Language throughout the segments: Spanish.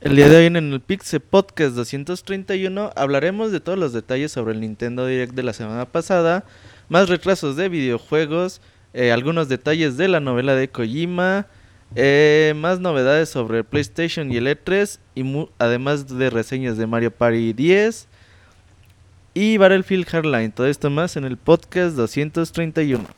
El día de hoy en el Pixel Podcast 231 hablaremos de todos los detalles sobre el Nintendo Direct de la semana pasada, más retrasos de videojuegos, eh, algunos detalles de la novela de Kojima, eh, más novedades sobre PlayStation y el E3, y además de reseñas de Mario Party 10 y Battlefield Hardline. Todo esto más en el podcast 231.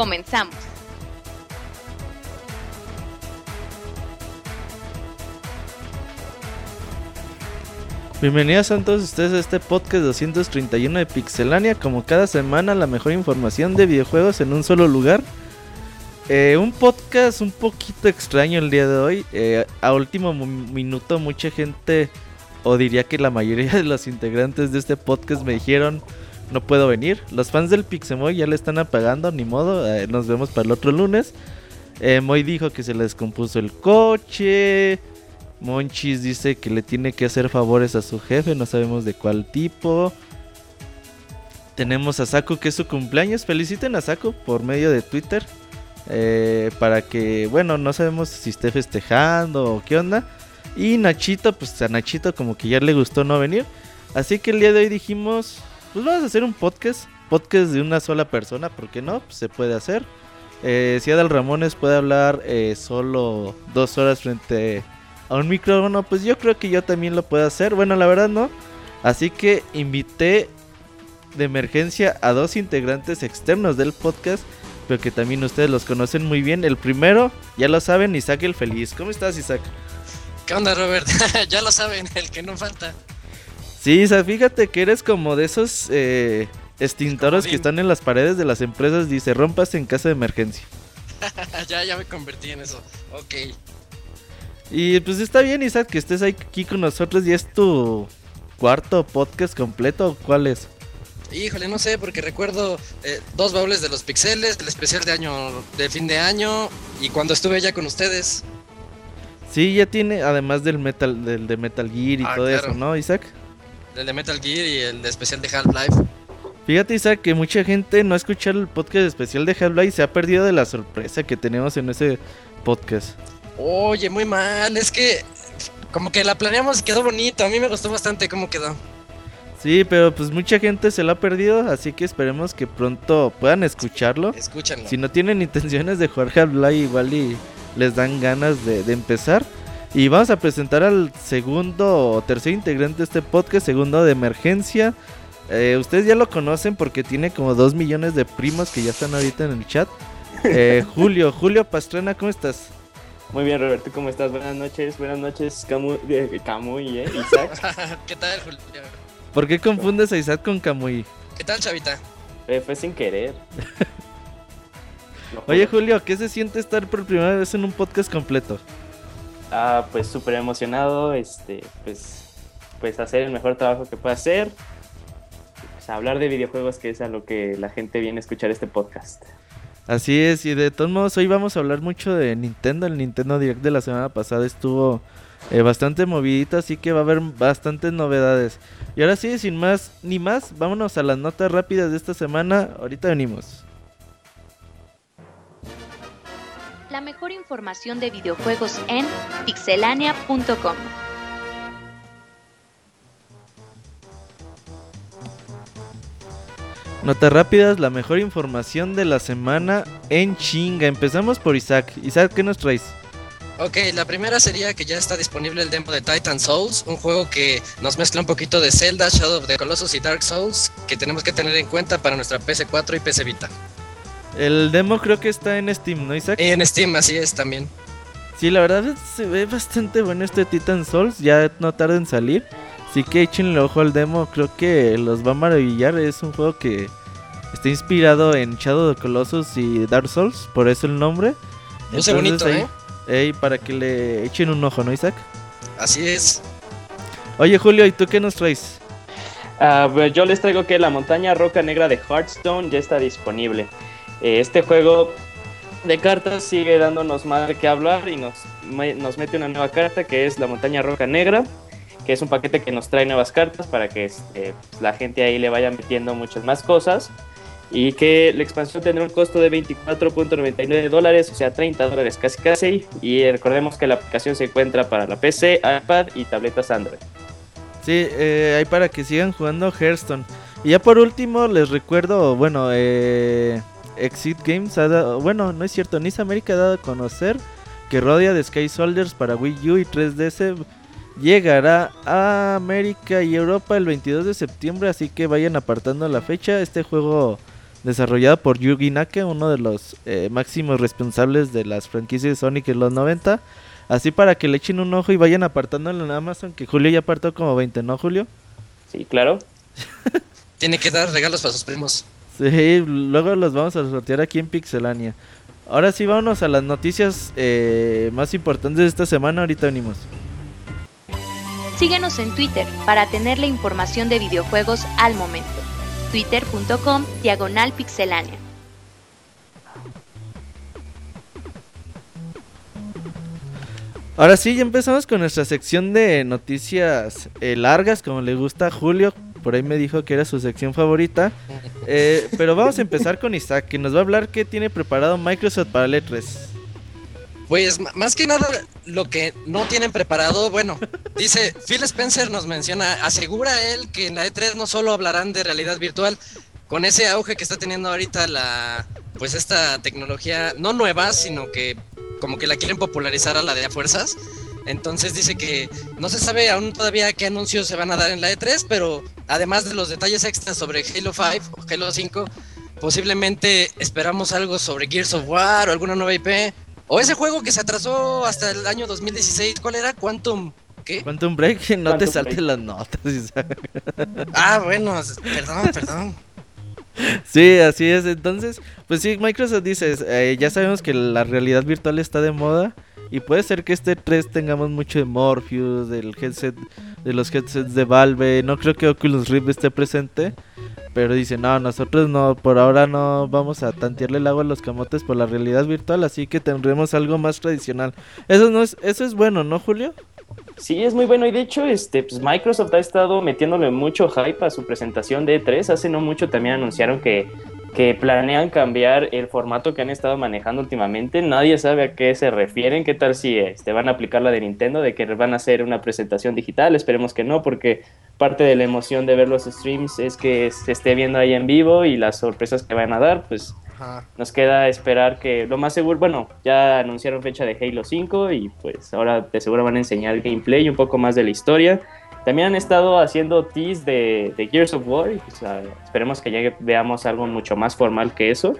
Comenzamos. Bienvenidos a todos ustedes a este podcast 231 de Pixelania. Como cada semana, la mejor información de videojuegos en un solo lugar. Eh, un podcast un poquito extraño el día de hoy. Eh, a último minuto, mucha gente, o diría que la mayoría de los integrantes de este podcast me dijeron no puedo venir. Los fans del Pixemoy ya le están apagando, ni modo. Eh, nos vemos para el otro lunes. Eh, Moy dijo que se le descompuso el coche. Monchis dice que le tiene que hacer favores a su jefe, no sabemos de cuál tipo. Tenemos a Saku que es su cumpleaños. Feliciten a Saku por medio de Twitter. Eh, para que, bueno, no sabemos si esté festejando o qué onda. Y Nachito, pues a Nachito como que ya le gustó no venir. Así que el día de hoy dijimos, pues vamos a hacer un podcast. Podcast de una sola persona, ¿por qué no? Pues se puede hacer. Eh, si Adal Ramones puede hablar eh, solo dos horas frente a un micrófono, pues yo creo que yo también lo puedo hacer. Bueno, la verdad no. Así que invité de emergencia a dos integrantes externos del podcast, pero que también ustedes los conocen muy bien. El primero, ya lo saben, Isaac el Feliz. ¿Cómo estás, Isaac? ¿Qué onda, Robert? ya lo saben, el que no falta. Sí, o sea, fíjate que eres como de esos eh, extintores que están en las paredes de las empresas. Dice, rompas en caso de emergencia. ya, ya me convertí en eso. Ok. Y pues está bien, Isaac, que estés aquí con nosotros. ¿Y es tu cuarto podcast completo? ¿Cuál es? Híjole, no sé, porque recuerdo eh, dos baúles de los pixeles, el especial de año, de fin de año, y cuando estuve ya con ustedes. Sí, ya tiene, además del metal, del de Metal Gear y ah, todo eso, ¿no, Isaac? El de Metal Gear y el de especial de Half-Life. Fíjate, Isaac, que mucha gente no ha escuchado el podcast especial de Half-Life y se ha perdido de la sorpresa que tenemos en ese podcast. Oye, muy mal, es que como que la planeamos y quedó bonito, a mí me gustó bastante cómo quedó. Sí, pero pues mucha gente se lo ha perdido, así que esperemos que pronto puedan escucharlo. Escúchenlo. Si no tienen intenciones de jugar Half-Life, igual y les dan ganas de, de empezar. Y vamos a presentar al segundo o tercer integrante de este podcast, segundo de emergencia. Eh, ustedes ya lo conocen porque tiene como dos millones de primos que ya están ahorita en el chat. Eh, Julio, Julio Pastrana, ¿cómo estás? Muy bien, Roberto, ¿cómo estás? Buenas noches, buenas noches, Camuy, eh, Camuy ¿eh? Isaac. ¿Qué tal, Julio? ¿Por qué confundes a Isaac con Camuy? ¿Qué tal, Chavita? fue sin querer. Oye, Julio, ¿qué se siente estar por primera vez en un podcast completo? Ah, pues súper emocionado, este, pues, pues hacer el mejor trabajo que pueda hacer, pues hablar de videojuegos que es a lo que la gente viene a escuchar este podcast. Así es, y de todos modos hoy vamos a hablar mucho de Nintendo, el Nintendo Direct de la semana pasada estuvo eh, bastante movidito, así que va a haber bastantes novedades. Y ahora sí, sin más ni más, vámonos a las notas rápidas de esta semana, ahorita venimos. La mejor información de videojuegos en pixelania.com. Notas rápidas, la mejor información de la semana en chinga. Empezamos por Isaac. Isaac, ¿qué nos traes? Ok, la primera sería que ya está disponible el demo de Titan Souls, un juego que nos mezcla un poquito de Zelda, Shadow of the Colossus y Dark Souls, que tenemos que tener en cuenta para nuestra PC4 y PC Vita. El demo creo que está en Steam, ¿no, Isaac? En Steam, así es también. Sí, la verdad se ve bastante bueno este Titan Souls, ya no tarda en salir. Así que échenle ojo al demo, creo que los va a maravillar. Es un juego que está inspirado en Shadow of the Colossus y Dark Souls, por eso el nombre. Luce bonito, ahí, ¿eh? Ey, para que le echen un ojo, ¿no, Isaac? Así es. Oye, Julio, ¿y tú qué nos traes? Pues yo les traigo que la montaña roca negra de Hearthstone ya está disponible. Eh, este juego de cartas sigue dándonos madre que hablar y nos, nos mete una nueva carta que es la montaña roca negra, que es un paquete que nos trae nuevas cartas para que este, pues, la gente ahí le vaya metiendo muchas más cosas. Y que la expansión tendrá un costo de 24.99 dólares, o sea, 30 dólares casi casi. Y recordemos que la aplicación se encuentra para la PC, iPad y tabletas Android. Sí, eh, ahí para que sigan jugando Hearthstone. Y ya por último, les recuerdo, bueno, eh, Exit Games ha dado, bueno, no es cierto, Nice América ha dado a conocer que Rodia de Sky Soldiers para Wii U y 3DS llegará a América y Europa el 22 de septiembre, así que vayan apartando la fecha. Este juego desarrollado por Yugi Nake, uno de los eh, máximos responsables de las franquicias de Sonic en los 90. Así para que le echen un ojo y vayan apartándolo en Amazon, que Julio ya apartó como 20, ¿no, Julio? Sí, claro. Tiene que dar regalos para sus primos. Sí, luego los vamos a sortear aquí en Pixelania. Ahora sí, vámonos a las noticias eh, más importantes de esta semana. Ahorita venimos. Síguenos en Twitter para tener la información de videojuegos al momento. twitter.com diagonal pixelánea. Ahora sí, ya empezamos con nuestra sección de noticias eh, largas, como le gusta a Julio. Por ahí me dijo que era su sección favorita. Eh, pero vamos a empezar con Isaac, que nos va a hablar qué tiene preparado Microsoft para el E3. Pues más que nada lo que no tienen preparado, bueno, dice Phil Spencer nos menciona, asegura él que en la E3 no solo hablarán de realidad virtual, con ese auge que está teniendo ahorita la pues esta tecnología no nueva, sino que como que la quieren popularizar a la de a fuerzas. Entonces dice que no se sabe aún todavía qué anuncios se van a dar en la E3, pero además de los detalles extras sobre Halo 5 o Halo 5, posiblemente esperamos algo sobre Gears of War o alguna nueva IP. O ese juego que se atrasó hasta el año 2016, ¿cuál era? Quantum. ¿Qué? Quantum Break, no te Quantum Break. las notas. Ah, bueno, perdón, perdón. Sí, así es. Entonces, pues sí, Microsoft dice, eh, ya sabemos que la realidad virtual está de moda y puede ser que este 3 tengamos mucho de Morpheus, del headset, de los headsets de Valve. No creo que Oculus Rift esté presente, pero dice, no, nosotros no, por ahora no vamos a tantearle el agua a los camotes por la realidad virtual, así que tendremos algo más tradicional. Eso no es, eso es bueno, ¿no, Julio? Sí, es muy bueno y de hecho este, pues Microsoft ha estado metiéndole mucho hype a su presentación de E3. Hace no mucho también anunciaron que, que planean cambiar el formato que han estado manejando últimamente. Nadie sabe a qué se refieren. ¿Qué tal si este, van a aplicar la de Nintendo de que van a hacer una presentación digital? Esperemos que no, porque parte de la emoción de ver los streams es que se esté viendo ahí en vivo y las sorpresas que van a dar, pues Ajá. nos queda esperar que lo más seguro, bueno, ya anunciaron fecha de Halo 5 y pues ahora de seguro van a enseñar gameplay y un poco más de la historia. También han estado haciendo teas de, de Gears of War y pues, ah, esperemos que llegue, veamos algo mucho más formal que eso.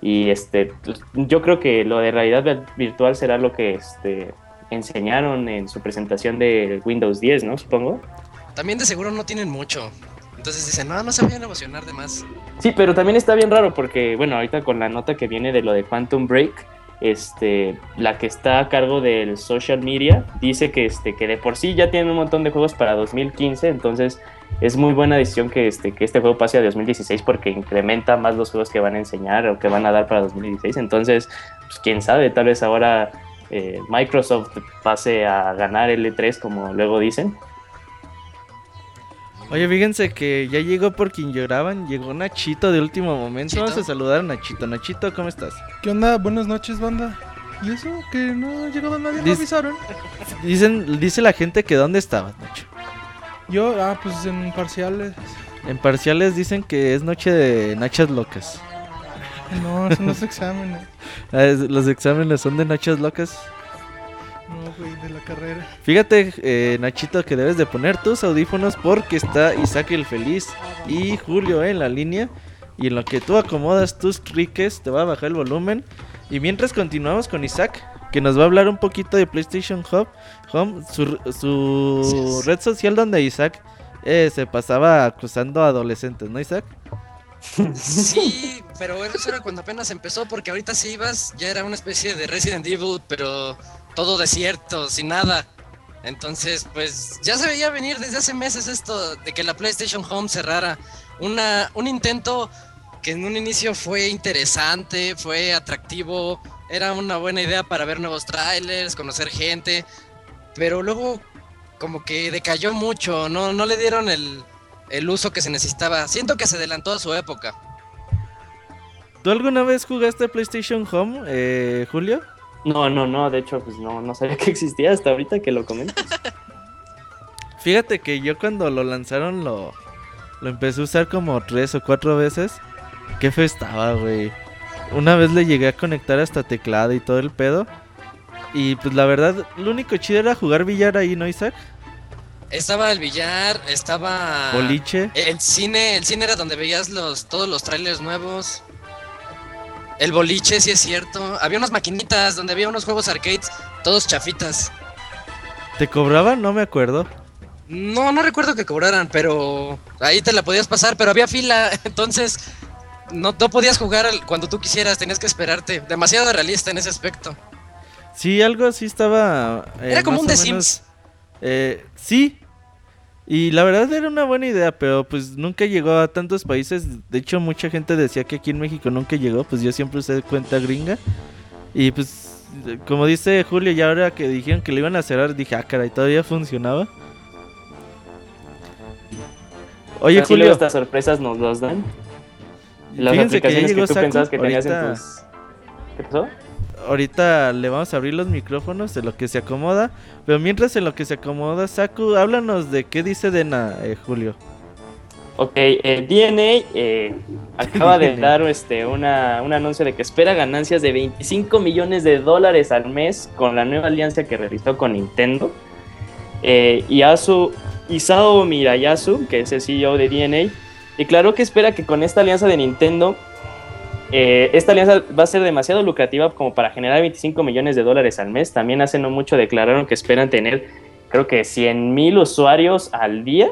Y este, yo creo que lo de realidad vir- virtual será lo que este, enseñaron en su presentación de Windows 10, ¿no? Supongo. También de seguro no tienen mucho. Entonces dicen, no, no se vayan a emocionar de más. Sí, pero también está bien raro porque, bueno, ahorita con la nota que viene de lo de Quantum Break, este, la que está a cargo del social media dice que, este, que de por sí ya tienen un montón de juegos para 2015, entonces es muy buena decisión que este, que este juego pase a 2016 porque incrementa más los juegos que van a enseñar o que van a dar para 2016, entonces, pues quién sabe, tal vez ahora eh, Microsoft pase a ganar el E3 como luego dicen. Oye, fíjense que ya llegó por quien lloraban, llegó Nachito de último momento. ¿Nachito? Vamos a saludar a Nachito. Nachito, ¿cómo estás? ¿Qué onda? Buenas noches, banda. ¿Y eso? Que no ha llegado nadie, no avisaron. Dicen, dice la gente que dónde estabas, Nacho. Yo, ah, pues en parciales. En parciales dicen que es noche de nachas locas. No, son los exámenes. Ah, Los exámenes son de nachas locas. Güey, de la carrera. Fíjate, eh, Nachito, que debes de poner tus audífonos porque está Isaac el Feliz y Julio en la línea. Y en lo que tú acomodas tus triques, te va a bajar el volumen. Y mientras continuamos con Isaac, que nos va a hablar un poquito de PlayStation Hub, Home, su, su red social donde Isaac eh, se pasaba acusando a adolescentes, ¿no, Isaac? Sí, pero eso era cuando apenas empezó, porque ahorita si ibas ya era una especie de Resident Evil, pero todo desierto, sin nada. Entonces, pues ya se veía venir desde hace meses esto de que la PlayStation Home cerrara. Una, un intento que en un inicio fue interesante, fue atractivo, era una buena idea para ver nuevos trailers, conocer gente, pero luego como que decayó mucho, no, no le dieron el, el uso que se necesitaba. Siento que se adelantó a su época. ¿Tú alguna vez jugaste PlayStation Home, eh, Julio? No, no, no, de hecho, pues no, no sabía que existía hasta ahorita que lo comentas. Fíjate que yo cuando lo lanzaron lo, lo empecé a usar como tres o cuatro veces. Qué feo estaba, güey. Una vez le llegué a conectar hasta teclado y todo el pedo. Y pues la verdad, lo único chido era jugar billar ahí, ¿no, Isaac? Estaba el billar, estaba Boliche. el cine, el cine era donde veías los todos los trailers nuevos. El boliche, sí es cierto. Había unas maquinitas donde había unos juegos arcades, todos chafitas. ¿Te cobraban? No me acuerdo. No, no recuerdo que cobraran, pero ahí te la podías pasar, pero había fila, entonces no, no podías jugar cuando tú quisieras, tenías que esperarte. Demasiado realista en ese aspecto. Sí, algo así estaba. eh, Era como un The menos, Sims. eh, sí. Y la verdad era una buena idea, pero pues nunca llegó a tantos países. De hecho, mucha gente decía que aquí en México nunca llegó. Pues yo siempre usé cuenta gringa. Y pues, como dice Julio, ya ahora que dijeron que le iban a cerrar, dije, ah, caray, todavía funcionaba. Oye, Así Julio, estas sorpresas nos las dan. Las fíjense que ya aplicaciones que, llegó tú Saku. pensabas que tenías ahorita- en tus... ¿Qué pasó? Ahorita le vamos a abrir los micrófonos de lo que se acomoda. Pero mientras en lo que se acomoda, Saku, háblanos de qué dice Dena, eh, Julio. Ok, eh, DNA eh, acaba de dar este, una, un anuncio de que espera ganancias de 25 millones de dólares al mes con la nueva alianza que realizó con Nintendo. Eh, Yasu, Isao Mirayasu, que es el CEO de DNA, declaró que espera que con esta alianza de Nintendo, eh, esta alianza va a ser demasiado lucrativa como para generar 25 millones de dólares al mes. También hace no mucho declararon que esperan tener, creo que 100 mil usuarios al día.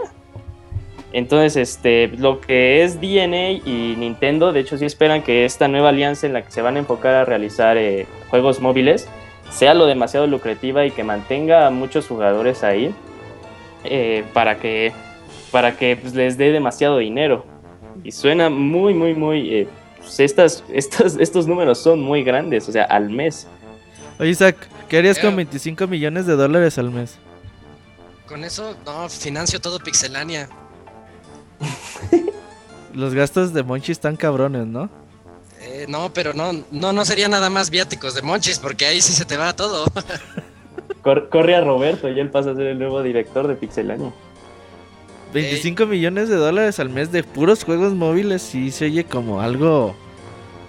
Entonces, este, lo que es DNA y Nintendo, de hecho, sí esperan que esta nueva alianza en la que se van a enfocar a realizar eh, juegos móviles sea lo demasiado lucrativa y que mantenga a muchos jugadores ahí eh, para que, para que pues, les dé demasiado dinero. Y suena muy, muy, muy... eh, pues, estas, estas, estos números son muy grandes, o sea, al mes. Oye, Isaac, ¿qué harías con Eh. 25 millones de dólares al mes? Con eso, no, financio todo Pixelania. Los gastos de Monchi están cabrones, ¿no? Eh, no, pero no, no, no sería nada más viáticos de Monchis, porque ahí sí se te va todo. Cor- corre a Roberto y él pasa a ser el nuevo director de Pixelania. 25 millones de dólares al mes de puros juegos móviles, sí se oye como algo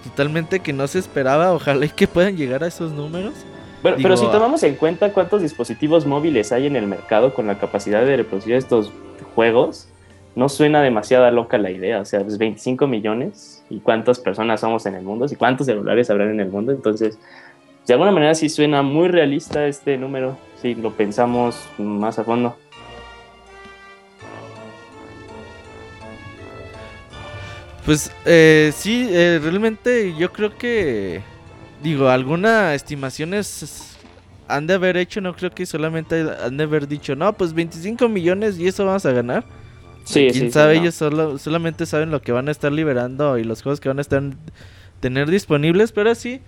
totalmente que no se esperaba. Ojalá y que puedan llegar a esos números. Bueno, Digo, pero si tomamos en cuenta cuántos dispositivos móviles hay en el mercado con la capacidad de reproducir estos juegos, no suena demasiado loca la idea. O sea, pues 25 millones y cuántas personas somos en el mundo y cuántos celulares habrán en el mundo. Entonces, de alguna manera sí suena muy realista este número, si lo pensamos más a fondo. Pues eh, sí, eh, realmente yo creo que, digo, alguna estimaciones han de haber hecho, no creo que solamente han de haber dicho, no, pues 25 millones y eso vamos a ganar. Sí, Quién sí, sí, sabe, no. ellos solo, solamente saben lo que van a estar liberando y los juegos que van a estar tener disponibles, pero sí,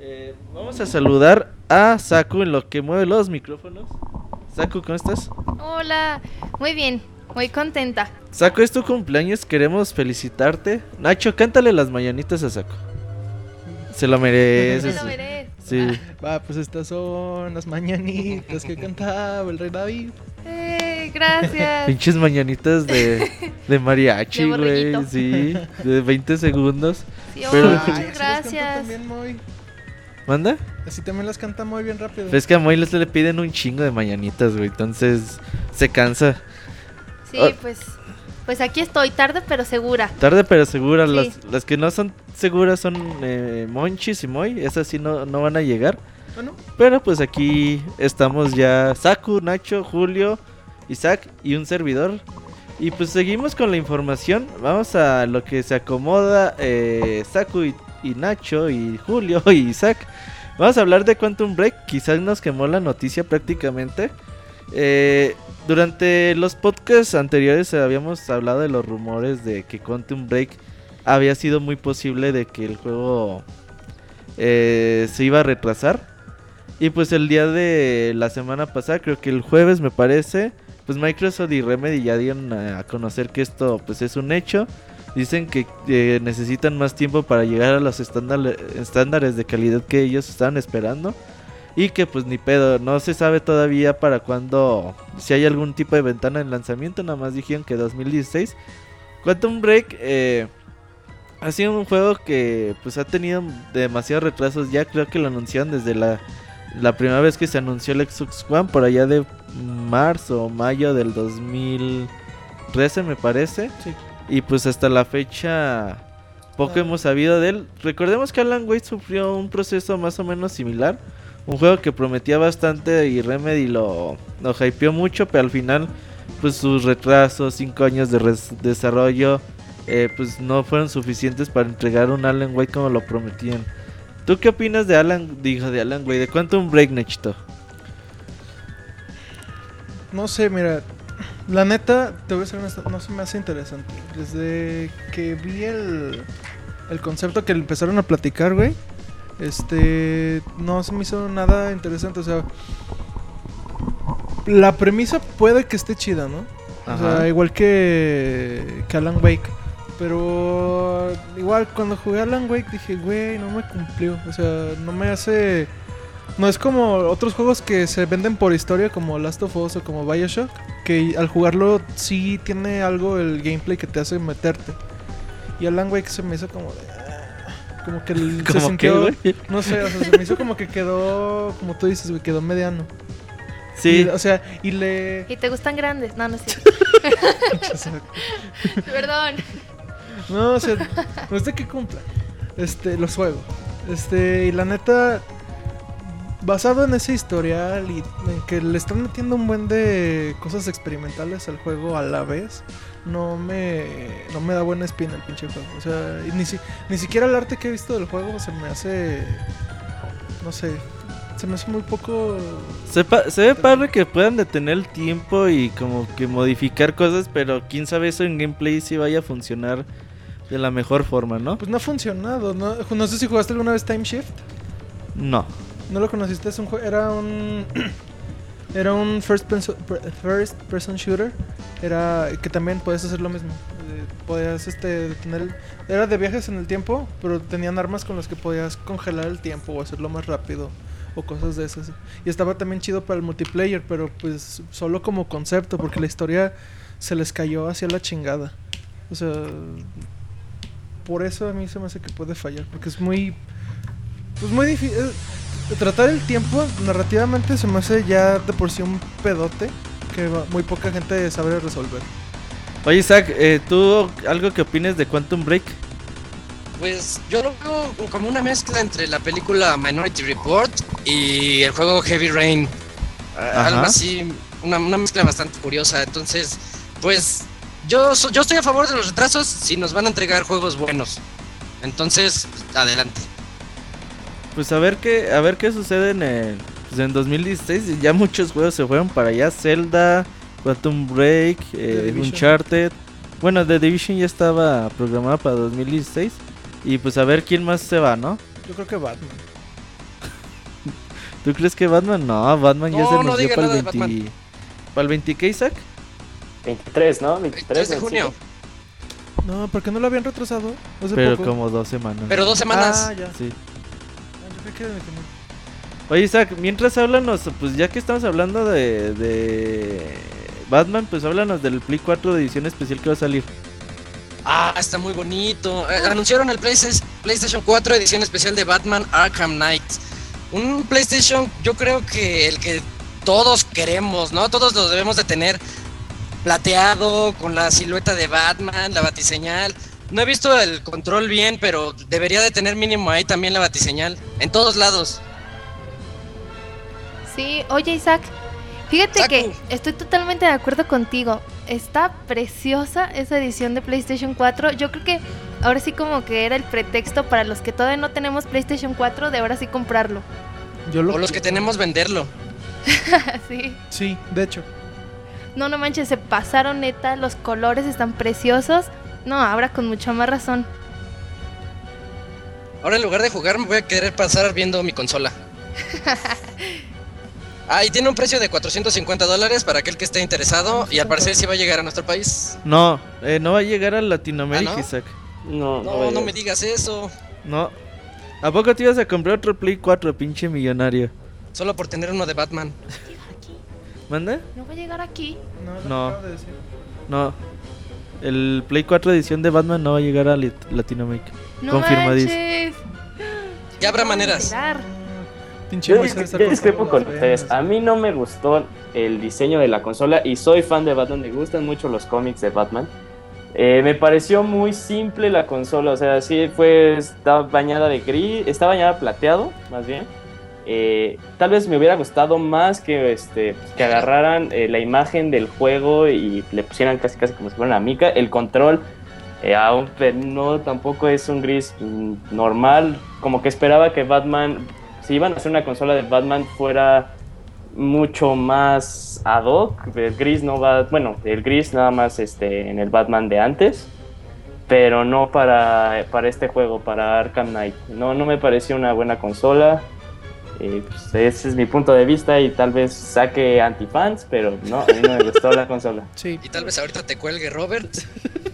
eh, vamos a saludar a Saku en lo que mueve los micrófonos. Saku, ¿cómo estás? Hola, muy bien, muy contenta. Saku, es tu cumpleaños, queremos felicitarte. Nacho, cántale las mañanitas a Saku. Se lo merece. Se lo veré. Sí. Va, pues estas son las mañanitas que cantaba el rey David. Eh, gracias. Pinches mañanitas de, de mariachi, güey. Sí, de 20 segundos. Sí, Pero- oh, Ay, cantó gracias. ¿Manda? Así también las canta muy bien rápido. Es que a Moy les le piden un chingo de mañanitas, güey. Entonces se cansa. Sí, Ah. pues. Pues aquí estoy, tarde pero segura. Tarde pero segura. Sí. Las, las que no son seguras son eh, Monchis y Moy. Esas sí no, no van a llegar. Bueno, Pero pues aquí estamos ya Saku, Nacho, Julio, Isaac y un servidor. Y pues seguimos con la información. Vamos a lo que se acomoda eh, Saku y, y Nacho y Julio y Isaac. Vamos a hablar de Quantum Break. Quizás nos quemó la noticia prácticamente. Eh, durante los podcasts anteriores habíamos hablado de los rumores de que Quantum Break había sido muy posible de que el juego eh, se iba a retrasar. Y pues el día de la semana pasada, creo que el jueves me parece, pues Microsoft y Remedy ya dieron a conocer que esto pues es un hecho. Dicen que eh, necesitan más tiempo para llegar a los estándar- estándares de calidad que ellos estaban esperando. Y que pues ni pedo, no se sabe todavía para cuándo, si hay algún tipo de ventana de lanzamiento, nada más dijeron que 2016. Quantum Break eh, ha sido un juego que pues ha tenido demasiados retrasos, ya creo que lo anunciaron desde la, la primera vez que se anunció el Xbox One, por allá de marzo o mayo del 2013 me parece. sí. Y pues hasta la fecha poco Ah. hemos sabido de él. Recordemos que Alan Wake sufrió un proceso más o menos similar. Un juego que prometía bastante y Remedy lo, lo hypeó mucho, pero al final pues sus retrasos, 5 años de desarrollo, eh, pues no fueron suficientes para entregar un Alan Wake como lo prometían. ¿Tú qué opinas de Alan, dijo de Alan Wake, de Quantum Break, Nechito? no sé, mira. La neta, te voy a ser honesto, no se me hace interesante. Desde que vi el, el concepto que empezaron a platicar, güey, este, no se me hizo nada interesante. O sea, la premisa puede que esté chida, ¿no? O Ajá. sea, igual que, que Alan Wake. Pero igual cuando jugué Alan Wake dije, güey, no me cumplió. O sea, no me hace... No es como otros juegos que se venden por historia como Last of Us o como Bioshock. Que al jugarlo sí tiene algo el gameplay que te hace meterte. Y Alan Wake se me hizo como de... Como que el- se ¿Cómo sintió... qué, güey? No sé, o sea, se me hizo como que quedó... Como tú dices, güey, quedó mediano. Sí, Y, o sea, y le... ¿Y te gustan grandes? No, no es cierto. Perdón. No, o sea, me gusta que cumpla. Este, los juegos. Este, y la neta, basado en ese historial y en que le están metiendo un buen de cosas experimentales al juego a la vez, no me, no me da buena espina el pinche juego. O sea, ni, si- ni siquiera el arte que he visto del juego se me hace, no sé, se me hace muy poco... Se, se ve padre que puedan detener el tiempo y como que modificar cosas, pero quién sabe eso en gameplay si vaya a funcionar de la mejor forma, ¿no? Pues no ha funcionado, ¿no? No sé si jugaste alguna vez Time Shift. No. ¿No lo conociste? Es un era un era un first person, first person shooter. Era que también podías hacer lo mismo. Eh, podías este tener era de viajes en el tiempo, pero tenían armas con las que podías congelar el tiempo o hacerlo más rápido o cosas de esas. Y estaba también chido para el multiplayer, pero pues solo como concepto porque la historia se les cayó hacia la chingada. O sea, por eso a mí se me hace que puede fallar, porque es muy pues muy difícil tratar el tiempo narrativamente se me hace ya de por sí un pedote que muy poca gente sabe resolver. Oye, Isaac, eh, ¿tú algo que opines de Quantum Break? Pues yo lo veo como una mezcla entre la película Minority Report y el juego Heavy Rain. Ajá. Algo así, una, una mezcla bastante curiosa. Entonces, pues yo, so- yo estoy a favor de los retrasos si nos van a entregar juegos buenos. Entonces, adelante. Pues a ver qué, a ver qué sucede en el, pues en 2016. y Ya muchos juegos se fueron para allá. Zelda, Quantum Break, eh. Uncharted. Bueno, The Division ya estaba programada para 2016. Y pues a ver quién más se va, ¿no? Yo creo que Batman. ¿Tú crees que Batman? No, Batman ya No, se no anunció diga para el nada de 20... ¿Para el 20 qué, Isaac? 23, ¿no? 23 3 de junio. No, ¿por qué no lo habían retrasado? Hace Pero poco. como dos semanas. Pero dos semanas. Ah, ya. Sí. Ah. Oye, Isaac, mientras háblanos, pues ya que estamos hablando de, de Batman, pues háblanos del Play 4 de edición especial que va a salir. Ah, está muy bonito. Eh, anunciaron el PlayStation, PlayStation 4 edición especial de Batman Arkham Knight. Un PlayStation, yo creo que el que todos queremos, ¿no? Todos lo debemos de tener plateado, con la silueta de Batman, la batiseñal. No he visto el control bien, pero debería de tener mínimo ahí también la batiseñal. En todos lados. Sí, oye Isaac, fíjate Saku. que estoy totalmente de acuerdo contigo. Está preciosa esa edición de PlayStation 4. Yo creo que ahora sí como que era el pretexto para los que todavía no tenemos PlayStation 4 de ahora sí comprarlo. Yo lo O los que tenemos venderlo. sí. Sí, de hecho. No, no manches, se pasaron neta, los colores están preciosos. No, ahora con mucha más razón. Ahora en lugar de jugar me voy a querer pasar viendo mi consola. Ah, y tiene un precio de 450 dólares para aquel que esté interesado y al parecer sí va a llegar a nuestro país. No, eh, no va a llegar a Latinoamérica, ¿Ah, no? Isaac. No, No, no me digas eso. No. ¿A poco te ibas a comprar otro Play 4, pinche millonario? Solo por tener uno de Batman. ¿Manda? No va a llegar aquí. No, lo No. acabo de decir. No. El Play 4 edición de Batman no va a llegar a Latinoamérica. No Confirmadísimo. Ya habrá maneras. Pinche Yo, está yo discrepo con ustedes. A mí no me gustó el diseño de la consola y soy fan de Batman. Me gustan mucho los cómics de Batman. Eh, me pareció muy simple la consola. O sea, sí fue. Está bañada de gris. Está bañada plateado, más bien. Eh, tal vez me hubiera gustado más que, este, que agarraran eh, la imagen del juego y le pusieran casi casi como si fuera una mica. El control, eh, aún no tampoco es un gris mm, normal. Como que esperaba que Batman, si iban a hacer una consola de Batman, fuera mucho más ad hoc. El gris no va, bueno, el gris nada más este, en el Batman de antes. Pero no para, para este juego, para Arkham Knight. No, no me pareció una buena consola. Eh, pues ese es mi punto de vista y tal vez saque antifans, pero no, a mí no me gustó la consola. Sí. Y tal vez ahorita te cuelgue Robert.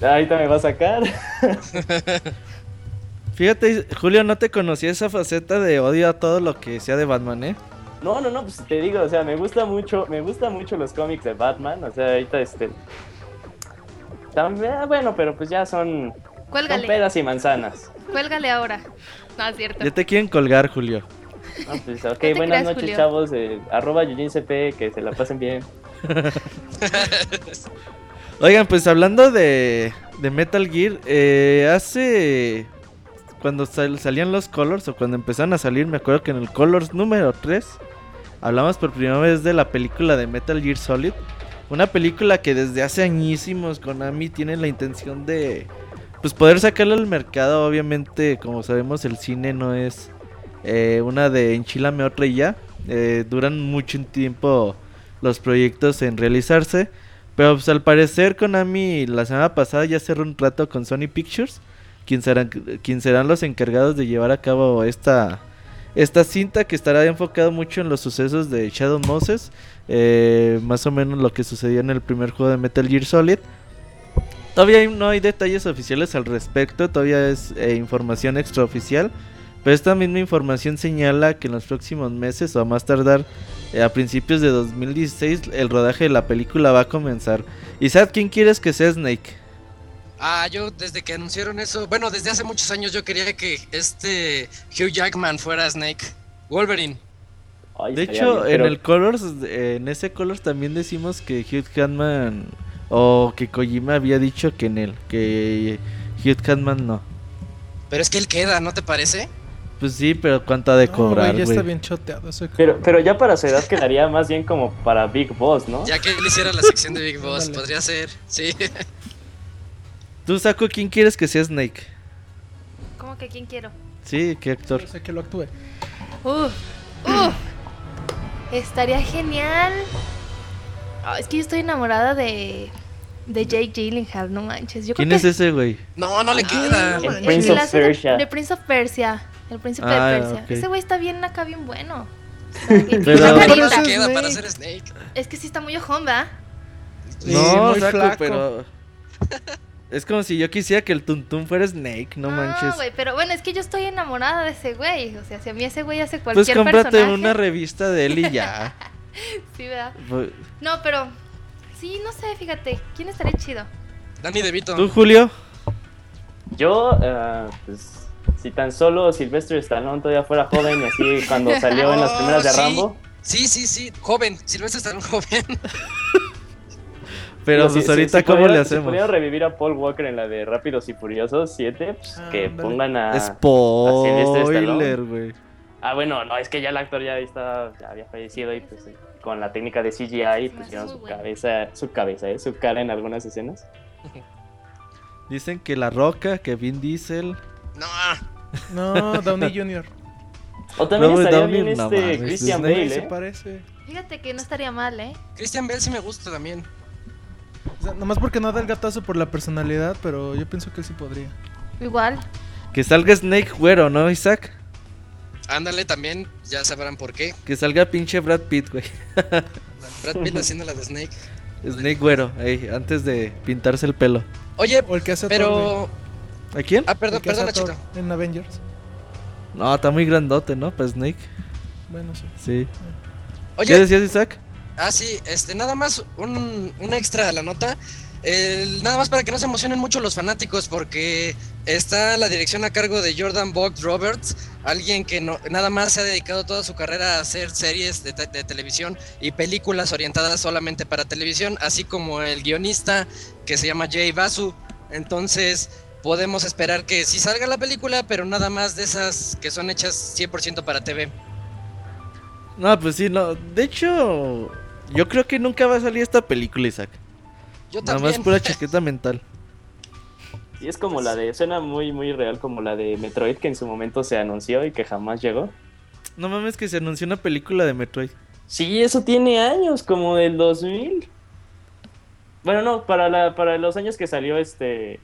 Ahorita me va a sacar. Fíjate, Julio, no te conocía esa faceta de odio a todo lo que sea de Batman, ¿eh? No, no, no, pues te digo, o sea, me gusta mucho, me gusta mucho los cómics de Batman, o sea, ahorita este también, ah, bueno, pero pues ya son, son Cuélgale. peras y manzanas. Cuélgale ahora. No, es cierto. Ya te quieren colgar, Julio. Pues, ok, buenas creas, noches, Julio. chavos. eh, arroba YujinCP, que se la pasen bien. Oigan, pues hablando de, de Metal Gear, eh, hace... Cuando sal- salían los Colors o cuando empezaron a salir, me acuerdo que en el Colors número 3 hablamos por primera vez de la película de Metal Gear Solid. Una película que desde hace añísimos Konami tiene la intención de pues poder sacarla al mercado. Obviamente, como sabemos, el cine no es eh, una de enchilame otra y ya. Eh, duran mucho tiempo los proyectos en realizarse. Pero pues al parecer Konami la semana pasada ya cerró un trato con Sony Pictures, quien serán, quien serán los encargados de llevar a cabo esta, esta cinta que estará enfocado mucho en los sucesos de Shadow Moses, eh, más o menos lo que sucedió en el primer juego de Metal Gear Solid. Todavía no hay detalles oficiales al respecto, todavía es información extraoficial, pero esta misma información señala que en los próximos meses o a más tardar eh, a principios de 2016 el rodaje de la película va a comenzar. ¿Y sabes quién quieres que sea Snake? Ah, yo desde que anunciaron eso, bueno, desde hace muchos años yo quería que este Hugh Jackman fuera Snake. Wolverine. Ay, De hecho, bien, en el Colors, eh, en ese Colors también decimos que Hugh Jackman o que Kojima había dicho que en él, que Hugh Jackman no. Pero es que él queda, ¿no te parece? Pues sí, pero cuánto ha de No, cobrar, güey, ya güey. está bien choteado ese Pero, pero ya para su edad quedaría más bien como para Big Boss, ¿no? Ya que él hiciera la sección de Big Boss, Ándale. podría ser, sí. Tú, Saco, ¿quién quieres que sea Snake? ¿Cómo que quién quiero? Sí, ¿qué actor? Yo sé que lo actúe. Uf, uf. Estaría genial. Ah, es que yo estoy enamorada de de Jake Gyllenhaal, no manches. Yo creo ¿Quién que es ese, güey? No, no le queda. El el Prince of Persia. De, Prince of Persia. El príncipe Ah, de Persia. ok. Ese güey está bien acá, bien bueno. Pero- No, no Snake. queda para ser Snake. Es que sí está muy ojón, ¿verdad? Sí, no, muy Saco, flaco. pero... Es como si yo quisiera que el Tuntún fuera Snake, no manches. güey, pero bueno, es que yo estoy enamorada de ese güey. O sea, si a mí ese güey hace Pues cualquier cómprate personaje. una revista de él y ya. Sí, ¿verdad? Pues, No, pero sí, no sé, fíjate, ¿quién estaría chido? Danny DeVito. ¿Tú, Julio? Yo, eh, pues, Si tan solo Sylvester Stallone todavía fuera joven y así cuando salió en las Oh, primeras de. Rambo. Sí, sí, sí, joven. Silvestre está joven. Pero pues si- ahorita, si ¿cómo pudiera- le Si hacemos? pudieran revivir a Paul Walker en la de Rápidos y Furiosos 7, pues Ah, que pongan a. Spoiler, Stallone. güey. Ah, bueno, no, es que ya el actor ya, está, ya había fallecido y pues eh, con la técnica de CGI pusieron su cabeza, su cabeza, ¿eh? su cara en algunas escenas. Dicen que La Roca, que Vin Diesel. No, No, Downey Jr. O también Robert estaría Downey, bien no este mames, Christian. Güey, Bale, se ¿eh? parece. Fíjate que no estaría mal, ¿eh? Christian Bale sí me gusta también. O sea, nomás porque no da el gatazo por la personalidad, pero yo pienso que él sí podría. Igual. Que salga Snake güero, ¿no, Isaac? Ándale también, ya sabrán por qué. Que salga pinche Brad Pitt, güey. Brad Pitt haciendo la de Snake. Snake güero, ahí, antes de pintarse el pelo. Oye, O el que hace pero. ¿A quién? Ah, perdón, perdón, a Thor Nachito. En Avengers. No, está muy grandote, ¿no? Para Snake. Bueno, sí. Sí. ¿Qué Oye, decías, Isaac? ah, sí, este, nada más un, un extra a la nota. El- nada más para que no se emocionen mucho los fanáticos, porque está la dirección a cargo de Jordan Vogt Roberts, alguien que no, nada más se ha dedicado toda su carrera a hacer series de, te- de televisión y películas orientadas solamente para televisión, así como el guionista que se llama Jay Basu. Entonces, podemos esperar que sí salga la película, pero nada más de esas que son hechas 100% para TV. No, pues sí, no. De hecho, yo creo que nunca va a salir esta película, Isaac. Yo Nada también. más pura chaqueta mental. Y es como la de, suena muy, muy real como la de Metroid que en su momento se anunció y que jamás llegó. No mames que se anunció una película de Metroid. Sí, eso tiene años, como del 2000. Bueno, no, para, la, para los años que salió este,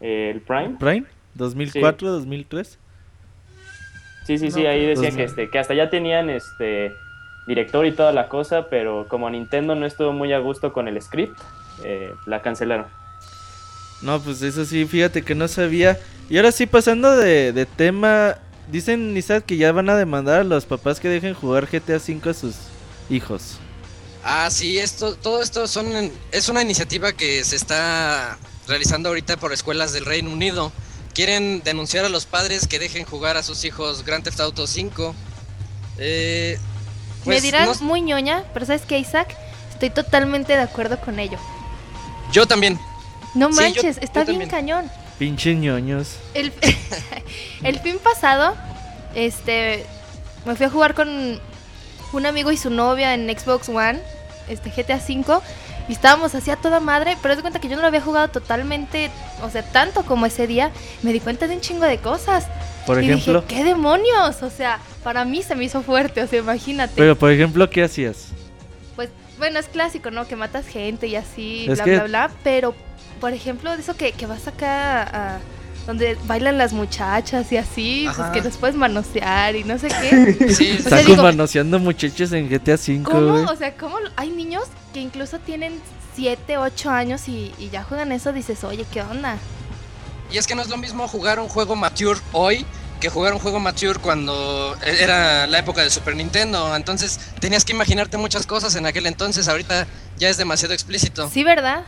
el Prime. ¿Prime? ¿2004, 2003? Sí, sí, sí, No, ahí decían que, este, que hasta ya tenían este director y toda la cosa, pero como Nintendo no estuvo muy a gusto con el script, eh, la cancelaron. No, pues eso sí, fíjate que no sabía. Y ahora sí, pasando de, de tema, dicen Isaac que ya van a demandar a los papás que dejen jugar GTA V a sus hijos. Ah, sí, esto, todo esto son, es una iniciativa que se está realizando ahorita por escuelas del Reino Unido. Quieren denunciar a los padres que dejen jugar a sus hijos Grand Theft Auto 5. Eh, Me pues, dirán no- muy ñoña, pero ¿sabes qué, Isaac? Estoy totalmente de acuerdo con ello. yo también. No Sí, yo- manches, yo está bien también. cañón. Pinche ñoños. El, el fin pasado, este, me fui a jugar con un amigo y su novia en Xbox One, este GTA V, y estábamos así a toda madre, pero de cuenta que yo no lo había jugado totalmente, o sea, tanto como ese día, me di cuenta de un chingo de cosas. Por y ejemplo. dije, ¿qué demonios? O sea, para mí se me hizo fuerte, o sea, imagínate. Pero por ejemplo, ¿qué hacías? Pues, bueno, es clásico, ¿no? Que matas gente y así, Es bla, que- bla, bla. Pero, por ejemplo, de eso que, que vas acá a, donde bailan las muchachas y así, Ajá. pues que los puedes manosear y no sé qué. Sí, O sea, digo- manoseando muchachos en GTA V, ¿Cómo? O sea, ¿cómo? Hay niños que incluso tienen 7, 8 años y, y ya juegan eso, dices, oye, ¿qué onda? Y es que no es lo mismo jugar un juego mature hoy que jugar un juego mature cuando era la época de Super Nintendo. Entonces tenías que imaginarte muchas cosas en aquel entonces. Ahorita ya es demasiado explícito. Sí, ¿verdad?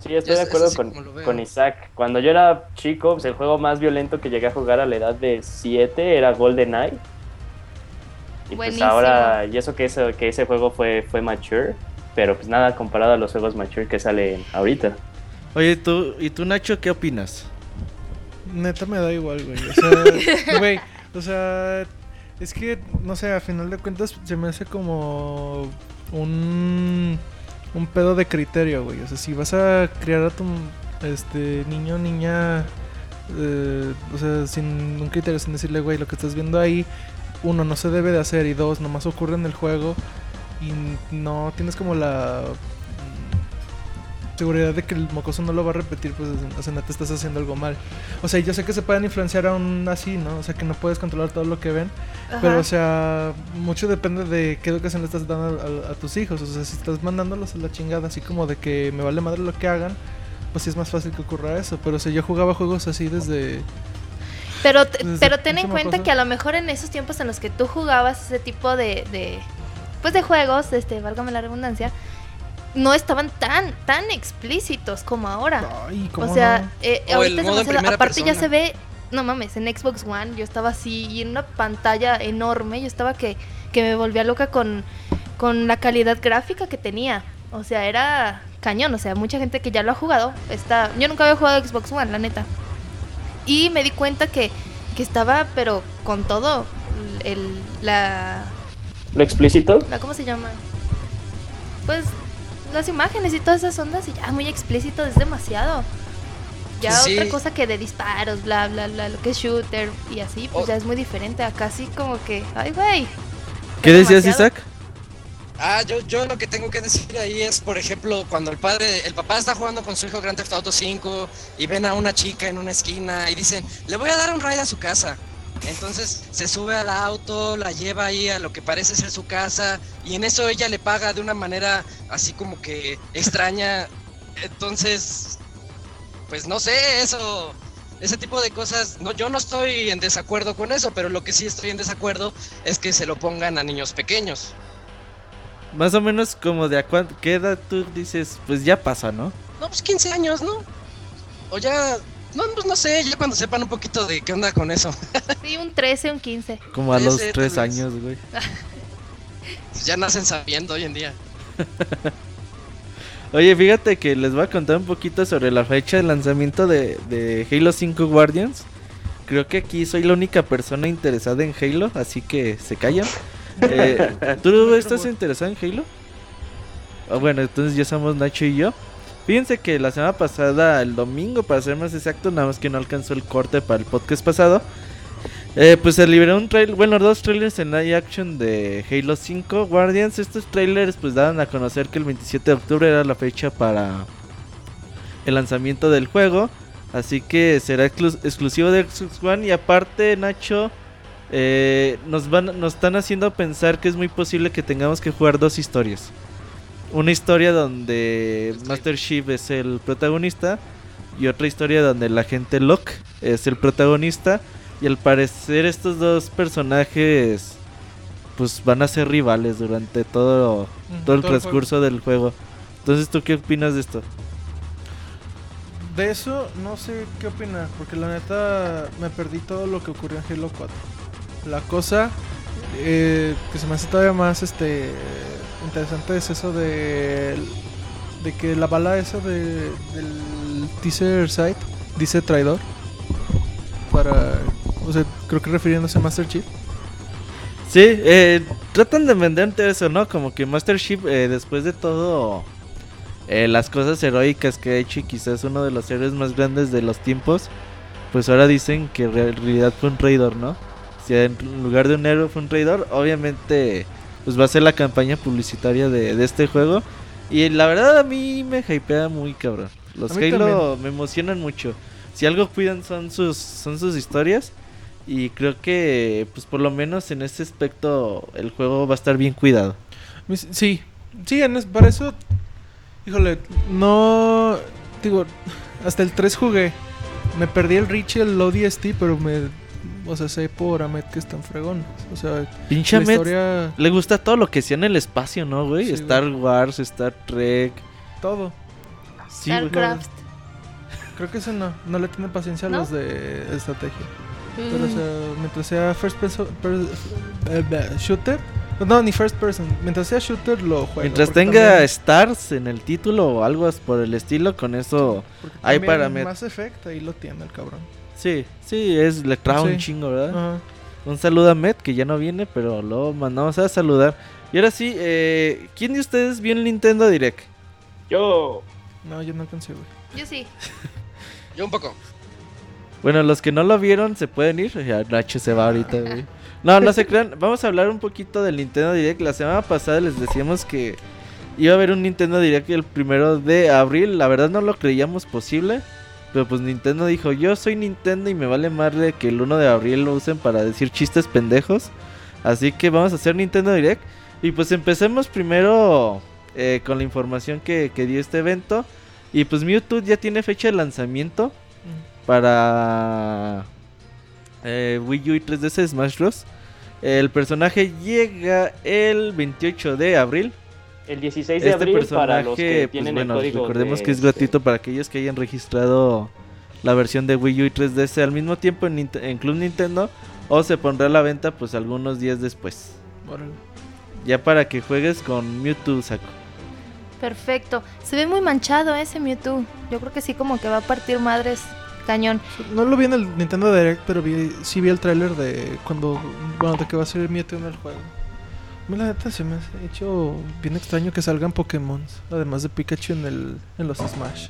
Sí, estoy de acuerdo con, con Isaac. Cuando yo era chico, pues, el juego más violento que llegué a jugar a la edad de 7 era GoldenEye. Y pues ahora, y eso que ese, que ese juego fue, fue mature, pero pues nada comparado a los juegos mature que salen ahorita. Oye, tú, ¿y tú, Nacho, qué opinas? Neta me da igual, güey. O sea, güey, o sea, es que, no sé, a final de cuentas se me hace como un, un pedo de criterio, güey. O sea, si vas a criar a tu este, niño niña, eh, o sea, sin un criterio, sin decirle, güey, lo que estás viendo ahí, uno, no se debe de hacer, y dos, nomás ocurre en el juego, y no tienes como la seguridad de que el mocoso no lo va a repetir, pues, o sea, neta estás haciendo algo mal. O sea, yo sé que se pueden influenciar aún así, ¿no? O sea, que no puedes controlar todo lo que ven. Pero, o sea, mucho depende de qué educación le estás dando a, a- a tus hijos. O sea, si estás mandándolos a la chingada, así como de que me vale madre lo que hagan, pues sí es más fácil que ocurra eso. Pero, o sea, yo jugaba juegos así desde. Pero, te- Desde pero ten en cuenta que a lo mejor en esos tiempos en los que tú jugabas ese tipo de, de pues de juegos, este, válgame la redundancia, no estaban tan, tan explícitos como ahora. Ay, ¿cómo O sea, no? eh, O ahorita demasiado- primera aparte ya se ve no mames, en Xbox One yo estaba así y en una pantalla enorme, yo estaba que, que me volvía loca con, con la calidad gráfica que tenía. O sea, era cañón, o sea, mucha gente que ya lo ha jugado, está, yo nunca había jugado Xbox One, la neta. Y me di cuenta que, que estaba, pero con todo, el, la, ¿Lo explícito? la, ¿cómo se llama? Pues las imágenes y todas esas ondas y ya muy explícito, es demasiado. Ya Sí. otra cosa que de disparos, bla, bla, bla, lo que es shooter y así, pues Oh. ya es muy diferente. Acá sí como que, ay, güey. ¿Qué decías, demasiado. Isaac? Ah, yo, yo lo que tengo que decir ahí es, por ejemplo, cuando el padre, el papá está jugando con su hijo Grand Theft Auto 5 y ven a una chica en una esquina y dicen, le voy a dar un ride a su casa. Entonces se sube al auto, la lleva ahí a lo que parece ser su casa y en eso ella le paga de una manera así como que extraña. Entonces, pues no sé, eso, ese tipo de cosas, no, yo no estoy en desacuerdo con eso, pero lo que sí estoy en desacuerdo es que se lo pongan a niños pequeños. Más o menos como de a cuánto, qué edad tú dices, pues ya pasa, ¿no? No, pues 15 años, ¿no? O ya, no, pues no sé, ya cuando sepan un poquito de qué onda con eso. Sí, un 13, un 15. Como a los ser, tres tal vez. años, güey. Pues ya nacen sabiendo hoy en día. Oye, fíjate que les voy a contar un poquito sobre la fecha de lanzamiento de, de Halo 5 Guardians. Creo que aquí soy la única persona interesada en Halo, así que se callan. Eh, ¿Tú estás interesado en Halo? Ah, bueno, entonces ya somos Nacho y yo. Fíjense que la semana pasada, el domingo para ser más exacto, nada más que no alcanzó el corte para el podcast pasado. eh, pues se liberó un trailer, bueno, dos trailers en live action de Halo 5 Guardians. Estos trailers pues daban a conocer que el 27 de octubre era la fecha para el lanzamiento del juego. Así que será exclu- exclusivo de Xbox One. Y aparte, Nacho, eh, nos, van, nos están haciendo pensar que es muy posible que tengamos que jugar dos historias. Una historia donde Master Chief es el protagonista y otra historia donde el agente Locke es el protagonista. Y al parecer estos dos personajes pues van a ser rivales durante todo, todo el todo el transcurso del juego. Entonces, ¿tú qué opinas de esto? De eso no sé qué opinar, porque la neta me perdí todo lo que ocurrió en Halo 4. La cosa eh, que se me hace todavía más este interesante es eso de de que la bala esa de, del teaser site dice traidor para o sea creo que refiriéndose a Master Chief Sí, eh, tratan de venderte eso, ¿no? Como que Master Chief, eh, después de todo, eh, las cosas heroicas que ha hecho y quizás uno de los héroes más grandes de los tiempos, pues ahora dicen que en realidad fue un traidor, ¿no? Si en lugar de un héroe fue un traidor, obviamente, pues va a ser la campaña publicitaria de, de este juego. Y la verdad a mí me hypea muy cabrón. Los Halo me emocionan mucho. Si algo cuidan son sus, son sus historias. Y creo que, pues por lo menos en este aspecto, el juego va a estar bien cuidado. Sí, sí, para eso, híjole, no, digo, hasta el 3 jugué, me perdí el Reach y el ODST, pero me, o sea, sé por Ahmed que están fregón, o sea, Pinche la Ahmed, historia, le gusta todo lo que sea en el espacio, ¿no, güey? Sí, Star Wars, Star Trek. todo, Sí, güey. StarCraft. creo que eso no, no le tiene paciencia a ¿No? los de estrategia, pero o Mm. sea, mientras sea first person, per- eh, shooter, no, ni first person, mientras sea shooter lo juego. Mientras tenga también- stars en el título o algo por el estilo, con eso. porque hay para. Mass Effect, ahí lo tiene el cabrón. Sí, sí, es le trae un chingo, ¿verdad? Ajá. Un saludo a Met, que ya no viene, pero lo mandamos a saludar. Y ahora sí, eh, ¿quién de ustedes vio el Nintendo Direct? Yo. No, yo no alcancé, güey. Yo sí. Yo un poco. Bueno, los que no lo vieron se pueden ir. Ya Nacho se va ahorita, güey. No, no se crean. Vamos a hablar un poquito del Nintendo Direct. La semana pasada les decíamos que iba a haber un Nintendo Direct el primero de abril. La verdad no lo creíamos posible. Pero pues Nintendo dijo, yo soy Nintendo y me vale madre que el 1 de abril lo usen para decir chistes pendejos. Así que vamos a hacer Nintendo Direct. Y pues empecemos primero eh, con la información que, que dio este evento. Y pues Mewtwo ya tiene fecha de lanzamiento para eh, Wii U y 3DS Smash Bros. El personaje llega el 28 de abril. El 16 de Este abril para personaje, los que pues tienen bueno, el código. recordemos de, que es este, gratuito para aquellos que hayan registrado la versión de Wii U y 3DS al mismo tiempo en, Club Nintendo o se pondrá a la venta pues algunos días después. Órale. Ya para que juegues con Mewtwo, saco. Perfecto. Se ve muy manchado ese Mewtwo. Yo creo que sí como que va a partir madres cañón. No lo vi en el Nintendo Direct, pero vi, sí vi el tráiler de cuando, bueno, de que va a ser Mewtwo en el juego. Mí la neta se me ha hecho bien extraño que salgan Pokémon, además de Pikachu en el en los Smash.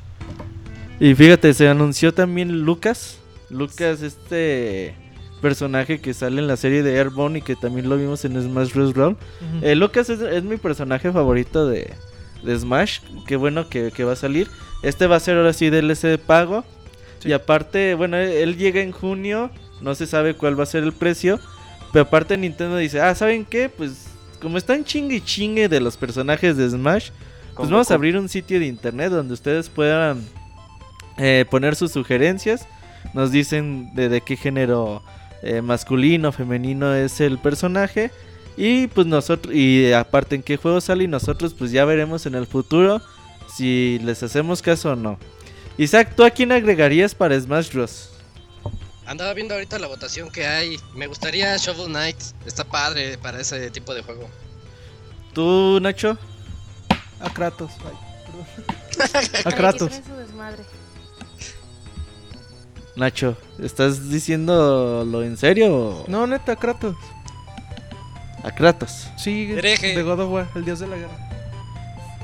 Y fíjate, se anunció también Lucas. Lucas, este personaje que sale en la serie de Airborne y que también lo vimos en Smash Bros. Brawl. Eh, Lucas es, es mi personaje favorito de, de Smash. Qué bueno que, que va a salir. Este va a ser ahora sí DLC de pago. Sí. Y aparte, bueno, él llega en junio. No se sabe cuál va a ser el precio. Pero aparte Nintendo dice, ah, ¿saben qué? Pues como están chingue y chingue de los personajes de Smash, pues vamos a abrir un sitio de internet donde ustedes puedan eh, poner sus sugerencias. Nos dicen de, de qué género eh, masculino, femenino es el personaje. Y pues nosotros, y aparte en qué juego sale y nosotros pues ya veremos en el futuro si les hacemos caso o no. Isaac, ¿tú a quién agregarías para Smash Bros? Andaba viendo ahorita la votación que hay. Me gustaría Shovel Knight. Está padre para ese tipo de juego. ¿Tú, Nacho? A Kratos. ay, perdón. A Kratos. Nacho, ¿estás diciéndolo en serio o No, neta, Kratos. a Kratos? Sí, Hereje. de God of War, el dios de la guerra.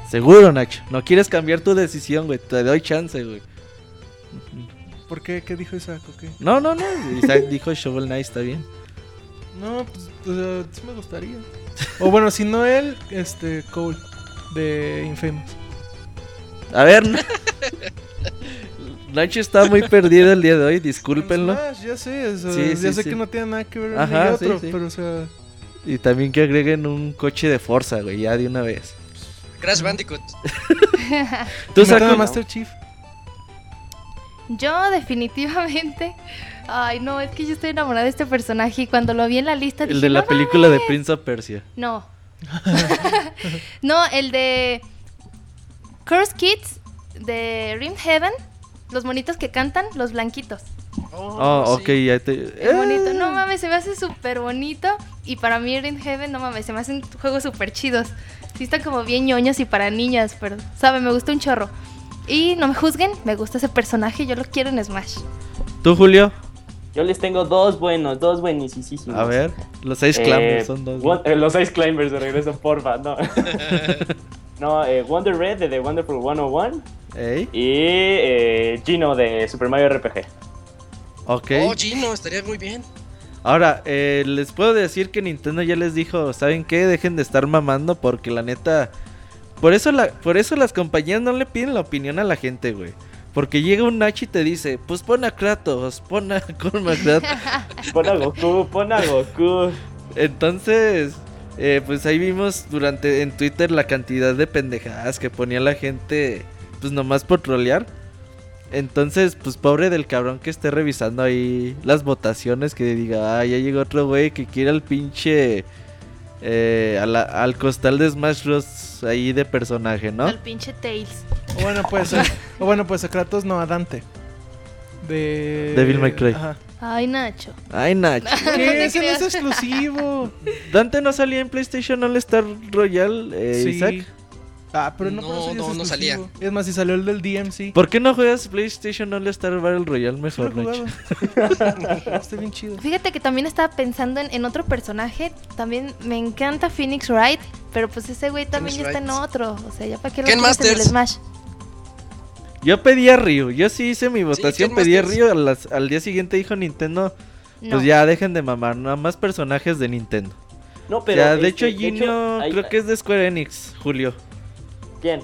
Seguro, Nacho. No quieres cambiar tu decisión, güey. Te doy chance, güey. ¿Por qué? ¿Qué dijo Isaac o qué? No, no, no. Isaac dijo Shovel Knight, está bien. No, pues, o sea, sí me gustaría. O bueno, si no él, este, Cole, de Infamous. A ver. Na- Nacho está muy perdido el día de hoy, discúlpenlo. Smash, ya sé, o sea, Sí, ya sí, sé sí. que no tiene nada que ver Ajá, otro, sí, sí. pero o sea, Y también que agreguen un coche de fuerza, güey, ya de una vez. Crash Bandicoot. Tú, Saku, Master Chief. Yo definitivamente... Ay, no, es que yo estoy enamorada de este personaje y cuando lo vi en la lista el dije, de la "No película de mames". Prince of Persia. No. no, el de Curse Kids de Rim Heaven. Los monitos que cantan, los blanquitos. Oh, sí. ok, ya te. Es bonito. Eh. No mames, se me hace súper bonito. Y para mí Rim Heaven, no mames, se me hacen juegos súper chidos. Sí están como bien ñoños y para niñas, pero, ¿sabe? Me gusta un chorro. Y no me juzguen, me gusta ese personaje, yo lo quiero en Smash. ¿Tú, Julio? Yo les tengo dos buenos, dos buenísimos. A ver, los seis Eh, clambers son dos. Eh, los Ice Climbers de regreso, porfa, no. no, eh, Wonder Red de The Wonderful 101 Ey, y eh, Gino de Super Mario RPG. ok. Oh, Gino, estaría muy bien. Ahora, eh, les puedo decir que Nintendo ya les dijo, ¿saben qué? Dejen de estar mamando porque la neta... Por eso, la, por eso las compañías no le piden la opinión a la gente, güey. Porque llega un Nachi y te dice, pues pon a Kratos, pon a Colma. Pon a Goku, pon a Goku. Entonces, eh, pues ahí vimos durante en Twitter la cantidad de pendejadas que ponía la gente, pues nomás por trolear. Entonces, pues pobre del cabrón que esté revisando ahí las votaciones, que diga, ah, ya llegó otro güey que quiere al pinche... eh, a la- al costal de Smash Bros. ahí de personaje, ¿no? Al pinche Tails. O bueno, pues a, o bueno, pues a Kratos no, a Dante. De Devil May Cry. Ajá. Ay, Nacho. Ay, Nacho. ¿Qué? Ese no es exclusivo. Dante no salía en PlayStation All Star Royal, eh, sí. Isaac. Ah, pero no, No, no, no salía. Es más, si salió el del DMC. ¿Por qué no juegas PlayStation All Star Battle Royale mejor, Nacho? Está bien chido. Fíjate que también estaba pensando en, en otro personaje. También me encanta Phoenix Wright. Pero pues ese güey también ya está en otro. O sea, ya para qué lo quieres en el. Smash. Yo pedí a Ryu, yo sí hice mi votación, pedí a Masters. Ryu, al día siguiente dijo Nintendo, No. pues ya dejen de mamar, nada más personajes de Nintendo. No, o pero. sea, de este, hecho Gino hay- creo que es de Square Enix, Julio. ¿Quién?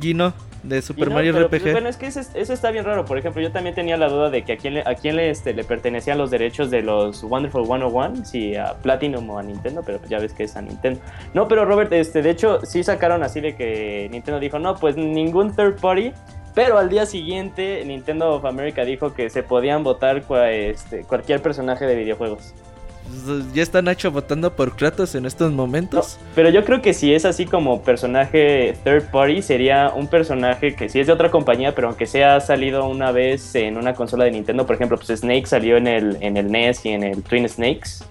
Gino, de Super Gino, Mario pero, RPG. pues, bueno, es que ese- eso está bien raro. Por ejemplo, yo también tenía la duda de que a quién le, a quién le, este, le pertenecían los derechos de los Wonderful 101, si a Platinum o a Nintendo, pero pues ya ves que es a Nintendo. No, pero Robert, este, de hecho, sí sacaron así de que Nintendo dijo, no, pues ningún third party. Pero al día siguiente, Nintendo of America dijo que se podían votar cua- este, cualquier personaje de videojuegos. Pues, Ya está Nacho votando por Kratos en estos No, momentos. pero yo creo que si es así como personaje third party, sería un personaje que si es de otra compañía, pero aunque sea salido una vez en una consola de Nintendo, por ejemplo, pues Snake salió en el, en el NES y en el Twin Snakes.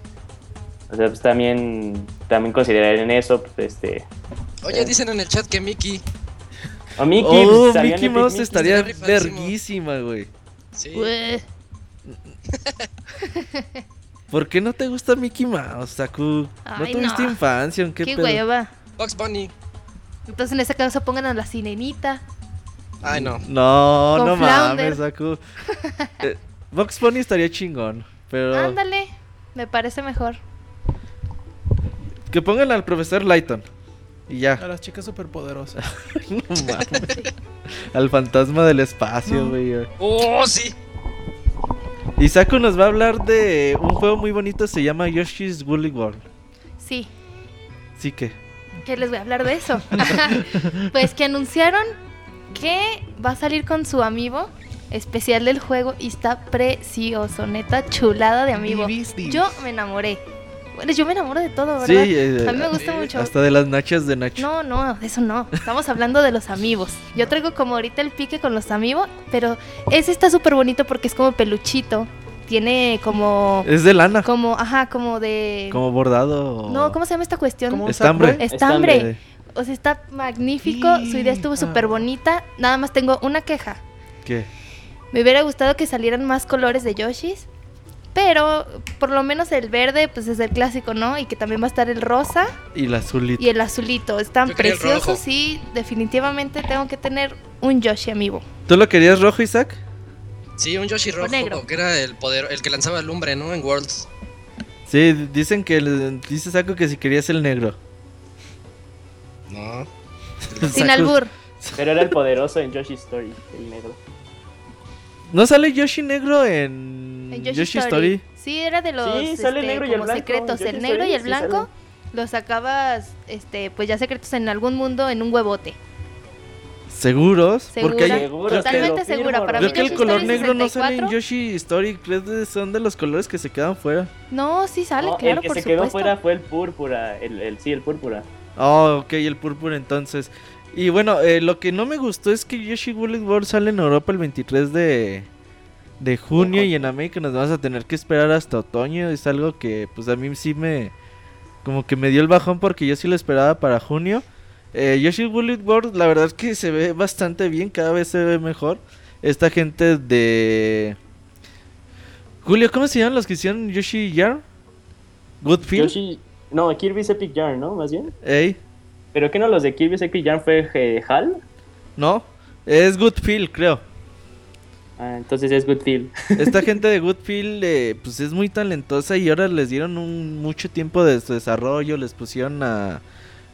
O sea, pues también, también considerarían eso, pues, este... Oye, Eh. dicen en el chat que Mickey. O Mickey, oh, pues, salió en Mickey Epic Mouse Mickey. estaría verguísima, güey. Sí. ¿Por qué no te gusta Mickey Mouse, Saku? ¿No tuviste no. infancia? ¿En qué, Qué pedo? hueva. Box Bunny. Entonces en ese caso pongan a la sirenita. Ay, no. No, Con no Flounder. mames, Saku. Eh, Box Bunny estaría chingón, pero Ándale, me parece mejor. que pongan al profesor Lighton. Y A ya. las chicas superpoderosas. No mames. al fantasma del espacio, No. güey. Oh, sí. Y Saku nos va a hablar de un juego muy bonito, se llama Yoshi's Woolly World. Sí, Sí que. que les voy a hablar de eso. pues que anunciaron que va a salir con su amiibo especial del juego y está precioso, neta chulada de amiibo. Yo me enamoré. Bueno, yo me enamoro de todo, ¿verdad? Sí, eh, a mí me gusta mucho. hasta de las nachas de Nacho. No, no, eso no. Estamos hablando de los amigos. Yo traigo como ahorita el pique con los amigos, pero ese está súper bonito porque es como peluchito. Tiene como, Es de lana, como, ajá, como de... como bordado. o- No, ¿cómo se llama esta cuestión? Estambre. Estambre. Eh, O sea, está magnífico. Su idea estuvo Ah. súper bonita. Nada más tengo una queja. ¿Qué? Me hubiera gustado que salieran más colores de Yoshis. Pero por lo menos el verde, pues es el clásico, ¿no? Y que también va a estar el rosa Y la azulita. y el azulito. Están Yo el preciosos y definitivamente tengo que tener un Yoshi amigo. ¿Tú lo querías rojo, Isaac? Sí, un Yoshi rojo, negro. que era el poder, el que lanzaba lumbre, ¿no? En Worlds. Sí, dicen que dice Saco que si querías el negro. No. Sin albur. Pero era el poderoso en Yoshi Story, el negro. ¿No sale Yoshi negro en, En Yoshi, Yoshi, Story? Story. Sí, era de los Sí, sale el este, negro y el blanco. secretos. Yoshi el negro Story y el sí blanco los sacabas, este, pues ya secretos en algún mundo en un huevote. ¿Seguros? Segura. Porque hay- Totalmente segura, firmo, para creo mí que el Yoshi color Story negro no sale en 64. Yoshi Story. Creo que son de los colores que se quedan fuera. No, sí sale, No, claro, el que por se quedó fuera fue el púrpura, el, el sí, el púrpura. Oh, ok, el púrpura entonces. Y bueno, eh, lo que no me gustó es que Yoshi Woolly World sale en Europa el 23 de, de junio y en América nos vamos a tener que esperar hasta otoño. Es algo que pues a mí sí me... Como que me dio el bajón porque yo sí lo esperaba para junio. Eh, Yoshi Woolly World la verdad es que se ve bastante bien, cada vez se ve mejor. Esta gente de... Julio, ¿cómo se llaman los que hicieron Yoshi Yar? Goodfield. Yoshi, no, Kirby's Epic Yarn, ¿no? Más bien. Ey, ¿Pero qué no los de Kirby's Epic Yarn fue eh, HAL? no, es Goodfield creo. Ah, entonces es Good Feel. Esta gente de Goodfield eh, pues es muy talentosa y ahora les dieron un, mucho tiempo de su desarrollo, les pusieron a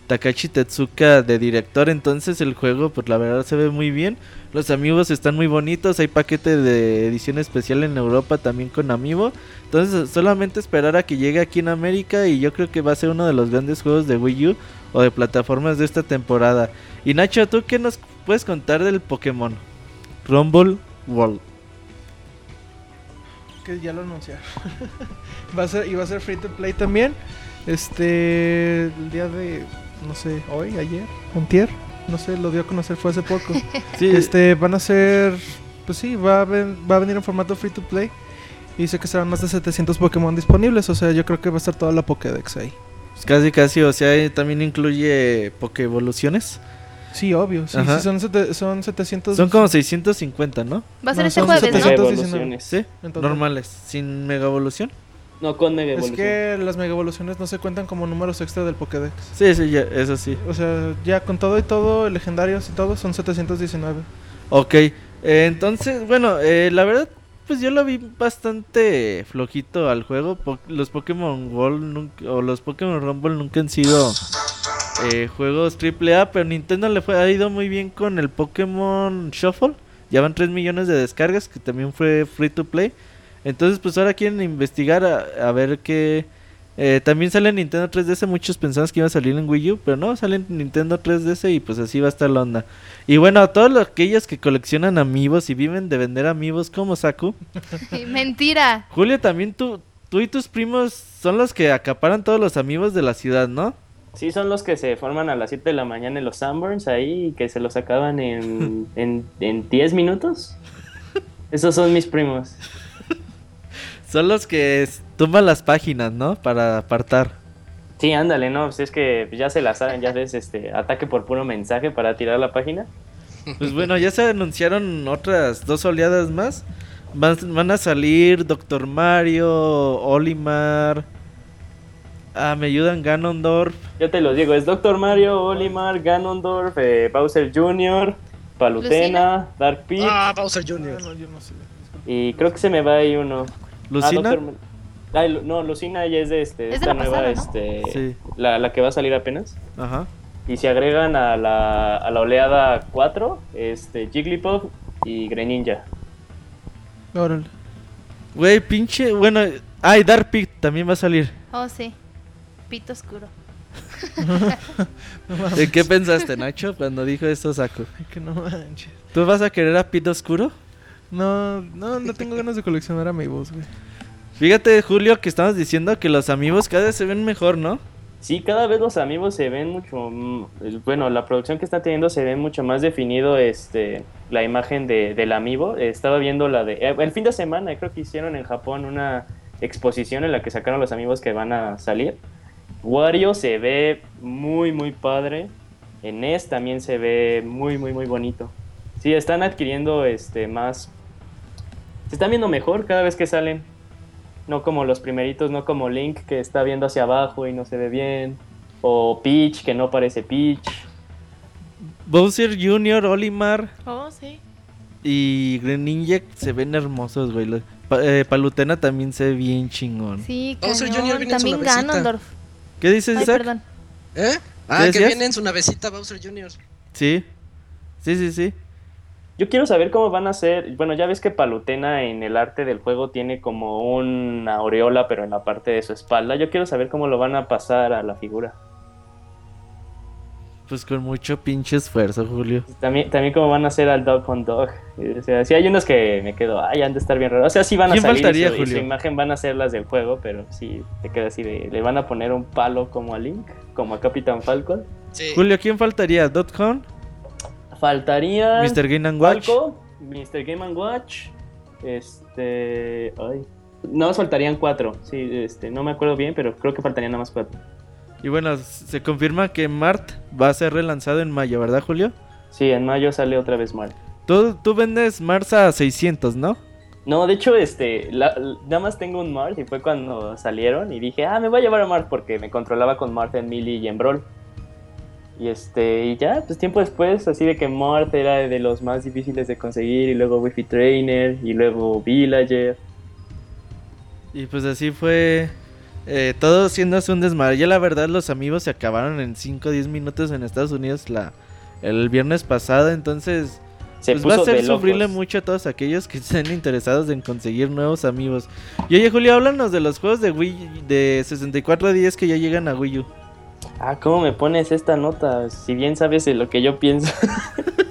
Takashi Tetsuka de director, entonces el juego pues la verdad se ve muy bien, los amigos están muy bonitos, hay paquete de edición especial en Europa también con amiibo, entonces solamente esperar a que llegue aquí en América y yo creo que va a ser uno de los grandes juegos de Wii U o de plataformas de esta temporada. Y Nacho, ¿tú qué nos puedes contar del Pokémon? Rumble World. Que ya lo anunciaron. va a ser, y va a ser free to play también. Este. El día de. No sé, hoy, ayer, antier. No sé, lo dio a conocer, fue hace poco. Sí, Este, van a ser. Pues sí, va a, ven- va a venir en formato free to play. Y dice que serán más de 700 Pokémon disponibles. O sea, yo creo que va a estar toda la Pokédex ahí. Pues casi, casi, o sea, también incluye Pokévoluciones. Sí, obvio. Sí, Ajá. sí, son, sete- son 700. Son como 650, ¿no? Va a ser No, este son jueves, ¿no? 700. Mega 719. evoluciones. Sí, normales, sin Mega Evolución. No, con Mega Es Evolución. que las mega evoluciones no se cuentan como números extra del Pokédex. Sí, sí, ya, eso sí. O sea, ya con todo y todo, legendarios y todo, son 719. Ok, eh, entonces, bueno, eh, la verdad, pues yo lo vi bastante flojito al juego. Po- los Pokémon nunca- o los Pokémon Rumble nunca han sido eh, juegos AAA, pero Nintendo le fue, ha ido muy bien con el Pokémon Shuffle. Ya van 3 millones de descargas, que también fue free to play. Entonces, pues ahora quieren investigar a, a ver qué... eh, también sale en Nintendo 3DS, muchos pensamos que iba a salir en Wii U, pero no, sale en Nintendo 3DS y pues así va a estar la onda. Y bueno, a todos los- aquellos que coleccionan amigos y viven de vender amigos como Saku. Mentira. Julio, también tú, tú y tus primos son los que acaparan todos los amigos de la ciudad, ¿no? Sí, son los que se forman a las 7 de la mañana en los Sunburns ahí y que se los acaban en, en, en 10 minutos. Esos son mis primos. Son los que tumban las páginas, ¿no? Para apartar. Sí, ándale, no, pues es que ya se la saben, ya ves, este, ataque por puro mensaje para tirar la página. Pues bueno, ya se anunciaron otras dos oleadas más. Van, van a salir Doctor Mario, Olimar. Ah, me ayudan Ganondorf. Yo te lo digo, es Doctor Mario, Olimar, Ganondorf, eh, Bowser Jr., Palutena, Dark Pit Ah, Bowser Ah, Jr. no, yo no sé. disculpa. y creo que se me va ahí uno. Lucina. Ah, Dr. Ma- Ay, Lu- no, Lucina ya es de este, Es de esta la nueva, pasada, ¿no? este, Sí. la, la que va a salir apenas. Ajá. Y se agregan a la, a la oleada 4, este, Jigglypuff y Greninja. Órale. Güey, pinche. Bueno, ay, Dark Pit también va a salir. Oh, sí. Pito oscuro. No. ¿De qué pensaste, Nacho, cuando dijo esto, Saco? Que no manches. ¿Tú vas a querer a Pit Oscuro? No, no, no tengo ganas de coleccionar amigos, güey. Fíjate, Julio, que estamos diciendo que los amigos cada vez se ven mejor, ¿no? Sí, cada vez los amigos se ven mucho, bueno, la producción que está teniendo se ve mucho más definido, este, la imagen de, del amiibo. Eh, Estaba viendo la de, eh, el fin de semana, creo que hicieron en Japón una exposición en la que sacaron los amigos que van a salir. Wario se ve muy, muy padre. En NES también se ve muy, muy, muy bonito. Sí, están adquiriendo, este, más, se están viendo mejor cada vez que salen. No como los primeritos, no como Link que está viendo hacia abajo y no se ve bien. O Peach que no parece Peach. Bowser Jr., Olimar Oh, sí. y Greninja se ven hermosos, güey. Pa- eh, Palutena también se ve bien chingón. Sí, Bowser. Jr. También. Ganondorf. ¿Qué dices, Ay, Isaac? perdón. ¿Eh? Ah, ¿Qué que viene en su navecita Bowser Jr. Sí. Sí, sí, sí. Yo quiero saber cómo van a ser. Bueno, ya ves que Palutena en el arte del juego tiene como una aureola, pero en la parte de su espalda. Yo quiero saber cómo lo van a pasar a la figura. Pues con mucho pinche esfuerzo, Julio. También, también cómo van a hacer al Dog on Dog. O sea, sí hay unos que me quedo, ay, han de estar bien raros. O sea, sí van a ¿Quién salir y faltaría, su, y su Julio? imagen van a ser las del juego, pero sí te queda así de, le van a poner un palo como a Link, como a Capitán Falcon. Sí. Julio, ¿quién faltaría? ¿Dot Con? Faltaría ¿Mr. Game and Watch? Falco, Mr. Game and Watch, este, ay, no faltarían cuatro, sí, este, no me acuerdo bien, pero creo que faltarían nada más cuatro. Y bueno, se confirma que Mart va a ser relanzado en mayo, ¿verdad, Julio? Sí, en mayo sale otra vez Mario. Tú, tú vendes Mars a 600, ¿no? No, de hecho, este, la- nada más tengo un Mart y fue cuando salieron y dije, ah, me voy a llevar a Mart porque me controlaba con Mart en Melee y en Brawl. Y este, y ya, pues tiempo después, así de que Mart era de los más difíciles de conseguir y luego Wi-Fi Trainer y luego Villager. Y pues así fue eh, todo siéndose un desmadre. Ya la verdad los amigos se acabaron en 5 o 10 minutos en Estados Unidos la, el viernes pasado. Entonces Se pues va a locos. sufrirle mucho a todos aquellos que estén interesados en conseguir nuevos amigos. Y oye Julio, háblanos de los juegos de Wii de 64 días que ya llegan a Wii U. Ah, ¿cómo me pones esta nota? Si bien sabes de lo que yo pienso.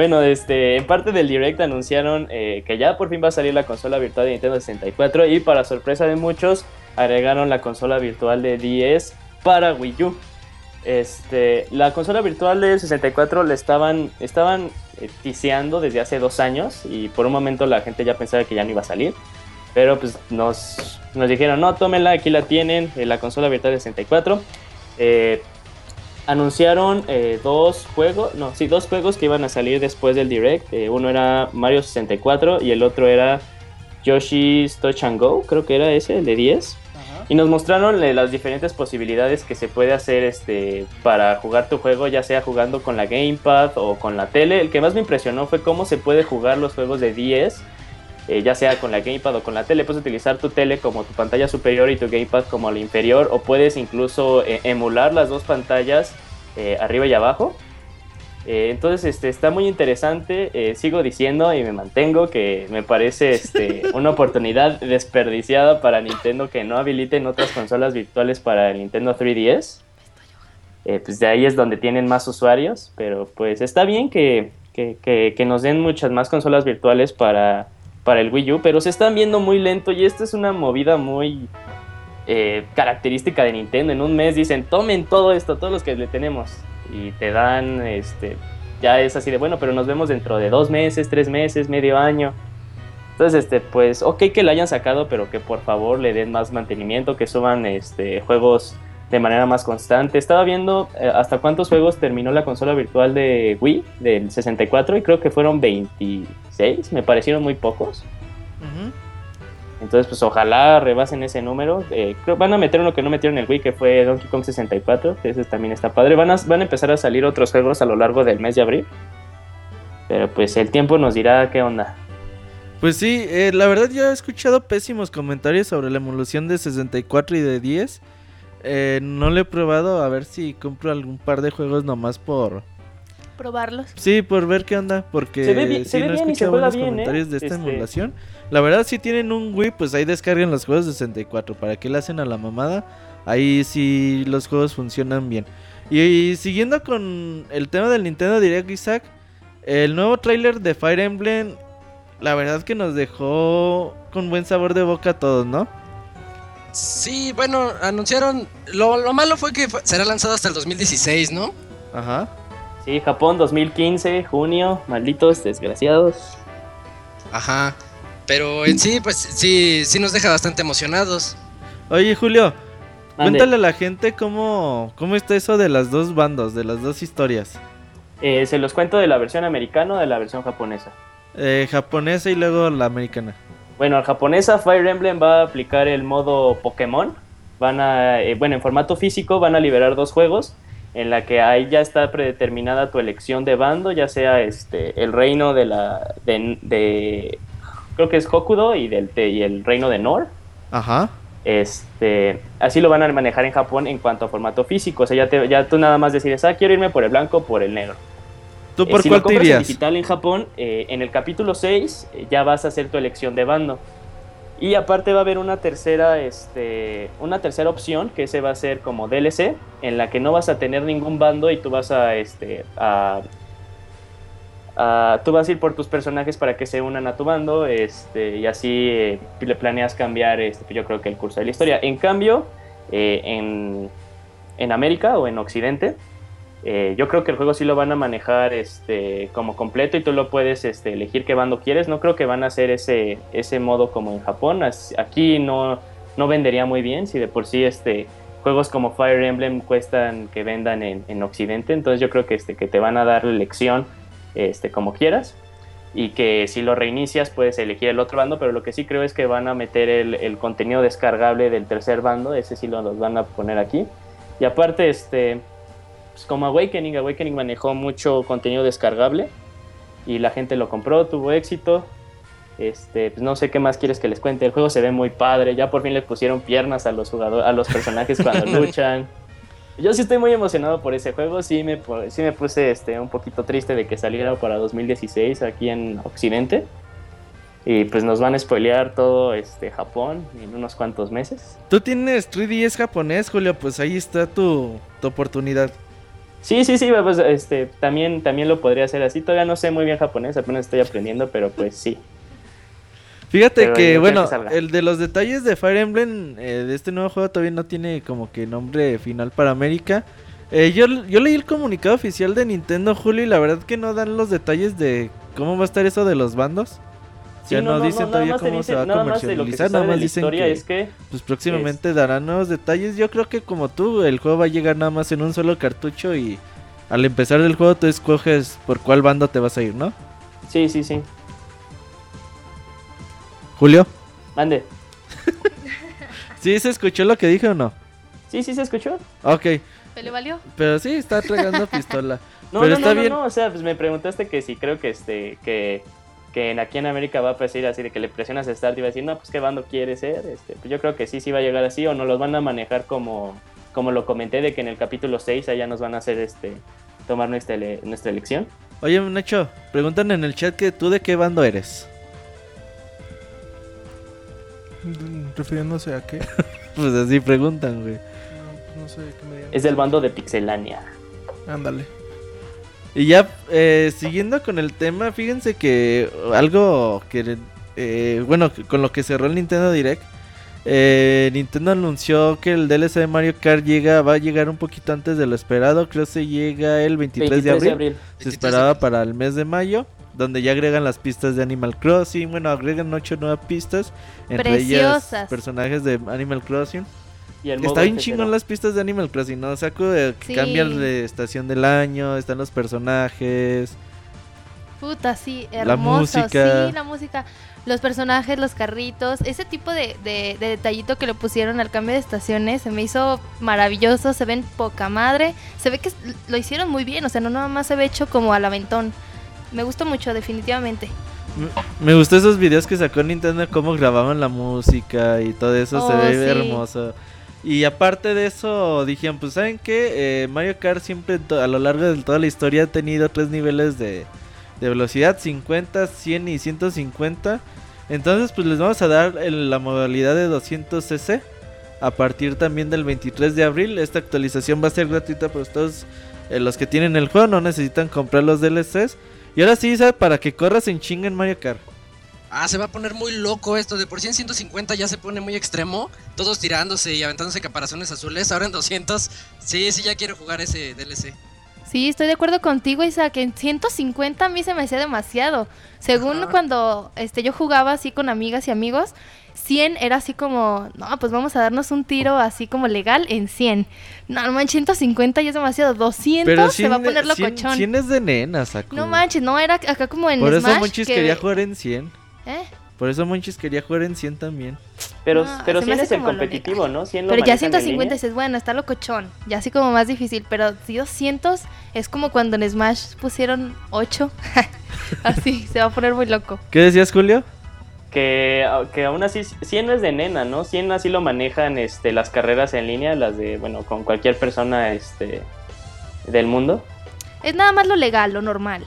bueno, este, en parte del Direct anunciaron eh, que ya por fin va a salir la consola virtual de Nintendo 64 y para sorpresa de muchos agregaron la consola virtual de 10 para Wii U. Este, la consola virtual de 64 la estaban, estaban eh, tiseando desde hace dos años y por un momento la gente ya pensaba que ya no iba a salir. Pero pues nos, nos dijeron, no, tómenla, aquí la tienen, eh, la consola virtual de 64. Eh, anunciaron eh, dos juegos, no, sí, dos juegos que iban a salir después del Direct. Eh, uno era Mario 64 y el otro era Yoshi's Touch and Go, creo que era ese, el de 10. Y nos mostraron eh, las diferentes posibilidades que se puede hacer este, para jugar tu juego, ya sea jugando con la Gamepad o con la tele. El que más me impresionó fue cómo se puede jugar los juegos de 10, eh, ya sea con la Gamepad o con la tele. Puedes utilizar tu tele como tu pantalla superior y tu Gamepad como la inferior, o puedes incluso eh, emular las dos pantallas eh, arriba y abajo. Entonces este, está muy interesante. sigo diciendo y me mantengo que me parece este, una oportunidad desperdiciada para Nintendo que no habiliten otras consolas virtuales para el Nintendo 3DS. Eh, pues de ahí es donde tienen más usuarios, pero pues está bien que, que- que- que nos den muchas más consolas virtuales para para el Wii U, pero se están viendo muy lento y esta es una movida muy eh, característica de Nintendo. En un mes dicen, tomen todo esto, todos los que le tenemos, y te dan, este, ya es así de bueno, pero nos vemos dentro de dos meses, tres meses, medio año. Entonces, este, pues, ok que la hayan sacado, pero que por favor le den más mantenimiento, que suban este, juegos de manera más constante. Estaba viendo eh, hasta cuántos juegos terminó la consola virtual de Wii, del 64, y creo que fueron 26, me parecieron muy pocos. Entonces, pues ojalá rebasen ese número. Eh, creo van a meter uno que no metieron en el Wii, que fue Donkey Kong 64, que ese también está padre. Van a, van a empezar a salir otros juegos a lo largo del mes de abril. Pero pues el tiempo nos dirá qué onda. Pues sí, eh, la verdad yo he escuchado pésimos comentarios sobre la emulación de 64 y de 10. Eh, no lo he probado, a ver si compro algún par de juegos nomás por... Probarlos. Sí, por ver qué onda, porque Se ve bi- sí, se ve no he escuchado juega buenos bien, ¿eh? comentarios de esta Este- emulación. La verdad, si tienen un Wii, pues ahí descarguen los juegos de 64. ¿Para qué le hacen a la mamada? Ahí sí los juegos funcionan bien. Y, y siguiendo con el tema del Nintendo Direct, Isaac, el nuevo tráiler de Fire Emblem, la verdad que nos dejó con buen sabor de boca a todos, ¿no? Sí, bueno, anunciaron. Lo, lo malo fue que fue- será lanzado hasta el 2016, ¿no? Ajá. Sí, Japón 2015, junio, malditos desgraciados. Ajá. Pero en sí, pues sí, sí nos deja bastante emocionados. Oye, Julio, Mande. cuéntale a la gente cómo, cómo está eso de las dos bandos, de las dos historias. Eh, se los cuento de la versión americana o de la versión japonesa. Eh, japonesa y luego la americana. Bueno, al japonesa Fire Emblem va a aplicar el modo Pokémon. Van a, eh, bueno, en formato físico van a liberar dos juegos en la que ahí ya está predeterminada tu elección de bando, ya sea este el reino de la de, de- creo que es Hokudo y del de- y el reino de Nor. Ajá. Este, así lo van a manejar en Japón en cuanto a formato físico, o sea, ya, te- ya tú nada más decides, ah, quiero irme por el blanco o por el negro. ¿Tú Eh, por si cuál lo te compras en digital en Japón, eh, en el capítulo 6 eh, ya vas a hacer tu elección de bando. Y aparte va a haber una tercera, este, una tercera opción que ese va a ser como DLC, en la que no vas a tener ningún bando y tú vas a, este, a, a- tú vas a ir por tus personajes para que se unan a tu bando, este, y así eh, le planeas cambiar, este, yo creo que el curso de la historia. En cambio, eh, en, en América o en Occidente, eh, yo creo que el juego sí lo van a manejar este, como completo y tú lo puedes este, elegir qué bando quieres. No creo que van a hacer ese, ese modo como en Japón. Aquí no, no vendería muy bien si de por sí este, juegos como Fire Emblem cuestan que vendan en, en Occidente. Entonces yo creo que, este, que te van a dar la elección este, como quieras. Y que si lo reinicias puedes elegir el otro bando, pero lo que sí creo es que van a meter el, contenido descargable del tercer bando, ese sí lo van a poner aquí. Y aparte, este, pues como Awakening, Awakening manejó mucho contenido descargable y la gente lo compró, tuvo éxito. Este, pues no sé qué más quieres que les cuente. El juego se ve muy padre. Ya por fin le pusieron piernas a los jugadores, a los personajes cuando luchan. Yo sí estoy muy emocionado por ese juego. Sí me, sí me puse este, un poquito triste de que saliera para 2016 aquí en Occidente. Y pues nos van a spoilear todo este Japón en unos cuantos meses. Tú tienes 3DS japonés, Julio, pues ahí está tu, tu oportunidad. Sí, sí, sí, pues este, también, también lo podría hacer así. Todavía no sé muy bien japonés, apenas estoy aprendiendo, pero pues sí. Fíjate Pero que, bueno, que el de los detalles de Fire Emblem eh, de este nuevo juego todavía no tiene como que nombre final para América. Eh, yo, yo leí el comunicado oficial de Nintendo, Julio, y la verdad que no dan los detalles de cómo va a estar eso de los bandos. Sí, no, dicen todavía cómo se va a nada más de lo que se comercializar, nada más dicen historia que es que pues, próximamente darán nuevos detalles. Yo creo que como tú, el juego va a llegar nada más en un solo cartucho y al empezar el juego tú escoges por cuál bando te vas a ir, ¿no? sí, sí, sí. Julio, Mande. ¿sí se escuchó lo que dije o no? Sí, sí se escuchó. Ok, ¿Pero le valió? pero sí, está tragando pistola. No, Pero no, está no, no, bien. no, o sea, pues me preguntaste que si creo que este que que en aquí en América va a decir así de que le presionas Start y va a decir, "No, pues qué bando quiere ser." Este, pues yo creo que sí sí va a llegar así o no los van a manejar como como lo comenté de que en el capítulo 6 allá nos van a hacer este tomar nuestra ele- nuestra elección. Oye, Nacho, preguntan en el chat que tú de qué bando eres. Refiriéndose a qué. Pues así preguntan, güey. No, pues no sé qué me digan. Es del bando de Pixelania. Ándale. Y ya, eh, siguiendo con el tema, fíjense que algo que eh, bueno, con lo que cerró el Nintendo Direct, eh, Nintendo anunció que el DLC de Mario Kart llega, va a llegar un poquito antes de lo esperado. Creo que se llega el 23, de, abril. Se 23 esperaba de abril. para el mes de mayo. Donde ya agregan las pistas de Animal Crossing. Bueno, agregan ocho nuevas pistas. Entre ellas Preciosas. personajes de Animal Crossing. Y el modo Está bien F0. chingón las pistas de Animal Crossing, ¿no? Saco de que Sí. cambian de estación del año, están los personajes. Puta, sí, La hermoso. música. Sí, la música. Los personajes, los carritos. Ese tipo de, de- de detallito que le pusieron al cambio de estaciones se me hizo maravilloso. Se ven poca madre. Se ve que lo hicieron muy bien. O sea, no nada más se ve hecho como al aventón. Me gustó mucho, definitivamente. Me- Me gustó esos videos que sacó Nintendo, cómo grababan la música y todo eso, se Oh, ve sí. hermoso. Y aparte de eso, dijeron, pues saben que Mario Kart siempre a lo largo de toda la historia ha tenido tres niveles de, velocidad, 50, 100 y 150. Entonces pues les vamos a dar la modalidad de 200cc a partir también del 23 de abril. Esta actualización va a ser gratuita para todos eh, los que tienen el juego, no necesitan comprar los DLCs. Y ahora sí. Para que corras en chinga en Mario Kart. Ah, se va a poner muy loco esto. De por sí en 150 ya se pone muy extremo. Todos tirándose y aventándose caparazones azules. Ahora en 200. Sí, sí, ya quiero jugar ese DLC. Sí, estoy de acuerdo contigo, Isaac. En 150 a mí se me hacía demasiado. Según Ajá. cuando este, yo jugaba así con amigas y amigos, 100 era así como, no, pues vamos a darnos un tiro así como legal en 100. No, no manches, 150 ya es demasiado. 200 se va a poner locochón. 100 es de nena, saco. No manches, no, era acá como en Por eso Smash. Monchis que- quería jugar en 100. ¿Eh? Por eso Monchis quería jugar en 100 también. Pero, No, pero se me 100 hace es el competitivo, ¿no? 100 lo Pero ya manejan en 150 línea. dices, bueno, está locochón. Ya así como más difícil. Pero si 200 es como cuando en Smash pusieron 8. así, se va a poner muy loco. ¿Qué decías, Julio? Que, que aún así, 100 no es de nena, ¿no? 100 así lo manejan este, las carreras en línea, las de, bueno, con cualquier persona este, del mundo. Es nada más lo legal, lo normal.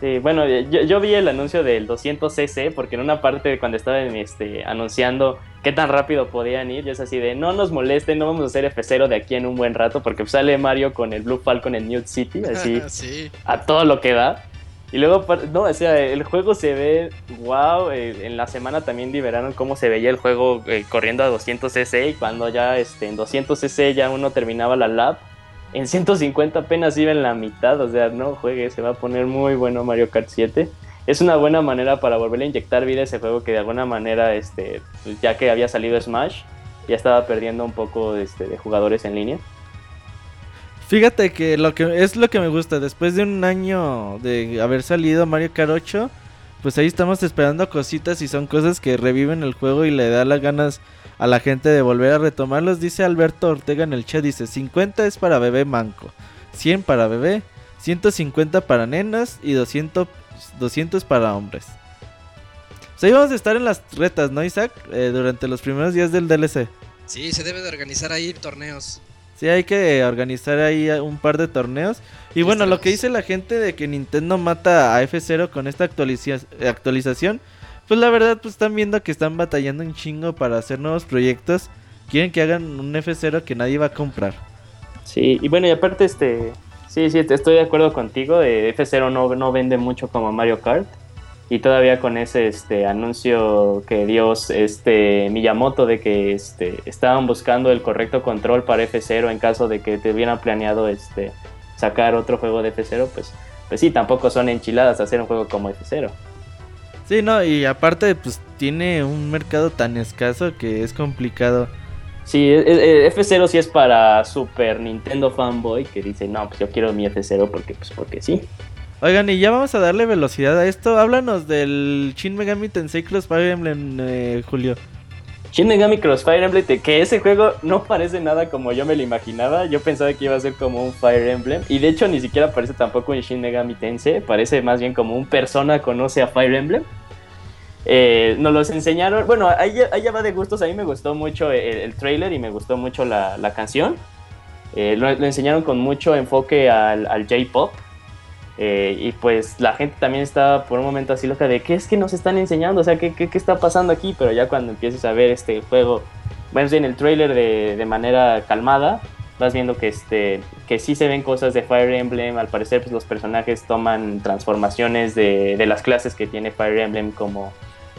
Sí, bueno, yo, yo vi el anuncio del 200cc porque en una parte cuando estaban este, anunciando qué tan rápido podían ir, yo es así de no nos molesten, no vamos a hacer F0 de aquí en un buen rato porque sale Mario con el Blue Falcon en New City, así sí. a todo lo que da. Y luego, no, o sea, el juego se ve, wow, eh, en la semana también liberaron cómo se veía el juego eh, corriendo a 200cc y cuando ya este, en 200cc ya uno terminaba la lap, en 150 apenas iba en la mitad, o sea, no juegue, se va a poner muy bueno Mario Kart 7. Es una buena manera para volverle a inyectar vida a ese juego que de alguna manera, este, pues, ya que había salido Smash, ya estaba perdiendo un poco este, de jugadores en línea. Fíjate que lo que es lo que me gusta. Después de un año de haber salido Mario Kart 8, pues ahí estamos esperando cositas y son cosas que reviven el juego y le da las ganas a la gente de volver a retomarlos. Dice Alberto Ortega en el chat, dice 50 es para bebé manco, 100 para bebé, 150 para nenas y 200, 200 para hombres. Pues ahí vamos a estar en las retas, ¿no, Isaac? Eh, durante los primeros días del DLC. Sí, se debe de organizar ahí torneos. Sí, hay que organizar ahí un par de torneos. Y bueno, lo que dice la gente de que Nintendo mata a F0 con esta actualiza- actualización, pues la verdad, pues están viendo que están batallando un chingo para hacer nuevos proyectos. Quieren que hagan un F0 que nadie va a comprar. Sí, y bueno, y aparte, este, sí, sí, estoy de acuerdo contigo, de F0 no, no vende mucho como Mario Kart, y todavía con ese este, anuncio que dio este, Miyamoto de que este, estaban buscando el correcto control para F0 en caso de que te hubieran planeado este, sacar otro juego de F0, pues, pues sí, tampoco son enchiladas hacer un juego como F0. Sí, no, y aparte, pues tiene un mercado tan escaso que es complicado. Sí, e- e- F0 sí es para Super Nintendo fanboy que dice, no, pues yo quiero mi F0 porque, pues, porque sí. Oigan, y ya vamos a darle velocidad a esto. Háblanos del Shin Megami Tensei Cross Fire Emblem, eh, Julio. Shin Megami Crossfire Emblem, te- que ese juego no parece nada como yo me lo imaginaba. Yo pensaba que iba a ser como un Fire Emblem. Y de hecho ni siquiera parece tampoco un Shin Megami Tensei. Parece más bien como un persona conoce a Fire Emblem. Eh, nos los enseñaron. Bueno, ahí, ya- ahí va de gustos. A mí me gustó mucho el, el trailer y me gustó mucho la, la canción. Eh, lo, enseñaron con mucho enfoque al J-pop. Eh, y pues la gente también estaba por un momento así loca de qué es que nos están enseñando, o sea, ¿qué, qué, qué está pasando aquí? Pero ya cuando empieces a ver este juego, bueno, en el trailer de, de manera calmada, vas viendo que, este, que sí se ven cosas de Fire Emblem, al parecer pues, los personajes toman transformaciones de, de las clases que tiene Fire Emblem como,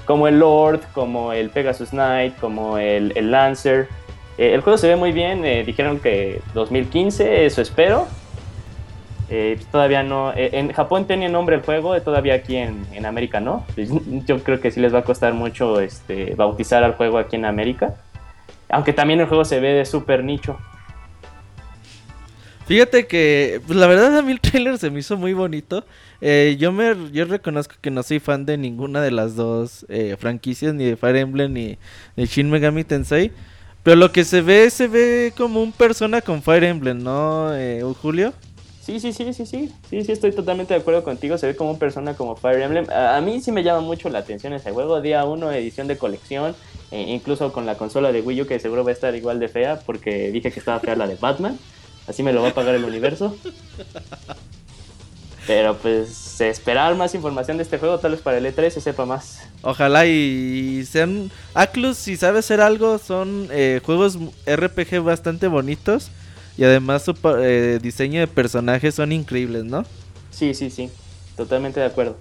como el Lord, como el Pegasus Knight, como el, el Lancer. Eh, el juego se ve muy bien, eh, dijeron que 2015, eso espero. Eh, todavía no, eh, en Japón tiene nombre el juego, eh, todavía aquí en, en América no. Pues, Yo creo que sí les va a costar mucho este, bautizar al juego aquí en América. Aunque también el juego se ve de súper nicho. Fíjate que, pues la verdad a mí el trailer se me hizo muy bonito. Eh, yo me yo reconozco que no soy fan de ninguna de las dos franquicias, ni de Fire Emblem ni de Shin Megami Tensei. Pero lo que se ve, se ve como un persona con Fire Emblem, ¿no, Julio? Sí, sí, sí, sí, sí. Sí, sí, estoy totalmente de acuerdo contigo. Se ve como una persona como Fire Emblem. A, a mí sí me llama mucho la atención ese juego. Día 1, edición de colección. e incluso con la consola de Wii U, que seguro va a estar igual de fea, porque dije que estaba fea la de Batman. Así me lo va a pagar el universo. Pero pues esperar más información de este juego, tal vez para el E3 se sepa más. Ojalá y sean... Aclus, si sabe hacer algo, son eh, juegos RPG bastante bonitos. Y además su eh, diseño de personajes son increíbles, ¿no? Sí, sí, sí. Totalmente de acuerdo.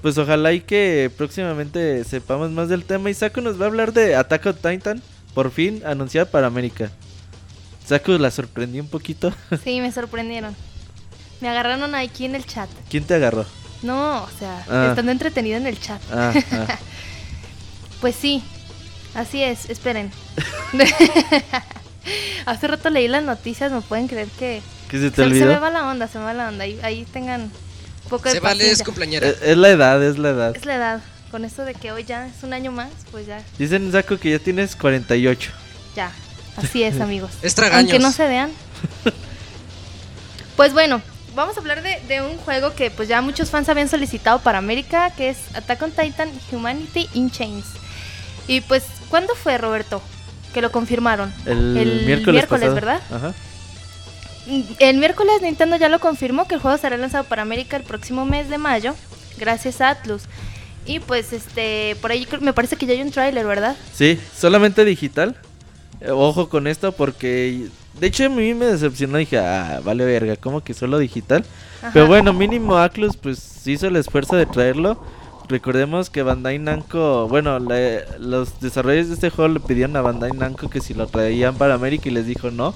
Pues ojalá y que próximamente sepamos más del tema. Y Saku nos va a hablar de Attack on Titan, por fin anunciada para América. Saku la sorprendió un poquito. Sí, me sorprendieron. Me agarraron aquí en el chat. ¿Quién te agarró? No, o sea, Ah. estando entretenida en el chat. Ah, ah. Pues sí, así es, esperen. Hace rato leí las noticias, me pueden creer que ¿Qué se te se, se me va la onda, se me va la onda. Ahí, ahí tengan un poco de Se vale, es cumpleañera. Es, es la edad, es la edad. Es la edad. Con esto de que hoy ya es un año más, pues ya, Dicen Saku que ya tienes 48. ya. Así es, amigos. Es tragaños. Aunque no se vean. Pues bueno, vamos a hablar de, de un juego que pues ya muchos fans habían solicitado para América, que es Attack on Titan Humanity in Chains. Y pues, ¿cuándo fue, Roberto? Que lo confirmaron. El, El miércoles. ¿verdad? Ajá. El miércoles Nintendo ya lo confirmó que el juego será lanzado para América el próximo mes de mayo, gracias a Atlus. Y pues este, por ahí me parece que ya hay un tráiler, ¿verdad? Sí, solamente digital. Eh, Ojo con esto porque... De hecho a mí me decepcionó. Dije, ah, vale verga, como que solo digital? Ajá. Pero bueno, mínimo Atlus pues hizo el esfuerzo de traerlo. Recordemos que Bandai Namco, bueno, la- los desarrolladores de este juego le pidieron a Bandai Namco que si lo traían para América y les dijo no.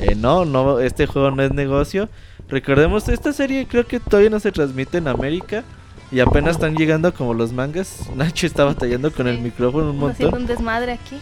Eh, no, no, este juego no es negocio. Recordemos, esta serie creo que todavía no se transmite en América y apenas están llegando como los mangas. Nacho está batallando con el micrófono un Haciendo montón. un desmadre aquí.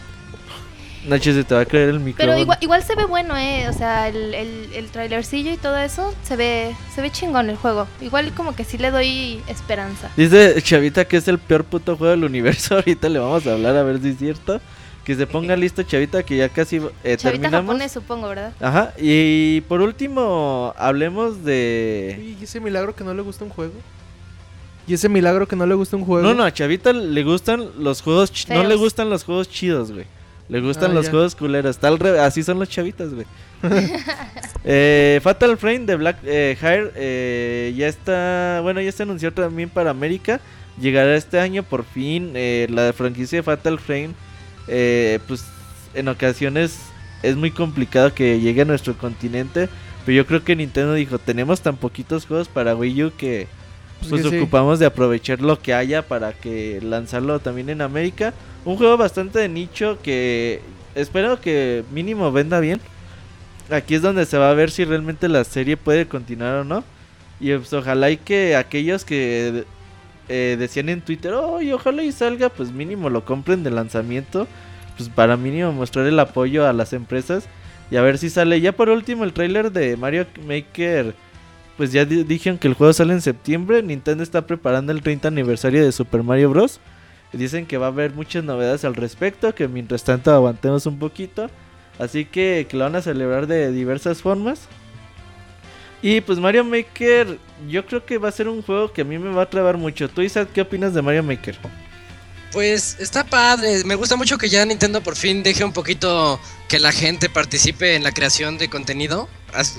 Nacho se te va a caer el micrófono. Pero igual, igual se ve bueno, eh. O sea, el, el, el trailercillo y todo eso se ve, se ve chingón el juego. Igual como que sí le doy esperanza. Dice Chavita que es el peor puto juego del universo. Ahorita le vamos a hablar a ver si es cierto. Que se ponga listo, Chavita, que ya casi eh, Chavita terminamos. japonés, supongo, ¿verdad? Ajá, y por último, hablemos de... ¿Y ese milagro que no le gusta un juego? ¿Y ese milagro que no le gusta un juego? No, no, a Chavita le gustan los juegos... ch- No le gustan los juegos chidos, güey. Le gustan Ah, los ya. juegos culeros. Tal re- Así son los chavitas, güey. Eh, Fatal Frame de Black eh, Hair eh, ya está... Bueno, ya se anunció también para América. Llegará este año por fin. eh, la franquicia de Fatal Frame, eh, pues en ocasiones es muy complicado que llegue a nuestro continente. Pero yo creo que Nintendo dijo, tenemos tan poquitos juegos para Wii U que pues que sí. ocupamos de aprovechar lo que haya para que lanzarlo también en América. Un juego bastante de nicho que espero que mínimo venda bien. Aquí es donde se va a ver si realmente la serie puede continuar o no. Y pues ojalá y que aquellos que eh, decían en Twitter, oh, y ojalá y salga, pues mínimo lo compren de lanzamiento. Pues para mínimo mostrar el apoyo a las empresas. Y a ver si sale. Ya por último el tráiler de Mario Maker. Pues ya di- dijeron que el juego sale en septiembre. Nintendo está preparando el 30 aniversario de Super Mario Bros. Dicen que va a haber muchas novedades al respecto. Que mientras tanto aguantemos un poquito. Así que, que lo van a celebrar de diversas formas. Y pues Mario Maker, yo creo que va a ser un juego que a mí me va a trabar mucho. ¿Tú, Isaac, qué opinas de Mario Maker? Pues está padre, me gusta mucho que ya Nintendo por fin deje un poquito que la gente participe en la creación de contenido.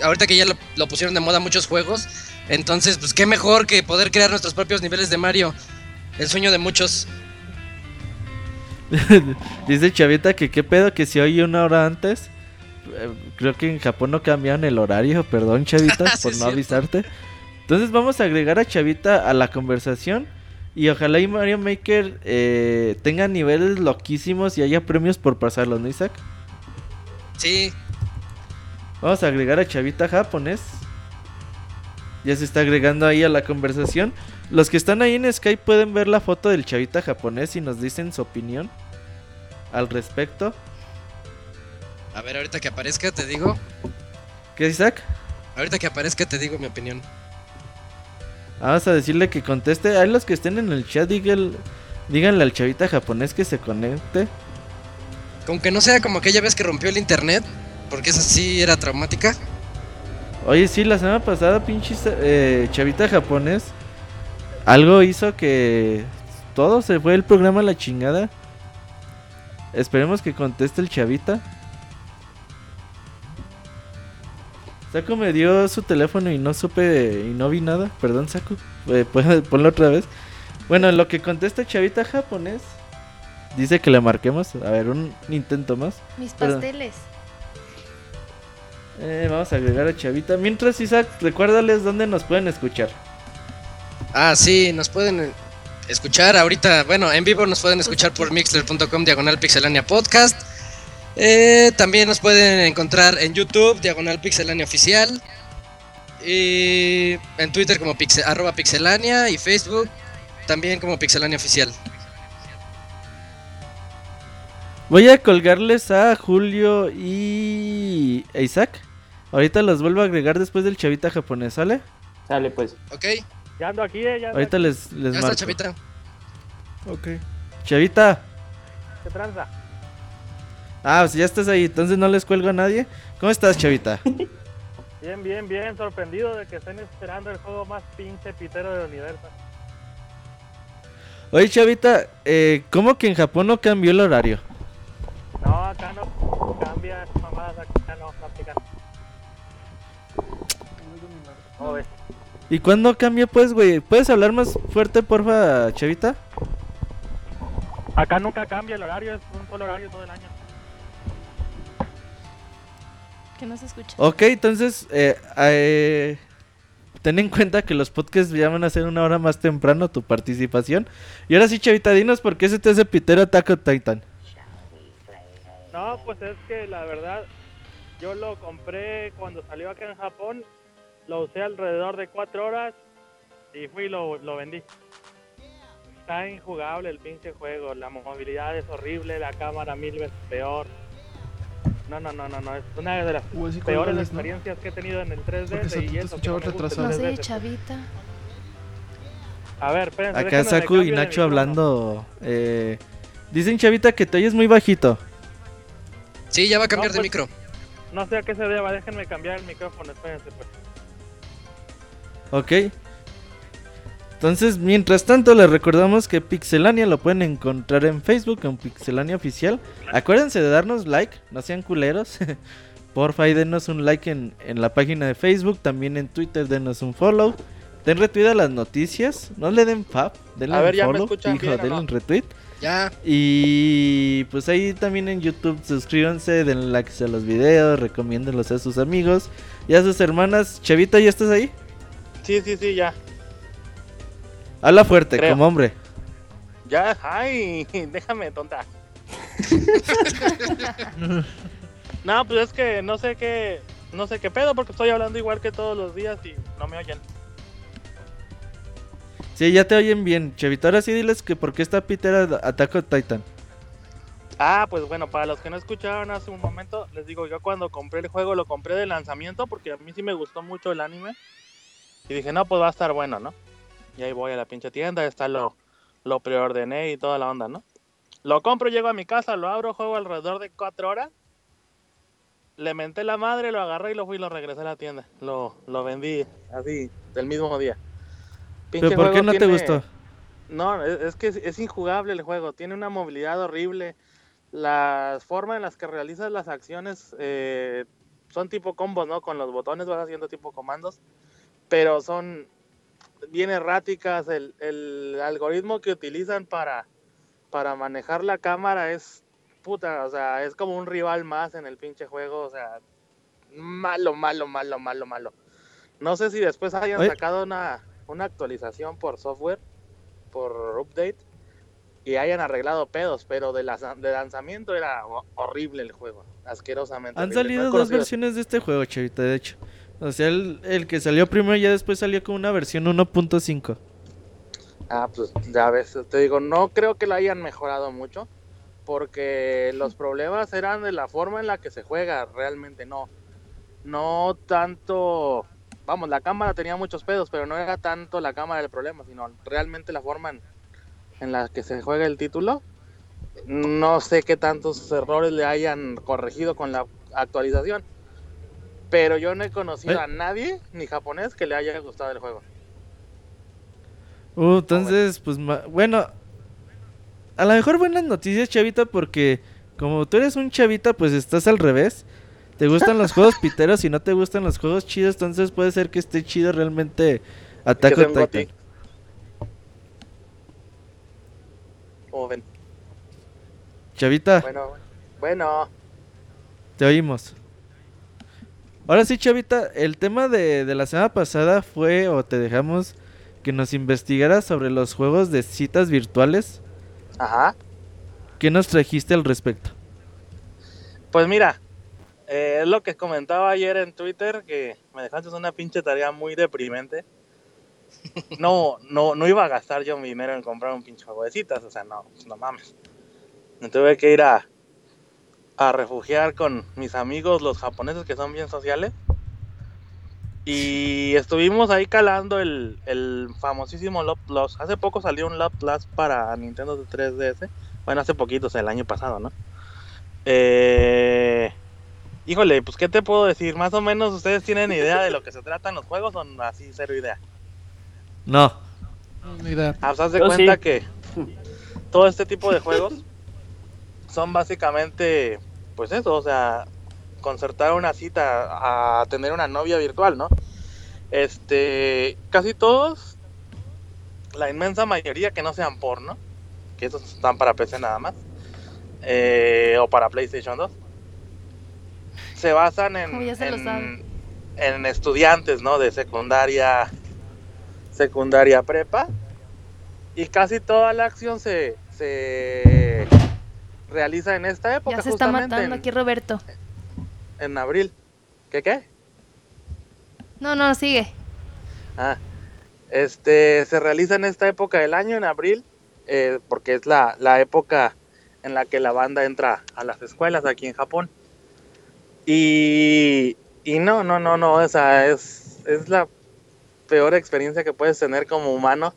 Ahorita que ya lo, lo pusieron de moda muchos juegos, entonces pues qué mejor que poder crear nuestros propios niveles de Mario. El sueño de muchos. Dice Chavita que qué pedo que si oye una hora antes. Eh, Creo que en Japón no cambiaron el horario, perdón Chavita Sí, por no cierto. avisarte. Entonces vamos a agregar a Chavita a la conversación. Y ojalá y Mario Maker eh, tenga niveles loquísimos y haya premios por pasarlos, ¿no, Isaac? Sí, Vamos a agregar a Chavita japonés. Ya se está agregando ahí a la conversación. Los que están ahí en Skype pueden ver la foto del Chavita japonés y nos dicen su opinión al respecto. a ver, ahorita que aparezca te digo. ¿Qué, Isaac? Ahorita que aparezca te digo mi opinión. Vamos a decirle que conteste. Ahí los que estén en el chat, díganle, díganle al Chavita japonés que se conecte. Con que no sea como aquella vez que rompió el internet, porque esa sí era traumática. Oye, sí, la semana pasada, pinche eh, Chavita japonés. Algo hizo que todo se fue el programa a la chingada. Esperemos que conteste el Chavita. Saku me dio su teléfono y no supe y no vi nada. Perdón, Saku. Eh, ¿puedes ponlo otra vez. Bueno, en lo que contesta Chavita japonés. Dice que le marquemos. A ver, un intento más. Mis Perdón. pasteles. Eh, vamos a agregar a Chavita. Mientras, Isaac, recuérdales dónde nos pueden escuchar. Ah, sí, nos pueden eh, escuchar ahorita. Bueno, en vivo nos pueden escuchar por mixler.com diagonal pixelania podcast. Eh, también nos pueden encontrar en YouTube, diagonal pixelania oficial. Y en Twitter como pixe- arroba pixelania y Facebook también como pixelania oficial. Voy a colgarles a Julio y a Isaac. Ahorita los vuelvo a agregar después del chavita japonés, ¿sale? Sale pues. ¿Ok? Ya ando aquí, eh, ya ando Ahorita aquí. les, les Ya está, chavita. Ok. Chavita. ¿Qué tranza? Ah, pues ya estás ahí, entonces no les cuelgo a nadie. ¿Cómo estás, Chavita? Bien, bien, bien, sorprendido de que estén esperando el juego más pinche pitero del universo. Oye, Chavita, eh, ¿cómo que en Japón no cambió el horario? No, acá no cambia, mamadas, acá no, no. ¿Cómo ves? ¿Y cuándo cambia, pues, güey? ¿Puedes hablar más fuerte, porfa, Chavita? Acá nunca cambia el horario, es un solo horario todo el año. Que no se escucha. Ok, entonces, eh, eh, ten en cuenta que los podcasts ya van a ser una hora más temprano tu participación. Y ahora sí, Chavita, dinos por qué se te hace pitero Attack on Titan. No, pues es que la verdad, yo lo compré cuando salió acá en Japón, lo usé alrededor de cuatro horas y fui y lo, lo vendí. Está injugable el pinche juego, la movilidad es horrible, la cámara mil veces peor. No, no, no, no, no, es una de las peores experiencias que he tenido en el 3D Porque se y te eso no retrasado. No 3D. sé, chavita. A ver, espérense, Acá Saku y Nacho hablando. eh, dicen, Chavita, que te oyes muy bajito. Sí, ya va a cambiar No, de pues- micro. No sé a qué se deba, déjenme cambiar el micrófono, espérense pues. Ok. Entonces, mientras tanto, les recordamos que Pixelania lo pueden encontrar en Facebook, en Pixelania Oficial. Acuérdense de darnos like, no sean culeros. Porfa, y denos un like en, en la página de Facebook, también en Twitter, denos un follow. Den retweet a las noticias, no le den fab, denle A un ¿ya me follow, escuchan hijo, bien o denle no? un retweet. Ya. Y pues ahí también en YouTube suscríbanse, denle like a los videos, recomiéndenlos a sus amigos y a sus hermanas. Chavita, ¿ya estás ahí? Sí, sí, sí, ya. Habla fuerte, Creo. como hombre. Ya, ay, déjame, tonta. no, pues es que no sé qué, no sé qué pedo porque estoy hablando igual que todos los días y no me oyen. Sí, ya te oyen bien, Chavita. Ahora sí diles que por qué está Peter Attack on Titan. Ah, pues bueno, para los que no escucharon hace un momento, les digo, yo cuando compré el juego lo compré de lanzamiento porque a mí sí me gustó mucho el anime. Y dije, no, pues va a estar bueno, ¿no? Y ahí voy a la pinche tienda, está lo, lo preordené y toda la onda, ¿no? Lo compro, llego a mi casa, lo abro, juego alrededor de cuatro horas. Le menté la madre, lo agarré y lo fui y lo regresé a la tienda. Lo, lo vendí así, del mismo día. ¿Pero Pinche por qué no te tiene- gustó? no, es, es que es, es injugable el juego, tiene una movilidad horrible. La forma en las que realizas las acciones eh, son tipo combos, ¿no? Con los botones vas haciendo tipo comandos, pero son bien erráticas. El, el algoritmo que utilizan para, para manejar la cámara es puta, o sea, es como un rival más en el pinche juego, o sea, malo, malo, malo, malo, malo. No sé si después hayan Oye. sacado una, una actualización por software por update y hayan arreglado pedos, pero de, la, de lanzamiento era ho- horrible el juego, asquerosamente. Han horrible. salido No dos versiones de este juego, chavita, de hecho. O sea, el, el que salió primero ya después salió con una versión 1.5. Ah, pues ya ves, te digo, no creo que lo hayan mejorado mucho, porque los problemas eran de la forma en la que se juega, realmente no. No tanto, vamos, la cámara tenía muchos pedos, pero no era tanto la cámara el problema, sino realmente la forma en, en la que se juega el título. No sé qué tantos errores le hayan corregido con la actualización, pero yo no he conocido ¿Eh? a nadie, ni japonés, que le haya gustado el juego. Uh, entonces, pues, bueno. A lo mejor buenas noticias, chavita, porque como tú eres un chavita, pues estás al revés. Te gustan los juegos piteros y no te gustan los juegos chidos, entonces puede ser que esté chido realmente Attack on Titan. ven. Chavita, Bueno, bueno. te oímos. Ahora sí, Chavita, el tema de, de la semana pasada fue, o te dejamos que nos investigaras sobre los juegos de citas virtuales. Ajá. ¿Qué nos trajiste al respecto? Pues mira, eh, es lo que comentaba ayer en Twitter, que me dejaste una pinche tarea muy deprimente. No, no, no iba a gastar yo mi dinero en comprar un pinche juego de citas, o sea, no, no mames. Me tuve que ir a, a refugiar con mis amigos, los japoneses que son bien sociales. Y estuvimos ahí calando el, el famosísimo Love Plus. Hace poco salió un Love Plus para Nintendo 3DS. Bueno, hace poquito, o sea, el año pasado, ¿no? Eh, híjole, pues qué te puedo decir, más o menos ustedes tienen idea de lo que se tratan los juegos o así cero idea. No. Ni idea. Ah, pues de Yo cuenta sí. que todo este tipo de juegos son básicamente, pues eso, o sea, concertar una cita a tener una novia virtual, ¿no? Este, casi todos, la inmensa mayoría que no sean porno, que esos están para PC nada más, eh, o para PlayStation 2, se basan en, Como ya se lo en- en estudiantes, ¿no? De secundaria, secundaria prepa, y casi toda la acción se, se realiza en esta época, Ya se está justamente matando en, aquí Roberto. en abril. ¿Qué qué? No, no, sigue. Ah, este, se realiza en esta época del año, en abril, eh, porque es la, la época en la que la banda entra a las escuelas aquí en Japón. Y, y no, no, no, no, o sea, es, es la peor experiencia que puedes tener como humano,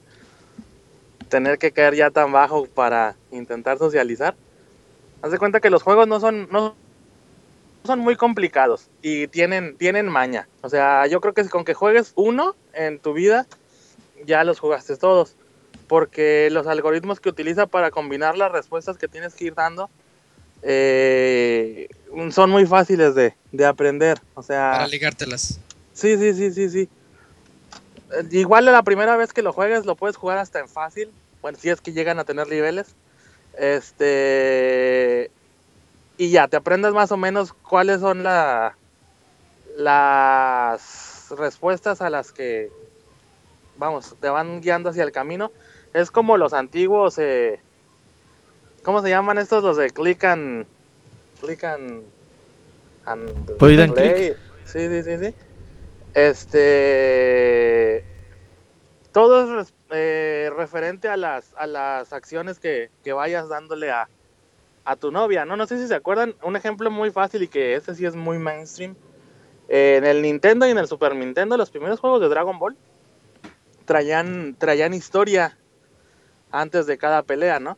tener que caer ya tan bajo para intentar socializar. Haz de cuenta que los juegos no son, no son muy complicados y tienen, tienen maña. O sea, yo creo que con que juegues uno en tu vida, ya los jugaste todos. Porque los algoritmos que utiliza para combinar las respuestas que tienes que ir dando eh, son muy fáciles de, de aprender. O sea, Para ligártelas. Sí, sí, sí, sí, sí. Eh, Igual la primera vez que lo juegues lo puedes jugar hasta en fácil. Bueno, si es que llegan a tener niveles. Este. Y ya, te aprendes más o menos cuáles son la, las respuestas a las que, vamos, te van guiando hacia el camino. Es como los antiguos, eh, ¿cómo se llaman estos? Los de click and... Click and... and play. click. Sí, sí, sí, sí. Este... Todo es eh, referente a las, a las acciones que, que vayas dándole a, a tu novia, ¿no? No sé si se acuerdan, un ejemplo muy fácil y que este sí es muy mainstream. Eh, en el Nintendo y en el Super Nintendo, los primeros juegos de Dragon Ball traían, traían historia antes de cada pelea, ¿no?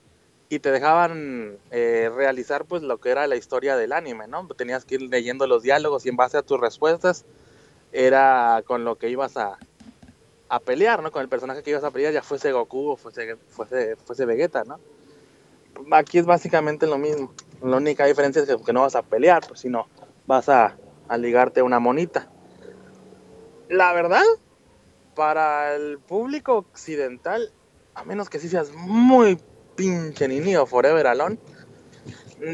Y te dejaban eh, realizar pues lo que era la historia del anime, ¿no? Tenías que ir leyendo los diálogos y en base a tus respuestas era con lo que ibas a, a pelear, ¿no? Con el personaje que ibas a pelear, ya fuese Goku o fuese, fuese, Vegeta, ¿no? Aquí es básicamente lo mismo. La única diferencia es que, no vas a pelear, pues sino vas a, a ligarte una monita. La verdad, para el público occidental, a menos que sí seas muy pinche niño forever alone,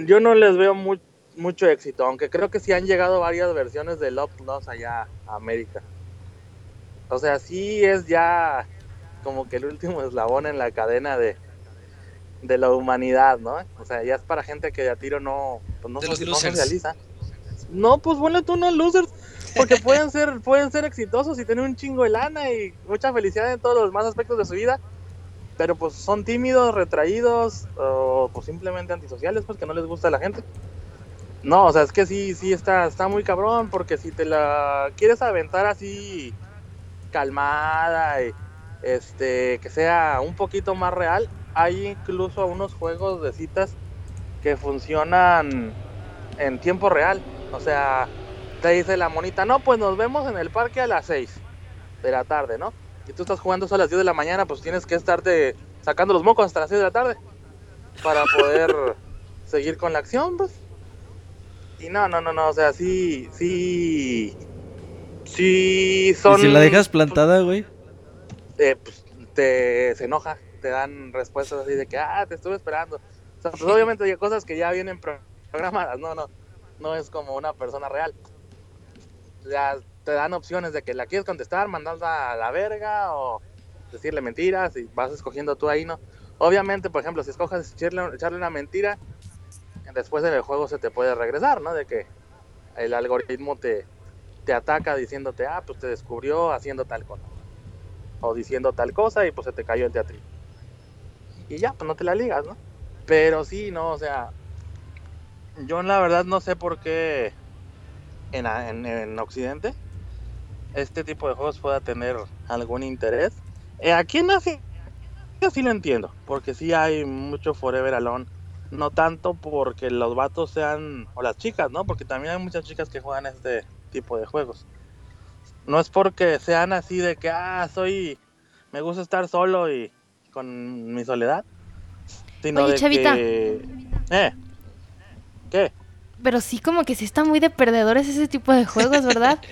yo no les veo mu- mucho éxito, aunque creo que sí han llegado varias versiones de Love Plus allá a América. O sea, sí es ya como que el último eslabón en la cadena de, de la humanidad, ¿no? O sea, ya es para gente que de a tiro no, pues no, De los no. No, pues ponle tú unos losers, porque pueden ser, pueden ser exitosos y tener un chingo de lana y mucha felicidad en todos los demás aspectos de su vida, pero pues son tímidos, retraídos o pues simplemente antisociales, pues que no les gusta a la gente. No, o sea, es que sí, sí está, está muy cabrón, porque si te la quieres aventar así calmada y este que sea un poquito más real, hay incluso unos juegos de citas que funcionan en tiempo real. O sea, te dice la monita, no, pues nos vemos en el parque a las 6 de la tarde, ¿no? Y tú estás jugando a las 10 de la mañana, pues tienes que estarte sacando los mocos hasta las 6 de la tarde para poder seguir con la acción, pues. Y no, no, no, no, o sea, sí, sí, sí son... Y si la dejas plantada, güey. eh, pues, te se enoja, te dan respuestas así de que, ah, te estuve esperando. O sea, pues obviamente hay cosas que ya vienen pro- programadas, no, no, no es como una persona real. Ya te dan opciones de que la quieres contestar, mandarla a la verga o decirle mentiras y vas escogiendo tú ahí, ¿no? Obviamente, por ejemplo, si escoges echarle, echarle una mentira, después en el juego se te puede regresar, ¿no? De que el algoritmo te, te ataca diciéndote, ah, pues te descubrió haciendo tal cosa o diciendo tal cosa y pues se te cayó el teatro. Y ya, pues no te la ligas, ¿no? Pero sí, no, o sea, yo la verdad no sé por qué en, en, en Occidente este tipo de juegos pueda tener algún interés. Eh, aquí en Asia sí lo entiendo, porque sí hay mucho Forever Alone. No tanto porque los vatos sean, o las chicas, ¿no? Porque también hay muchas chicas que juegan este tipo de juegos. No es porque sean así de que, ah, soy, me gusta estar solo y con mi soledad. Sino Oye, de Chavita. que... Eh, ¿Qué? Pero sí, como que sí está muy de perdedores ese tipo de juegos, ¿verdad?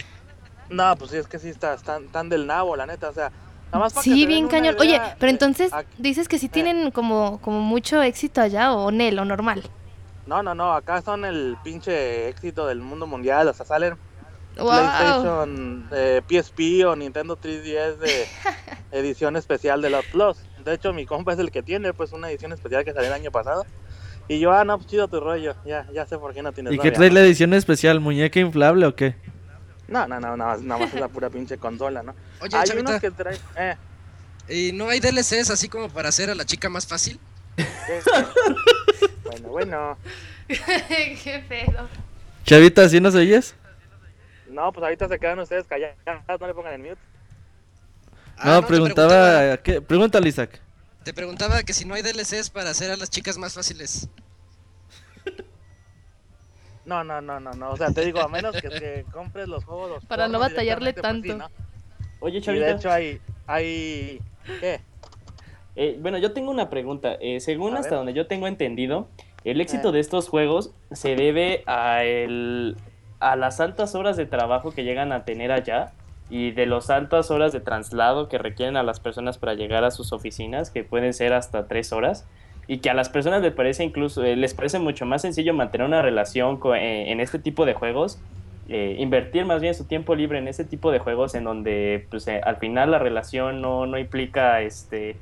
No, pues sí, es que sí está, están tan del nabo, la neta, o sea, nada más para Sí, bien cañón. Oye, pero entonces dices que sí eh. tienen como, como mucho éxito allá o Nel o normal. No, no, no, acá son el pinche éxito del mundo mundial, o sea, salen Wow. PlayStation, eh, PSP o Nintendo 3DS de edición especial de los Plus. De hecho, mi compa es el que tiene, pues, una edición especial que salió el año pasado. Y yo, ah, no, pues chido tu rollo, ya, ya sé por qué no tienes ¿Y qué trae ¿no? la edición especial? ¿Muñeca inflable o qué? No, no, no, nada más, nada más es la pura pinche consola, ¿no? Oye, Hay Chavita, unos que eh, ¿y no hay DLCs así como para hacer a la chica más fácil? bueno, bueno. Qué pedo. Chavita, ¿sí nos oyes? No, pues ahorita se quedan ustedes callados, no le pongan en mute. Ah, no, te preguntaba... ¿qué? Pregúntale, Isaac. Te preguntaba que si no hay DLCs para hacer a las chicas más fáciles. No, no, no, no, no, o sea, te digo, a menos que te compres los juegos los Para no batallarle pues tanto. Oye, Y de Chavita. hecho hay, hay, ¿qué? Eh, bueno, yo tengo una pregunta. Eh, según A hasta ver. donde yo tengo entendido, el éxito Eh. de estos juegos se debe a, el, a las altas horas de trabajo que llegan a tener allá y de las altas horas de traslado que requieren a las personas para llegar a sus oficinas, que pueden ser hasta tres horas, y que a las personas les parece incluso eh, les parece mucho más sencillo mantener una relación eh, en este tipo de juegos eh, invertir más bien su tiempo libre en ese tipo de juegos en donde pues, al final la relación no, no implica este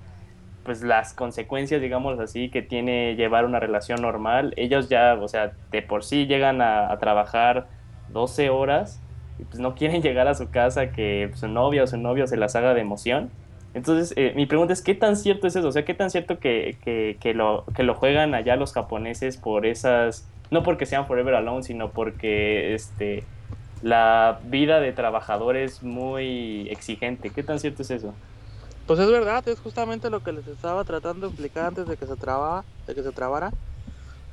pues las consecuencias digamos así que tiene llevar una relación normal. Ellos ya o sea de por sí llegan a trabajar 12 horas y pues no quieren llegar a su casa que su novia o su novio se las haga de emoción entonces eh, mi pregunta es qué tan cierto es eso o sea qué tan cierto que, que, que lo, que lo juegan allá los japoneses por esas no porque sean Forever Alone, sino porque este la vida de trabajador es muy exigente. ¿Qué tan cierto es eso? Pues es verdad, es justamente lo que les estaba tratando de explicar antes de que se de que se trabara.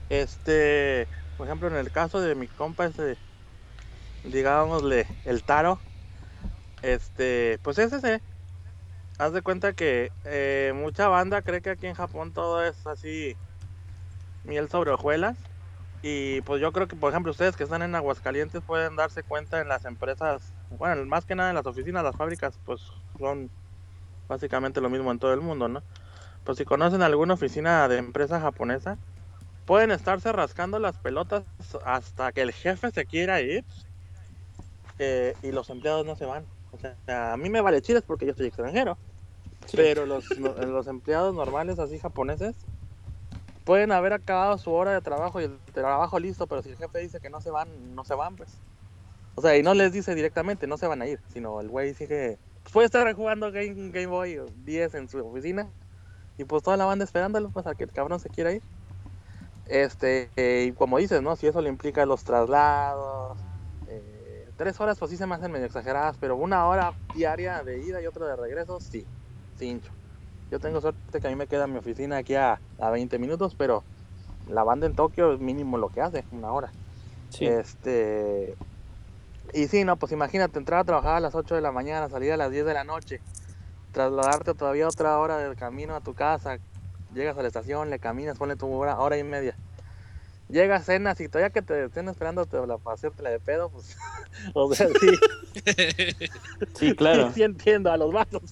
Este, por ejemplo, en el caso de mi compa ese, digámosle, el Taro, este, pues es ese. Haz de cuenta que eh, mucha banda cree que aquí en Japón todo es así miel sobre hojuelas. Y pues yo creo que, por ejemplo, ustedes que están en Aguascalientes pueden darse cuenta en las empresas, bueno, más que nada en las oficinas, las fábricas, pues son básicamente lo mismo en todo el mundo, ¿no? Pues si conocen alguna oficina de empresa japonesa, pueden estarse rascando las pelotas hasta que el jefe se quiera ir eh, y los empleados no se van. O sea, a mí me vale chiles porque yo soy extranjero. Pero los, no- los empleados normales, así japoneses, pueden haber acabado su hora de trabajo y el trabajo listo, pero si el jefe dice que no se van, no se van, pues. O sea, y no les dice directamente, no se van a ir, sino el güey sigue. Pues puede estar jugando Game, Game Boy 10 en su oficina y pues toda la banda esperándolo, pues a que el cabrón se quiera ir. Este, eh, y como dices, ¿no? Si eso le implica los traslados, eh, tres horas pues sí se me hacen medio exageradas, pero una hora diaria de ida y otra de regreso, sí, hincho. Yo tengo suerte que a mí me queda mi oficina aquí a, a 20 minutos, pero la banda en Tokio es mínimo lo que hace, una hora. Sí. Este. Y sí, no, pues imagínate entrar a trabajar a las 8 de la mañana, salir a las 10 de la noche, trasladarte todavía otra hora del camino a tu casa, llegas a la estación, le caminas, ponle tu hora, hora y media. Llegas, cenas y todavía que te estén esperando te la, para hacerte la de pedo, pues. o sea, sí. Sí, claro. sí entiendo a los vatos.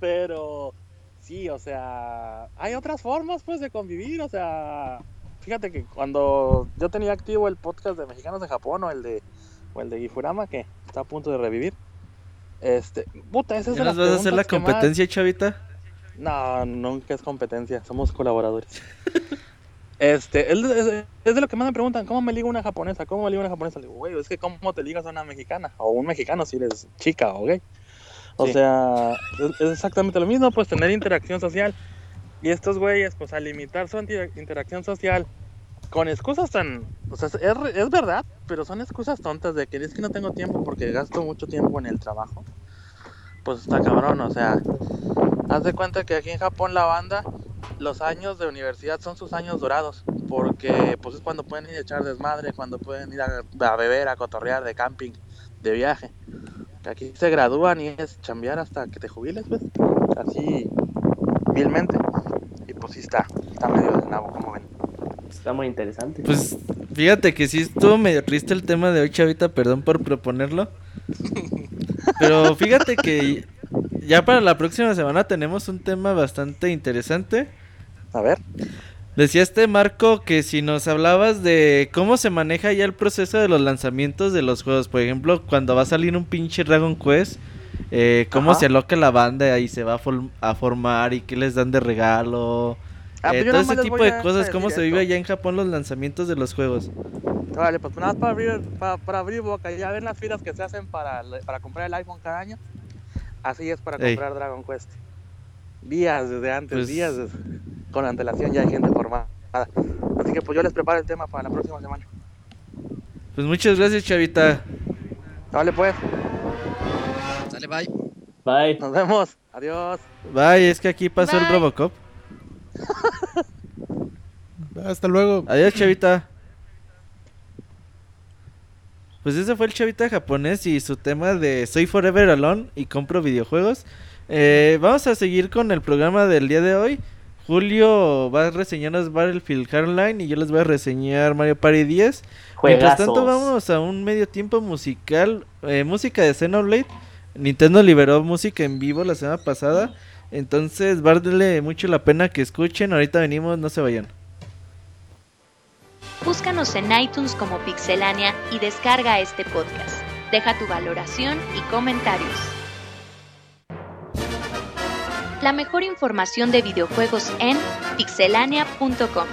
Pero sí, o sea, hay otras formas pues de convivir, o sea, fíjate que cuando yo tenía activo el podcast de Mexicanos de Japón o el de o el de Gifurama que está a punto de revivir. Este, puta, esa es ¿Ya de las vas a hacer la más- competencia, chavita? No, nunca es competencia, somos colaboradores. Este, es, es- es de lo que más me preguntan, ¿cómo me liga una japonesa? ¿Cómo me liga una japonesa? Le digo, güey, es que ¿cómo te ligas a una mexicana? O un mexicano si eres chica o gay. O Sí. sea, es, es exactamente lo mismo, pues tener interacción social. Y estos güeyes, pues al limitar su interacción social con excusas tan... O sea, es verdad, pero son excusas tontas de que es que no tengo tiempo porque gasto mucho tiempo en el trabajo. Pues está cabrón, o sea, haz de cuenta que aquí en Japón la banda, los años de universidad son sus años dorados, porque pues es cuando pueden ir a echar desmadre, cuando pueden ir a, a beber, a cotorrear de camping, de viaje. Que Aquí se gradúan y es chambear hasta que te jubiles, pues, así, vilmente. Y pues sí está, está medio de nabo, como ven. Está muy interesante. Pues fíjate que sí estuvo medio triste el tema de hoy, chavita, perdón por proponerlo. Pero fíjate que ya para la próxima semana tenemos un tema bastante interesante. A ver, Decía este Marco que si nos hablabas de cómo se maneja ya el proceso de los lanzamientos de los juegos, por ejemplo, cuando va a salir un pinche Dragon Quest, eh, cómo Ajá. se aloca la banda y se va a, form- a formar y qué les dan de regalo, Ah, eh, pues yo todo ese tipo de cosas, cómo se vive allá en Japón los lanzamientos de los juegos. Vale, pues nada para abrir, para, para abrir boca, ya ven las filas que se hacen para comprar el iPhone cada año. Así es para Ey. comprar Dragon Quest. Días desde antes, Pues- días des- con antelación ya hay gente formada. Así que pues yo les preparo el tema para la próxima semana. Pues muchas gracias, chavita. Vale pues, Sale, bye. Bye. nos vemos. Adiós. Bye, es que aquí pasó el. Robocop. Hasta luego. Adiós, chavita. Pues ese fue el chavita japonés y su tema de Soy Forever Alone y compro videojuegos. Eh, vamos a seguir con el programa del día de hoy. Julio va a reseñarnos Battlefield Hardline y yo les voy a reseñar Mario Party 10. Mientras tanto, vámonos a un medio tiempo musical. eh, música de Xenoblade. Nintendo liberó música en vivo la semana pasada. Entonces, vale mucho la pena que escuchen. Ahorita venimos, no se vayan. Búscanos en iTunes como Pixelania y descarga este podcast. Deja tu valoración y comentarios. La mejor información de videojuegos en pixelania.com.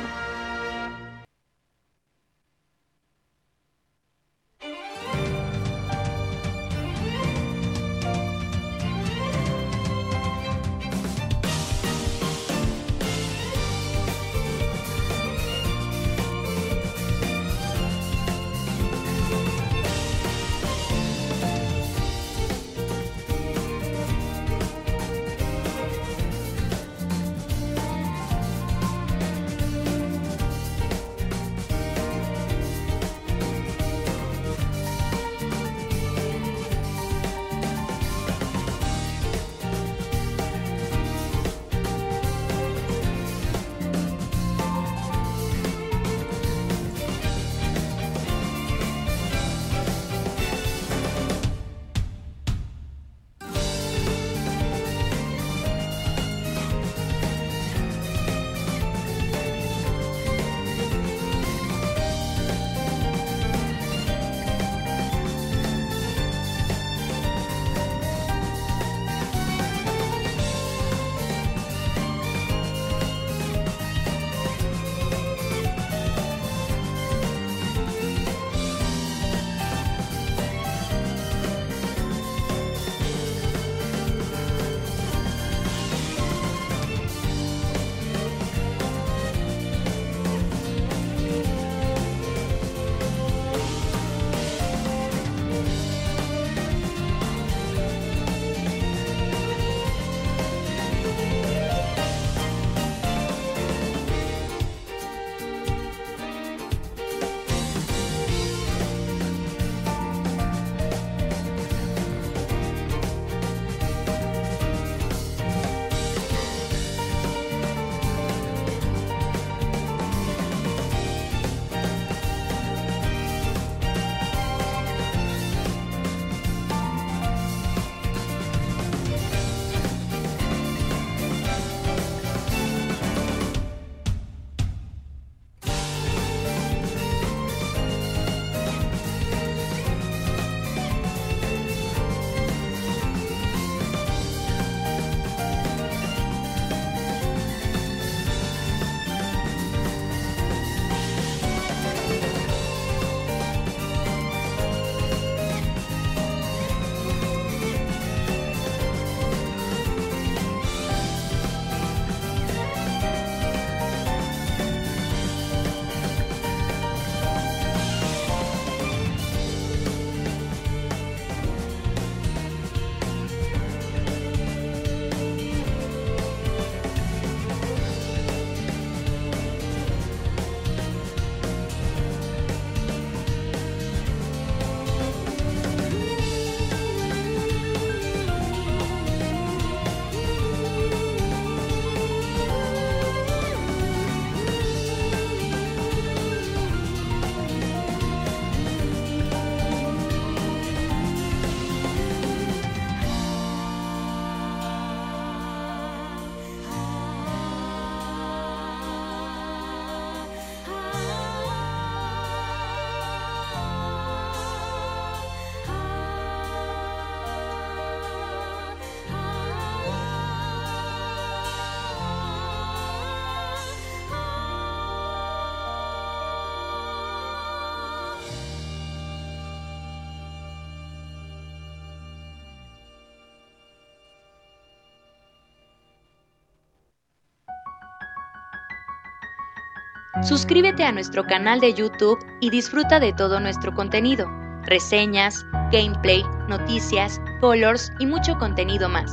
Suscríbete a nuestro canal de YouTube y disfruta de todo nuestro contenido, reseñas, gameplay, noticias, colors y mucho contenido más.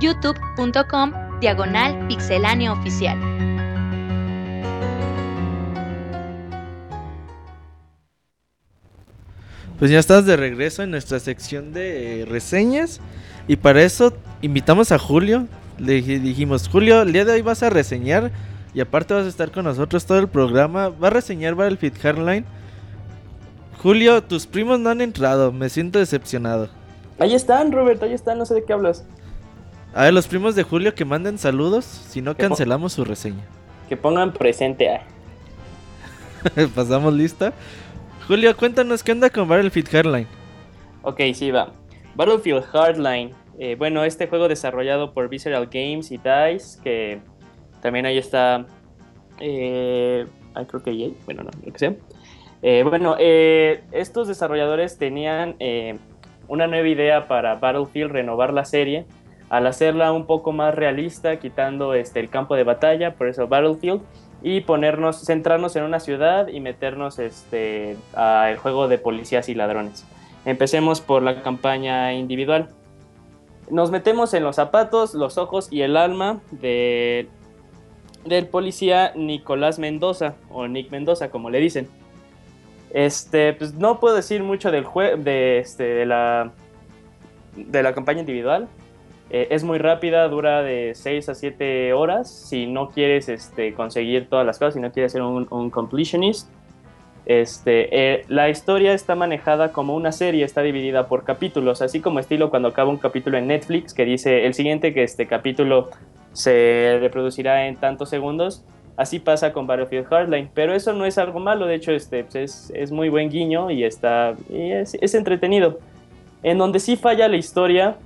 youtube.com diagonal pixelánea oficial. Pues ya estás de regreso en nuestra sección de reseñas. Y para eso invitamos a Julio. Le dij- dijimos, Julio, el día de hoy vas a reseñar. Y aparte vas a estar con nosotros todo el programa. Va a reseñar Battlefield Hardline. Julio, tus primos no han entrado. Me siento decepcionado. Ahí están, Robert, ahí están, no sé de qué hablas. A ver, los primos de Julio que manden saludos. Si no, ¿Qué po- cancelamos su reseña. Que pongan presente. ah. Pasamos lista. Julio, cuéntanos qué onda con Battlefield Hardline. Ok, sí, va. Battlefield Hardline. Eh, bueno, este juego desarrollado por Visceral Games y DICE, que también ahí está... Eh, creo que EA, bueno, no, lo que sea. Eh, bueno, eh, estos desarrolladores tenían eh, una nueva idea para Battlefield, renovar la serie, al hacerla un poco más realista, quitando este, el campo de batalla, por eso Battlefield, y ponernos, centrarnos en una ciudad y meternos este, al juego de policías y ladrones. Empecemos por la campaña individual. Nos metemos en los zapatos, los ojos y el alma de, del policía Nicolás Mendoza, o Nick Mendoza, como le dicen. Este, pues no puedo decir mucho del jue de, este, de, la, de la campaña individual. Eh, es muy rápida, dura de 6 a 7 horas. Si no quieres este, conseguir todas las cosas, si no quieres ser un, completionist. Este, eh, la historia está manejada como una serie, está dividida por capítulos, así como estilo cuando acaba un capítulo en Netflix que dice el siguiente que este capítulo se reproducirá en tantos segundos. Así pasa con Battlefield Hardline, pero eso no es algo malo, de hecho este, pues, es, es muy buen guiño y, está, es, entretenido. En donde sí falla la historia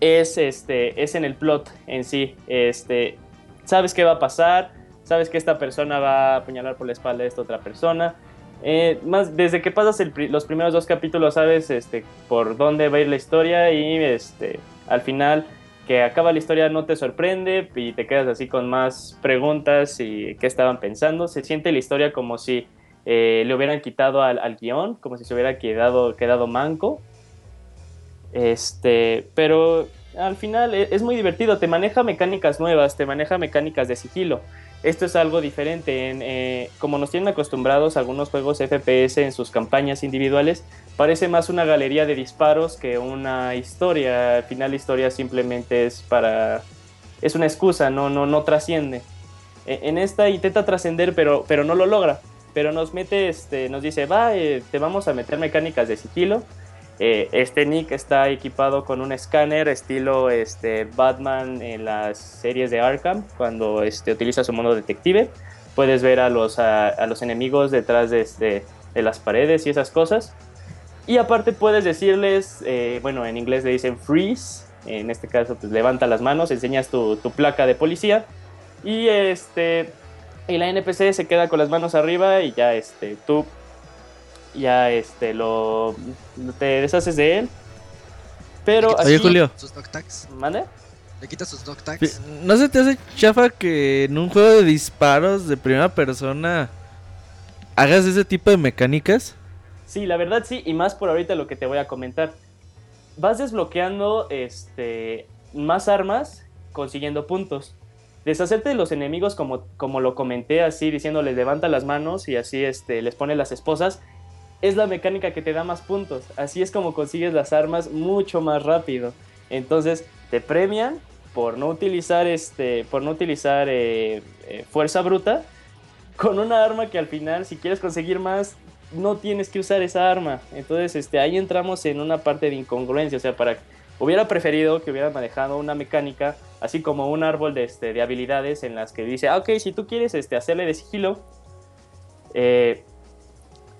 es, este, es en el plot en sí. Este, sabes qué va a pasar, sabes que esta persona va a apuñalar por la espalda a esta otra persona. Eh, más desde que pasas los primeros dos capítulos sabes este, por dónde va a ir la historia y este, al final que acaba la historia no te sorprende y te quedas así con más preguntas y qué estaban pensando. Se siente la historia como si eh, le hubieran quitado al, al guion, como si se hubiera quedado, quedado manco. Este, pero al final e- es muy divertido, te maneja mecánicas nuevas, te maneja mecánicas de sigilo. Esto es algo diferente, en, eh, como nos tienen acostumbrados algunos juegos FPS en sus campañas individuales, parece más una galería de disparos que una historia. Al final la historia simplemente es para... es una excusa, no, no, no trasciende. E- En esta intenta trascender, pero, pero no lo logra. Pero nos mete, este, nos dice, va, eh, te vamos a meter mecánicas de sigilo. Eh, este Nick está equipado con un escáner estilo este, Batman en las series de Arkham, cuando este, utiliza su modo detective. Puedes ver a los, enemigos detrás de, este, de las paredes y esas cosas. Y aparte puedes decirles, eh, bueno, en inglés le dicen freeze, en este caso pues levanta las manos, enseñas tu, tu placa de policía y este y la NPC se queda con las manos arriba y ya este tú ya este lo te deshaces de él. Pero Le quitas Oye, así- Julio. Sus dog tags. ¿Mande? Le quitas sus dog tags. ¿No se te hace chafa que en un juego de disparos de primera persona hagas ese tipo de mecánicas? Sí, la verdad sí, y más por ahorita lo que te voy a comentar. Vas desbloqueando este, más armas consiguiendo puntos. Deshacerte de los enemigos, como, como lo comenté así, diciéndoles levanta las manos y así este, les pone las esposas, es la mecánica que te da más puntos. Así es como consigues las armas mucho más rápido. Entonces te premian por no utilizar, este, por no utilizar eh, eh, fuerza bruta con una arma que al final, si quieres conseguir más, no tienes que usar esa arma. Entonces, este, ahí entramos en una parte de incongruencia. O sea, para hubiera preferido que hubiera manejado una mecánica, así como un árbol de, este, de habilidades en las que dice, ah, ok, si tú quieres este, hacerle de sigilo, eh,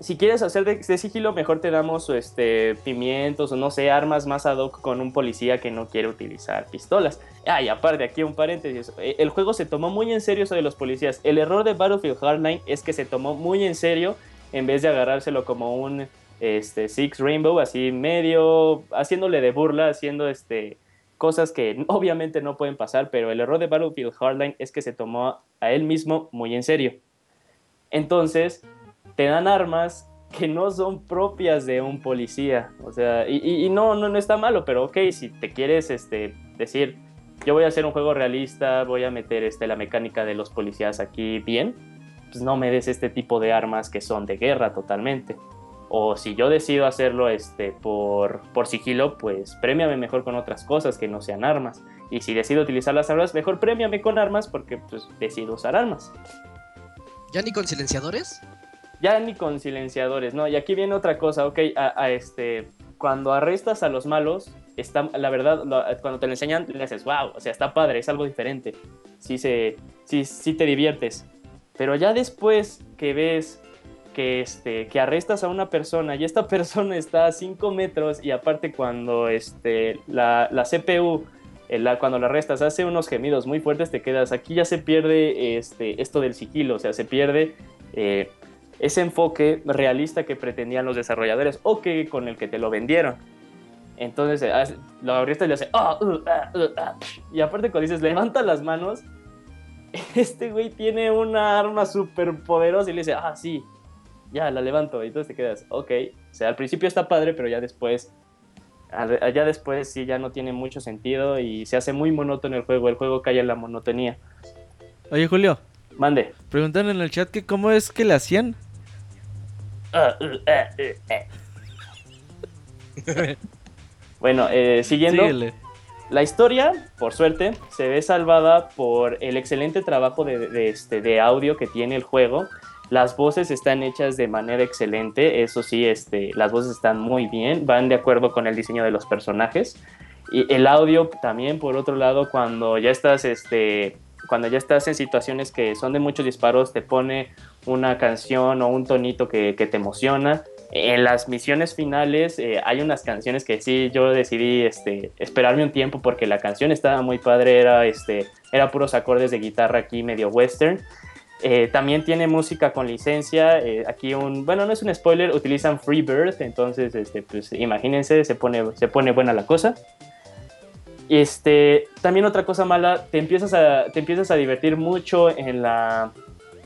si quieres hacer de, sigilo, mejor te damos este, pimientos o no sé, armas más ad hoc con un policía que no quiere utilizar pistolas. Ah, aparte, aquí un paréntesis. eh, El juego se tomó muy en serio eso de los policías. El error de Battlefield Hardline es que se tomó muy en serio en vez de agarrárselo como un este, Six Rainbow, así medio, haciéndole de burla, haciendo este, cosas que obviamente no pueden pasar, pero el error de Battlefield Hardline es que se tomó a él mismo muy en serio. Entonces, te dan armas que no son propias de un policía. O sea, y, y- y no, no, no está malo, pero ok, si te quieres este, decir, yo voy a hacer un juego realista, voy a meter este, la mecánica de los policías aquí bien, pues no me des este tipo de armas que son de guerra totalmente. O si yo decido hacerlo este, por, por sigilo, pues premiame mejor con otras cosas que no sean armas. Y si decido utilizar las armas, mejor premiame con armas porque pues decido usar armas. ¿Ya ni con silenciadores? Ya ni con silenciadores, ¿no? Y aquí viene otra cosa, ok, a, este, cuando arrestas a los malos, está, la verdad, cuando te lo enseñan, le dices, wow, o sea, está padre, es algo diferente, sí, se, sí, sí te diviertes. Pero ya después que ves que, este, que arrestas a una persona y esta persona está a 5 metros y aparte cuando este, la, la CPU, eh, la- cuando la arrestas, hace unos gemidos muy fuertes, te quedas, aquí ya se pierde este, esto del sigilo, o sea, se pierde... eh, ese enfoque realista que pretendían los desarrolladores o que con el que te lo vendieron. Entonces eh, lo abriste y le hace "Ah, uh, ah, uh, ah", y aparte cuando dices levanta las manos, este güey tiene una arma súper poderosa y le dice, ah, sí, ya la levanto. Y entonces te quedas, ok, o sea, al principio está padre, pero ya después, ya después sí ya no tiene mucho sentido y se hace muy monótono el juego, el juego cae en la monotonía. Oye, Julio, Mande. preguntan en el chat que cómo es que le hacían. Bueno, eh, siguiendo. Síguele. La historia, por suerte, se ve salvada por el excelente trabajo de, de este, de audio que tiene el juego. Las voces están hechas de manera excelente, eso sí, este, las voces están muy bien, van de acuerdo con el diseño de los personajes. Y el audio también, por otro lado, cuando ya estás, este, cuando ya estás en situaciones que son de muchos disparos, te pone una canción o un tonito que, que te emociona. En las misiones finales eh, hay unas canciones que sí yo decidí este, esperarme un tiempo porque la canción estaba muy padre, era, este, era puros acordes de guitarra aquí medio western. Eh, también tiene música con licencia. eh, aquí un, bueno, no es un spoiler, utilizan Freebird, entonces, este, pues imagínense, se pone, se pone buena la cosa. Este, también otra cosa mala, te empiezas a, te empiezas a divertir mucho en la,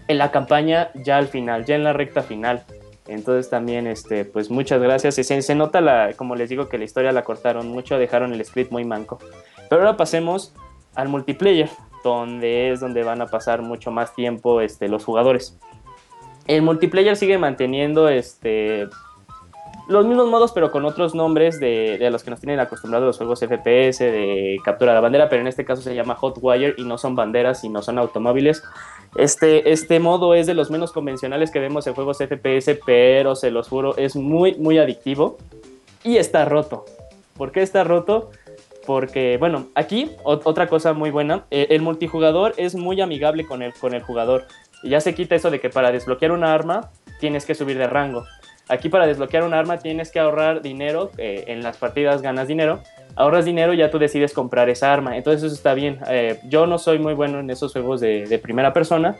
en la campaña ya al final, ya en la recta final. Entonces también, este, pues muchas gracias. Se, se nota, la, como les digo, que la historia la cortaron mucho, dejaron el script muy manco. Pero ahora pasemos al multiplayer, donde es donde van a pasar mucho más tiempo este, los jugadores. El multiplayer sigue manteniendo este, los mismos modos, pero con otros nombres de, los que nos tienen acostumbrados los juegos FPS, de captura de la bandera, pero en este caso se llama Hotwire y no son banderas, sino son automóviles. Este, este modo es de los menos convencionales que vemos en juegos FPS, pero se los juro, es muy, muy adictivo y está roto. ¿Por qué está roto? Porque, bueno, aquí ot- otra cosa muy buena, eh, el multijugador es muy amigable con el, con el jugador. Ya se quita eso de que para desbloquear una arma tienes que subir de rango. Aquí para desbloquear un arma tienes que ahorrar dinero, eh, en las partidas ganas dinero, ahorras dinero y ya tú decides comprar esa arma. Entonces eso está bien. Eh, yo no soy muy bueno en esos juegos de, primera persona,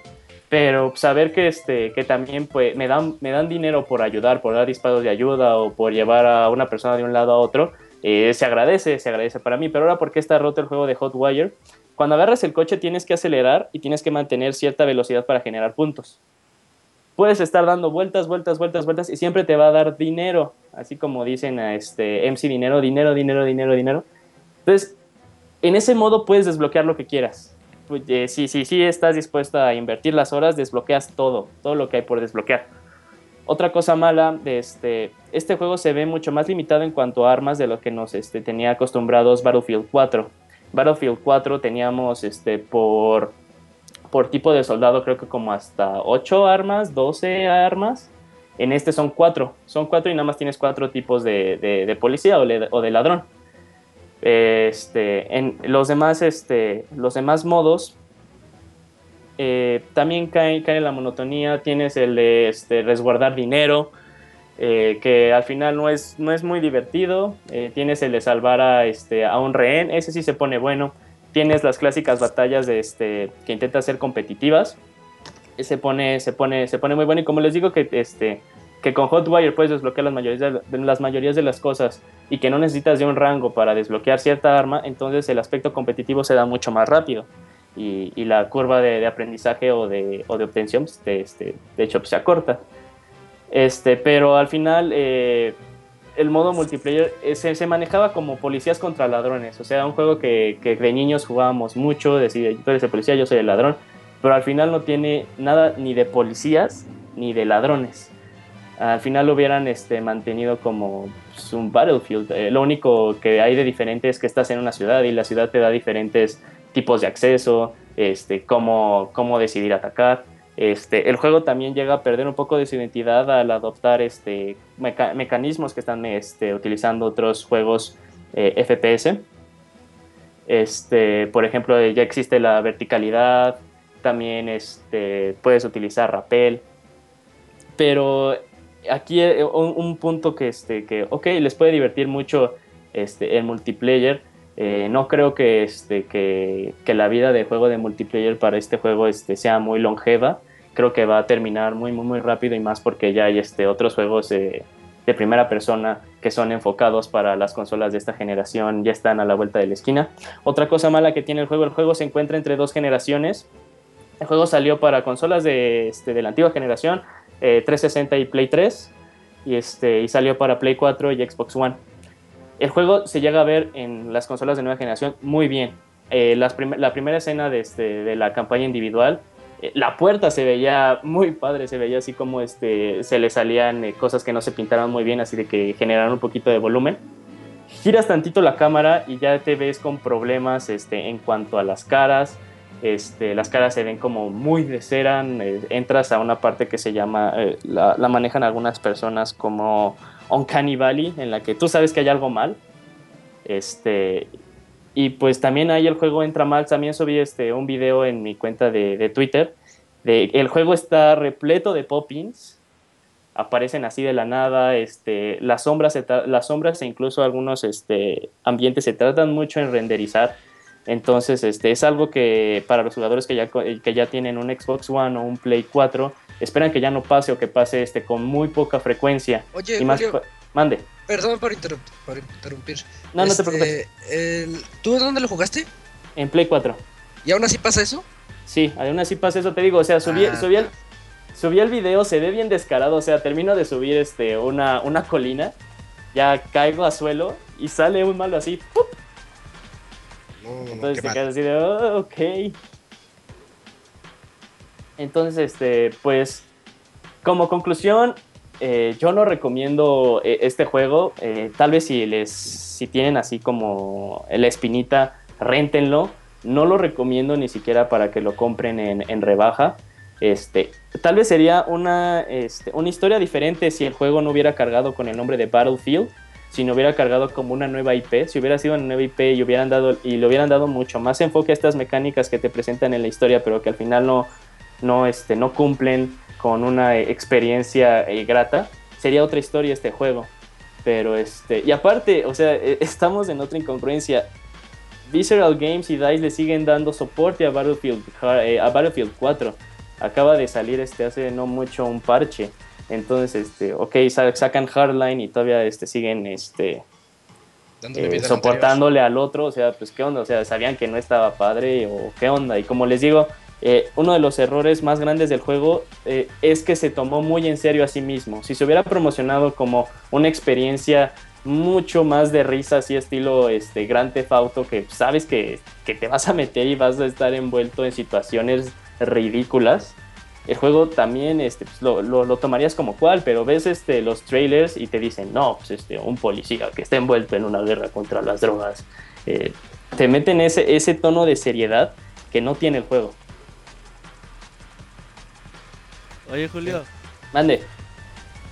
pero saber que, este, que también pues, me, dan, me dan dinero por ayudar, por dar disparos de ayuda o por llevar a una persona de un lado a otro, eh, se agradece, se agradece para mí. Pero ahora, ¿por qué está roto el juego de Hotwire? Cuando agarras el coche tienes que acelerar y tienes que mantener cierta velocidad para generar puntos. Puedes estar dando vueltas, vueltas, vueltas, vueltas y siempre te va a dar dinero. Así como dicen a este MC dinero, dinero, dinero, dinero, dinero. Entonces, en ese modo puedes desbloquear lo que quieras. Si sí, sí, estás dispuesto a invertir las horas, desbloqueas todo, todo lo que hay por desbloquear. Otra cosa mala este, este juego se ve mucho más limitado en cuanto a armas de lo que nos este, tenía acostumbrados Battlefield 4. Battlefield 4 teníamos este, por, por tipo de soldado creo que como hasta 8 armas, 12 armas. En este son 4, son 4 y nada más tienes 4 tipos de, de- policía o, de ladrón. Este, en los demás, este, los demás modos eh, también caen en la monotonía. Tienes el de este, resguardar dinero, eh, que al final no es, no es muy divertido. Eh, tienes el de salvar a, este, a un rehén, ese sí se pone bueno. Tienes las clásicas batallas de, este, que intentan ser competitivas. Se pone, se, pone, se pone muy bueno y como les digo que, este, que con Hotwire puedes desbloquear las mayorías, de, las mayorías de las cosas y que no necesitas de un rango para desbloquear cierta arma, entonces el aspecto competitivo se da mucho más rápido. y, y la curva de, de aprendizaje o de, o de obtención, pues, de, este, de hecho, pues, se acorta. Este, pero al final, eh, el modo multiplayer eh, se, se manejaba como policías contra ladrones. O sea, un juego que, de niños jugábamos mucho, decir, tú eres el policía, yo soy el ladrón. Pero al final no tiene nada ni de policías ni de ladrones. Al final lo hubieran este, mantenido como pues, un battlefield. Eh, lo único que hay de diferente es que estás en una ciudad y la ciudad te da diferentes tipos de acceso, este, cómo, cómo decidir atacar. Este, el juego también llega a perder un poco de su identidad al adoptar este, meca- mecanismos que están este, utilizando otros juegos eh, FPS. Por ejemplo, ya existe la verticalidad, también puedes utilizar rappel, pero aquí eh, un, un punto que, ok, les puede divertir mucho el multiplayer. Eh, no creo que, este, que, la vida de juego de multiplayer para este juego este, sea muy longeva. Creo que va a terminar muy, muy, muy rápido y más porque ya hay este, otros juegos eh, de primera persona que son enfocados para las consolas de esta generación, ya están a la vuelta de la esquina. Otra cosa mala que tiene el juego, el juego se encuentra entre dos generaciones. El juego salió para consolas de, de la antigua generación, eh, 360 y Play 3, y, este, y salió para Play 4 y Xbox One. El juego se llega a ver en las consolas de nueva generación muy bien. Eh, la primera escena de, este, la campaña individual, eh, la puerta se veía muy padre, se veía así como este, se le salían eh, cosas que no se pintaron muy bien, así de que generaron un poquito de volumen. Giras tantito la cámara y ya te ves con problemas este, en cuanto a las caras. Este, las caras se ven como muy de cera. entras a una parte que se llama, la, la manejan algunas personas como Uncanny Valley, en la que tú sabes que hay algo mal. Este, y pues también ahí el juego entra mal. También subí este, un video en mi cuenta de, de Twitter. El juego está repleto de pop-ins. Aparecen así de la nada. Este, las, sombras las sombras e incluso algunos este, ambientes se tratan mucho en renderizar. Entonces, este, es algo que para los jugadores que ya, que ya tienen un Xbox One o un Play 4, esperan que ya no pase o que pase este, con muy poca frecuencia. Oye, y más Julio, Mande. perdón por, interrup- por interrumpir. No, no te Este, preocupes. el- ¿Tú dónde lo jugaste? En Play 4. ¿Y aún así pasa eso? Sí, aún así pasa eso, te digo, o sea, subí, Ah. subí, el, subí el video, se ve bien descarado, o sea, termino de subir este, una, una colina, ya caigo a suelo y sale un malo así, ¡pup! No, no, no, entonces te quedas así de, "Oh, ok. Entonces, este, pues, como conclusión, eh, yo no recomiendo eh, este juego, eh, tal vez si les, si tienen así como la espinita, réntenlo, no lo recomiendo ni siquiera para que lo compren en, rebaja. Este, tal vez sería una, este, una historia diferente si el juego no hubiera cargado con el nombre de Battlefield, si no hubiera cargado como una nueva IP, si hubiera sido una nueva IP y, hubieran dado, y le hubieran dado mucho más enfoque a estas mecánicas que te presentan en la historia, pero que al final no, no, este, no cumplen con una experiencia eh, grata, sería otra historia este juego. Pero este, y aparte, o sea, eh, estamos en otra incongruencia. Visceral Games y DICE le siguen dando soporte a Battlefield, eh, a Battlefield 4. Acaba de salir este hace no mucho un parche. Entonces, este, ok, sa- sacan Hardline y todavía este, siguen este, eh, soportándole al otro, o sea, pues qué onda, o sea, sabían que no estaba padre o qué onda. Y como les digo, eh, uno de los errores más grandes del juego eh, es que se tomó muy en serio a sí mismo. Si se hubiera promocionado como una experiencia mucho más de risa, así estilo este, Theft Auto, que sabes que, que te vas a meter y vas a estar envuelto en situaciones ridículas. El juego también este, pues, lo, lo- lo tomarías como cual, pero ves este, los trailers y te dicen, no, pues este, un policía que está envuelto en una guerra contra las drogas. Eh, te meten ese, ese tono de seriedad que no tiene el juego. Oye, Julio. Mande.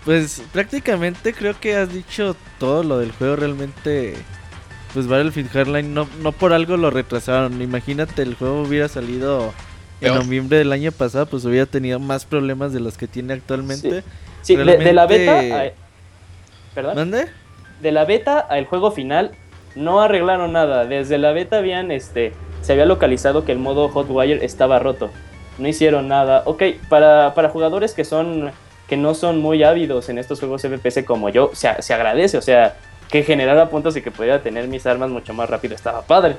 Pues prácticamente creo que has dicho todo lo del juego realmente. Pues Battlefield Hardline no, no por algo lo retrasaron. Imagínate el juego hubiera salido en noviembre del año pasado, pues hubiera tenido más problemas de los que tiene actualmente. Sí, de, de la beta... A- ¿Perdón? ¿Mande? de la beta al juego final no arreglaron nada. Desde la beta habían, este, se había localizado que el modo Hotwire estaba roto. No hicieron nada. Ok, para, para jugadores que son que no son muy ávidos en estos juegos FPS como yo, se, se agradece. O sea, que generara puntos y que pudiera tener mis armas mucho más rápido estaba padre.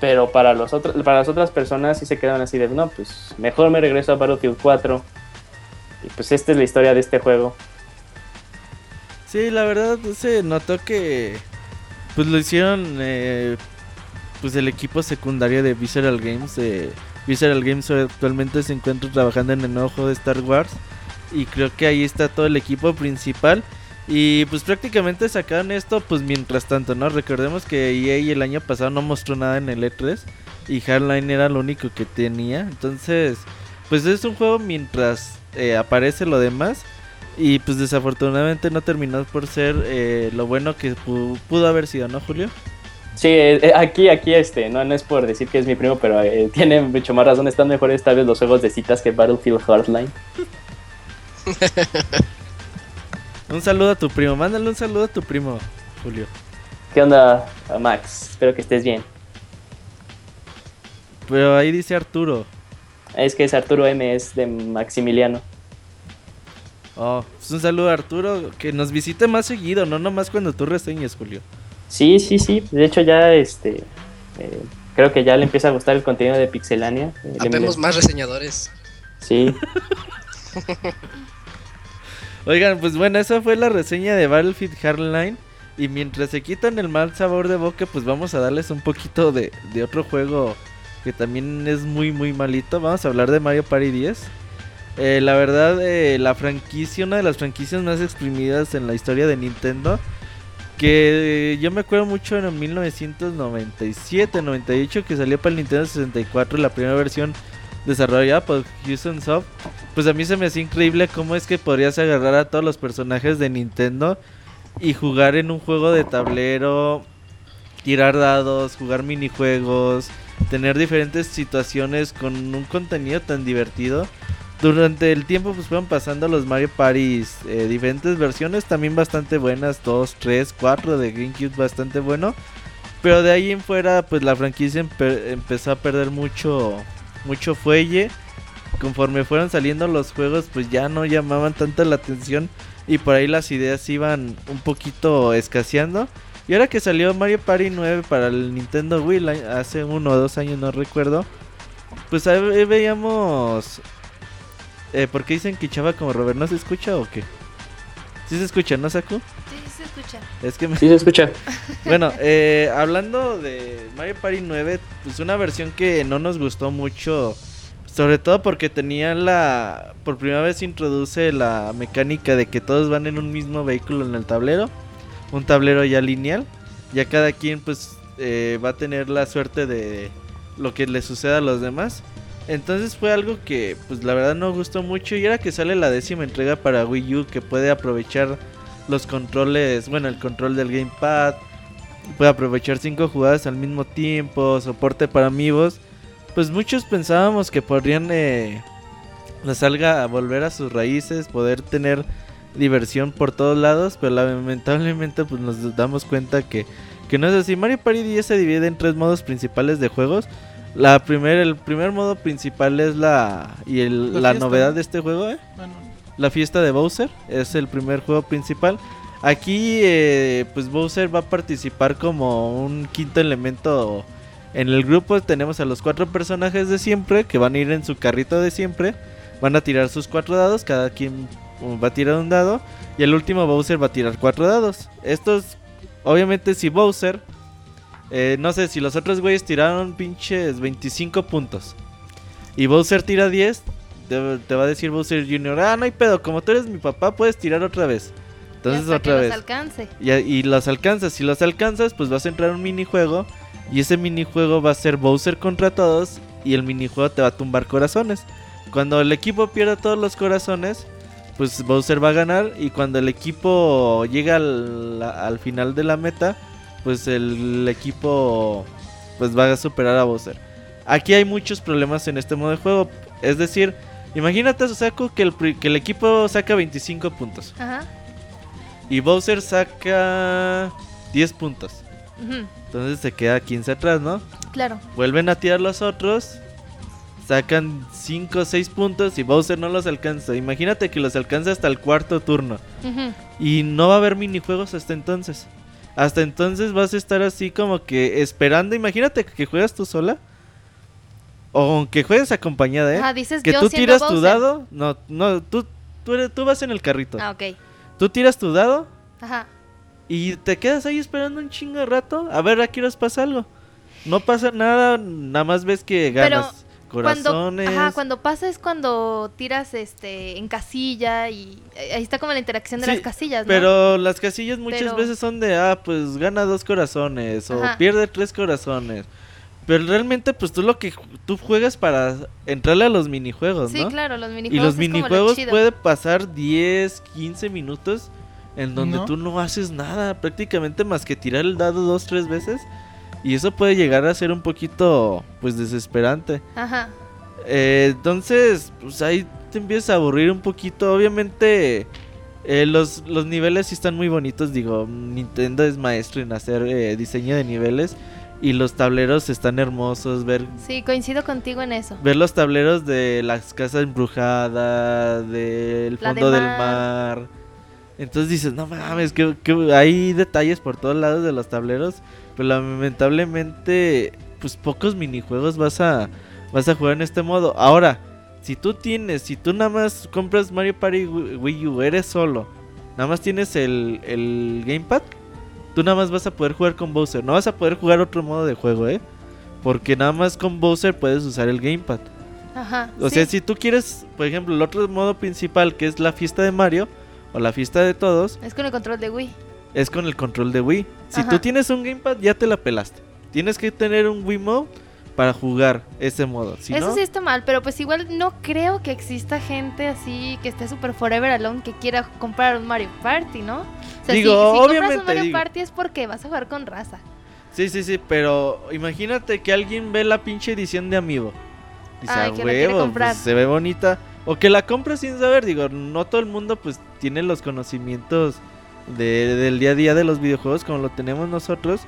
pero para, los otros, para las otras personas sí se quedan así de, no, pues mejor me regreso a Battlefield 4. Y pues esta es la historia de este juego. Sí, la verdad se notó que pues lo hicieron eh, pues el equipo secundario de Visceral Games. Eh, Visceral Games actualmente se encuentra trabajando en el nuevo de Star Wars y creo que ahí está todo el equipo principal. Y pues prácticamente sacaron esto pues mientras tanto, ¿no? Recordemos que EA el año pasado no mostró nada en el E3 y Hardline era lo único que tenía. Entonces, pues es un juego mientras eh, aparece lo demás. Y pues desafortunadamente no terminó por ser eh, lo bueno que pudo haber sido, ¿no, Julio? Sí, eh, aquí, aquí, este, no, no es por decir que es mi primo, pero tiene mucho más razón. Están mejores tal vez los juegos de citas que Battlefield Hardline. un saludo a tu primo, mándale un saludo a tu primo, Julio. ¿Qué onda, Max? Espero que estés bien. Pero ahí dice Arturo. Es que es Arturo M, es de Maximiliano. Oh, pues un saludo a Arturo, que nos visite más seguido, no nomás cuando tú reseñes, Julio. Sí, sí, sí. De hecho, ya este. Eh, creo que ya le empieza a gustar el contenido de Pixelania. Habemos más reseñadores. Sí. Oigan, pues bueno, esa fue la reseña de Battlefield Hardline. Y mientras se quitan el mal sabor de boca, pues vamos a darles un poquito de, de otro juego que también es muy, muy malito. Vamos a hablar de Mario Party 10. Eh, la verdad, eh, la franquicia, una de las franquicias más exprimidas en la historia de Nintendo. Que yo me acuerdo mucho en 1997, 98 que salió para el Nintendo 64 la primera versión desarrollada por Houston Soft. Pues a mí se me hacía increíble cómo es que podrías agarrar a todos los personajes de Nintendo y jugar en un juego de tablero, tirar dados, jugar minijuegos, tener diferentes situaciones con un contenido tan divertido durante el tiempo pues fueron pasando los Mario Party eh, diferentes versiones, también bastante buenas, 2, 3, 4 de GameCube bastante bueno. Pero de ahí en fuera pues la franquicia empezó a perder mucho, mucho fuelle. Conforme fueron saliendo los juegos pues ya no llamaban tanto la atención y por ahí las ideas iban un poquito escaseando. Y ahora que salió Mario Party 9 para el Nintendo Wii hace uno o dos años no recuerdo. Pues ahí veíamos eh, ¿Por qué dicen que Chava como Robert? ¿No se escucha o qué? ¿Sí se escucha, no, Saku? Sí, se escucha. Es que me... Sí se escucha. bueno, eh, hablando de Mario Party 9, pues una versión que no nos gustó mucho, sobre todo porque tenía la... Por primera vez introduce la mecánica de que todos van en un mismo vehículo en el tablero, un tablero ya lineal, ya cada quien pues eh, va a tener la suerte de lo que le suceda a los demás. Entonces fue algo que pues la verdad no gustó mucho y era que sale la décima entrega para Wii U que puede aprovechar los controles, bueno, el control del gamepad, puede aprovechar cinco jugadas al mismo tiempo, soporte para amigos. Pues muchos pensábamos que podrían eh, la salga a volver a sus raíces, poder tener diversión por todos lados, pero lamentablemente pues nos damos cuenta que, que no es así. Mario Party 10 se divide en tres modos principales de juegos. La primer, el primer modo principal es la y el, la, novedad de este juego, ¿eh? La fiesta de Bowser es el primer juego principal. Aquí, eh, pues Bowser va a participar como un quinto elemento en el grupo. Tenemos a los cuatro personajes de siempre que van a ir en su carrito de siempre. Van a tirar sus cuatro dados, cada quien va a tirar un dado y el último Bowser va a tirar cuatro dados. Estos, obviamente, si Bowser eh, no sé, si los otros güeyes tiraron pinches 25 puntos y Bowser tira 10, te, va a decir Bowser Jr., ah, no hay pedo, como tú eres mi papá, puedes tirar otra vez. Entonces otra vez. Los alcance. Y, y, los alcanzas. Si los alcanzas, pues vas a entrar a un minijuego. Y ese minijuego va a ser Bowser contra todos. Y el minijuego te va a tumbar corazones. Cuando el equipo pierda todos los corazones, pues Bowser va a ganar. Y cuando el equipo llega al, al final de la meta, pues el equipo pues va a superar a Bowser. Aquí hay muchos problemas en este modo de juego. Es decir, imagínate, Saku, que el, que el equipo saca 25 puntos. Ajá. Y Bowser saca 10 puntos. Entonces se queda 15 atrás, ¿no? Claro. Vuelven a tirar los otros. Sacan 5 o 6 puntos y Bowser no los alcanza. Imagínate que los alcanza hasta el cuarto turno. Y no va a haber minijuegos hasta entonces. Hasta entonces vas a estar así como que esperando. Imagínate que juegas tú sola. O que juegues acompañada, ¿eh? Ah, dices que yo tú tiras tu dado. No, no, tú, tú, eres- tú vas en el carrito. Ah, ok. Tú tiras tu dado Ajá. y te quedas ahí esperando un chingo de rato. A ver, aquí nos pasa algo. No pasa nada, nada más ves que Pero ganas corazones. Cuando, ajá, cuando pasa es cuando tiras este en casilla y eh, ahí está como la interacción de Sí, las casillas, ¿no? Pero las casillas muchas Pero- veces son de, ah, pues gana dos corazones o pierde tres corazones. Pero realmente, pues tú lo que tú juegas para entrarle a los minijuegos, Sí, ¿no? claro, los y minijuegos los es como lo minijuegos chido. puede pasar 10, 15 minutos en donde ¿No? tú no haces nada, prácticamente más que tirar el dado dos, tres veces. Y eso puede llegar a ser un poquito, pues, desesperante. Ajá. Eh, entonces, pues ahí te empiezas a aburrir un poquito. Obviamente, eh, los, los niveles sí están muy bonitos. Digo, Nintendo es maestro en hacer eh, diseño de niveles. Y los tableros están hermosos. Ver, Sí, coincido contigo en eso. ver los tableros de las casas embrujadas, del La de fondo del mar. mar. Entonces dices, no mames, que, que hay detalles por todos lados de los tableros. Pero lamentablemente, pues pocos minijuegos vas a, vas a jugar en este modo. Ahora, si tú tienes, si tú nada más compras Mario Party Wii U, eres solo, nada más tienes el, el Gamepad, tú nada más vas a poder jugar con Bowser. No vas a poder jugar otro modo de juego, ¿eh? Porque nada más con Bowser puedes usar el Gamepad. Ajá. O sí. sea, si tú quieres, por ejemplo, el otro modo principal que es la fiesta de Mario o la fiesta de todos, Es con el control de Wii. es con el control de Wii. Si Ajá. tú tienes un gamepad, ya te la pelaste. Tienes que tener un Wii Mode para jugar ese modo. Si Eso no, sí está mal, pero pues igual no creo que exista gente así que esté super forever alone que quiera comprar un Mario Party, ¿no? O sea, Digo, si, si compras un Mario digo. Party es porque vas a jugar con raza. Sí, sí, sí, pero imagínate que alguien ve la pinche edición de Amiibo. Dice, Ay, "A que huevo, comprar". pues, se ve bonita. O que la compre sin saber, digo, no todo el mundo pues tiene los conocimientos de- del día a día de los videojuegos como lo tenemos nosotros.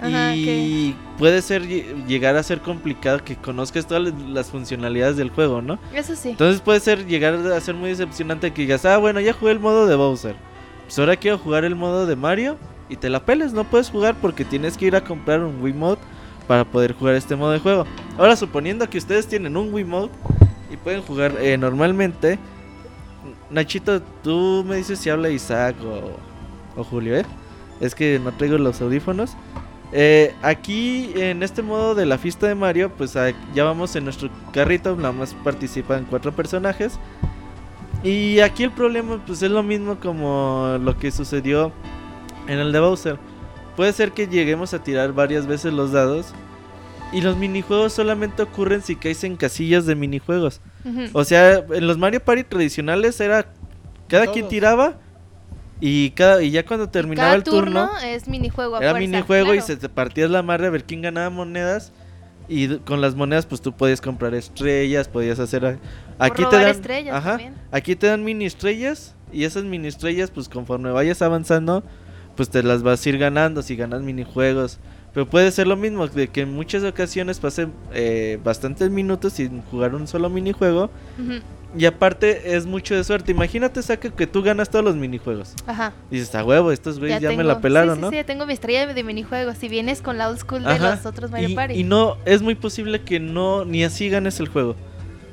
Ajá, y puede ser lle- llegar a ser complicado que conozcas todas las- funcionalidades del juego, ¿no? Eso sí. Entonces puede ser llegar a ser muy decepcionante que digas, ah, bueno, ya jugué el modo de Bowser. Pues ahora quiero jugar el modo de Mario y te la peles, no puedes jugar porque tienes que ir a comprar un Wii Mode para poder jugar este modo de juego. Ahora, suponiendo que ustedes tienen un Wii Mode y pueden jugar eh, normalmente, Nachito, tú me dices si habla Isaac o, o Julio, ¿eh? Es que no traigo los audífonos. Eh, aquí en este modo de la fiesta de Mario, pues ah, ya vamos en nuestro carrito, nada más participan cuatro personajes. Y aquí el problema pues es lo mismo como lo que sucedió en el de Bowser. Puede ser que lleguemos a tirar varias veces los dados y los minijuegos solamente ocurren si caes en casillas de minijuegos. O sea, en los Mario Party tradicionales era cada quien tiraba y cada y ya cuando terminaba Cada el turno es minijuego a era fuerza, minijuego y se te partías la madre a ver quién ganaba monedas. Y con las monedas, pues tú podías comprar estrellas, podías hacer. Aquí te robar dan. estrellas ajá, también. aquí te dan mini estrellas. Y esas mini estrellas, pues conforme vayas avanzando, pues te las vas a ir ganando si ganas minijuegos. Pero puede ser lo mismo, de que en muchas ocasiones pasen eh, bastantes minutos sin jugar un solo minijuego. Ujú. Y aparte es mucho de suerte. Imagínate, saca que tú ganas todos los minijuegos. Ajá. Dices, a huevo, estos güeyes ya, me tengo- la pelaron, sí, ¿no? Sí, sí, tengo mi estrella de minijuegos. Si vienes con la old school de Ajá, los otros Mario y, Party. y no, es muy posible que no, ni así ganes el juego.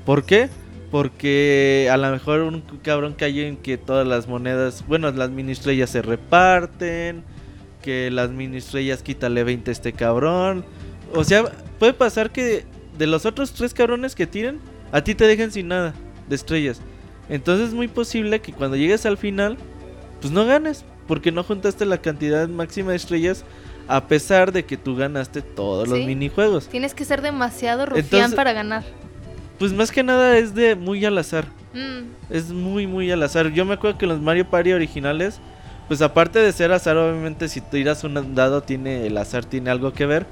¿Por qué? Porque a lo mejor un cabrón cayó en que todas las monedas, bueno, las mini estrellas se reparten, que las mini estrellas quítale 20 a este cabrón. O sea, puede pasar que de los otros tres cabrones que tiren, a ti te dejen sin nada de estrellas. Entonces es muy posible que cuando llegues al final, pues no ganes, porque no juntaste la cantidad máxima de estrellas a pesar de que tú ganaste todos los minijuegos. Tienes que ser demasiado rufián Entonces- para ganar. Pues más que nada es de muy al azar. Mm, Es muy, muy al azar. Yo me acuerdo que los Mario Party originales, pues aparte de ser azar, obviamente si tiras un dado, tiene el azar tiene algo que ver.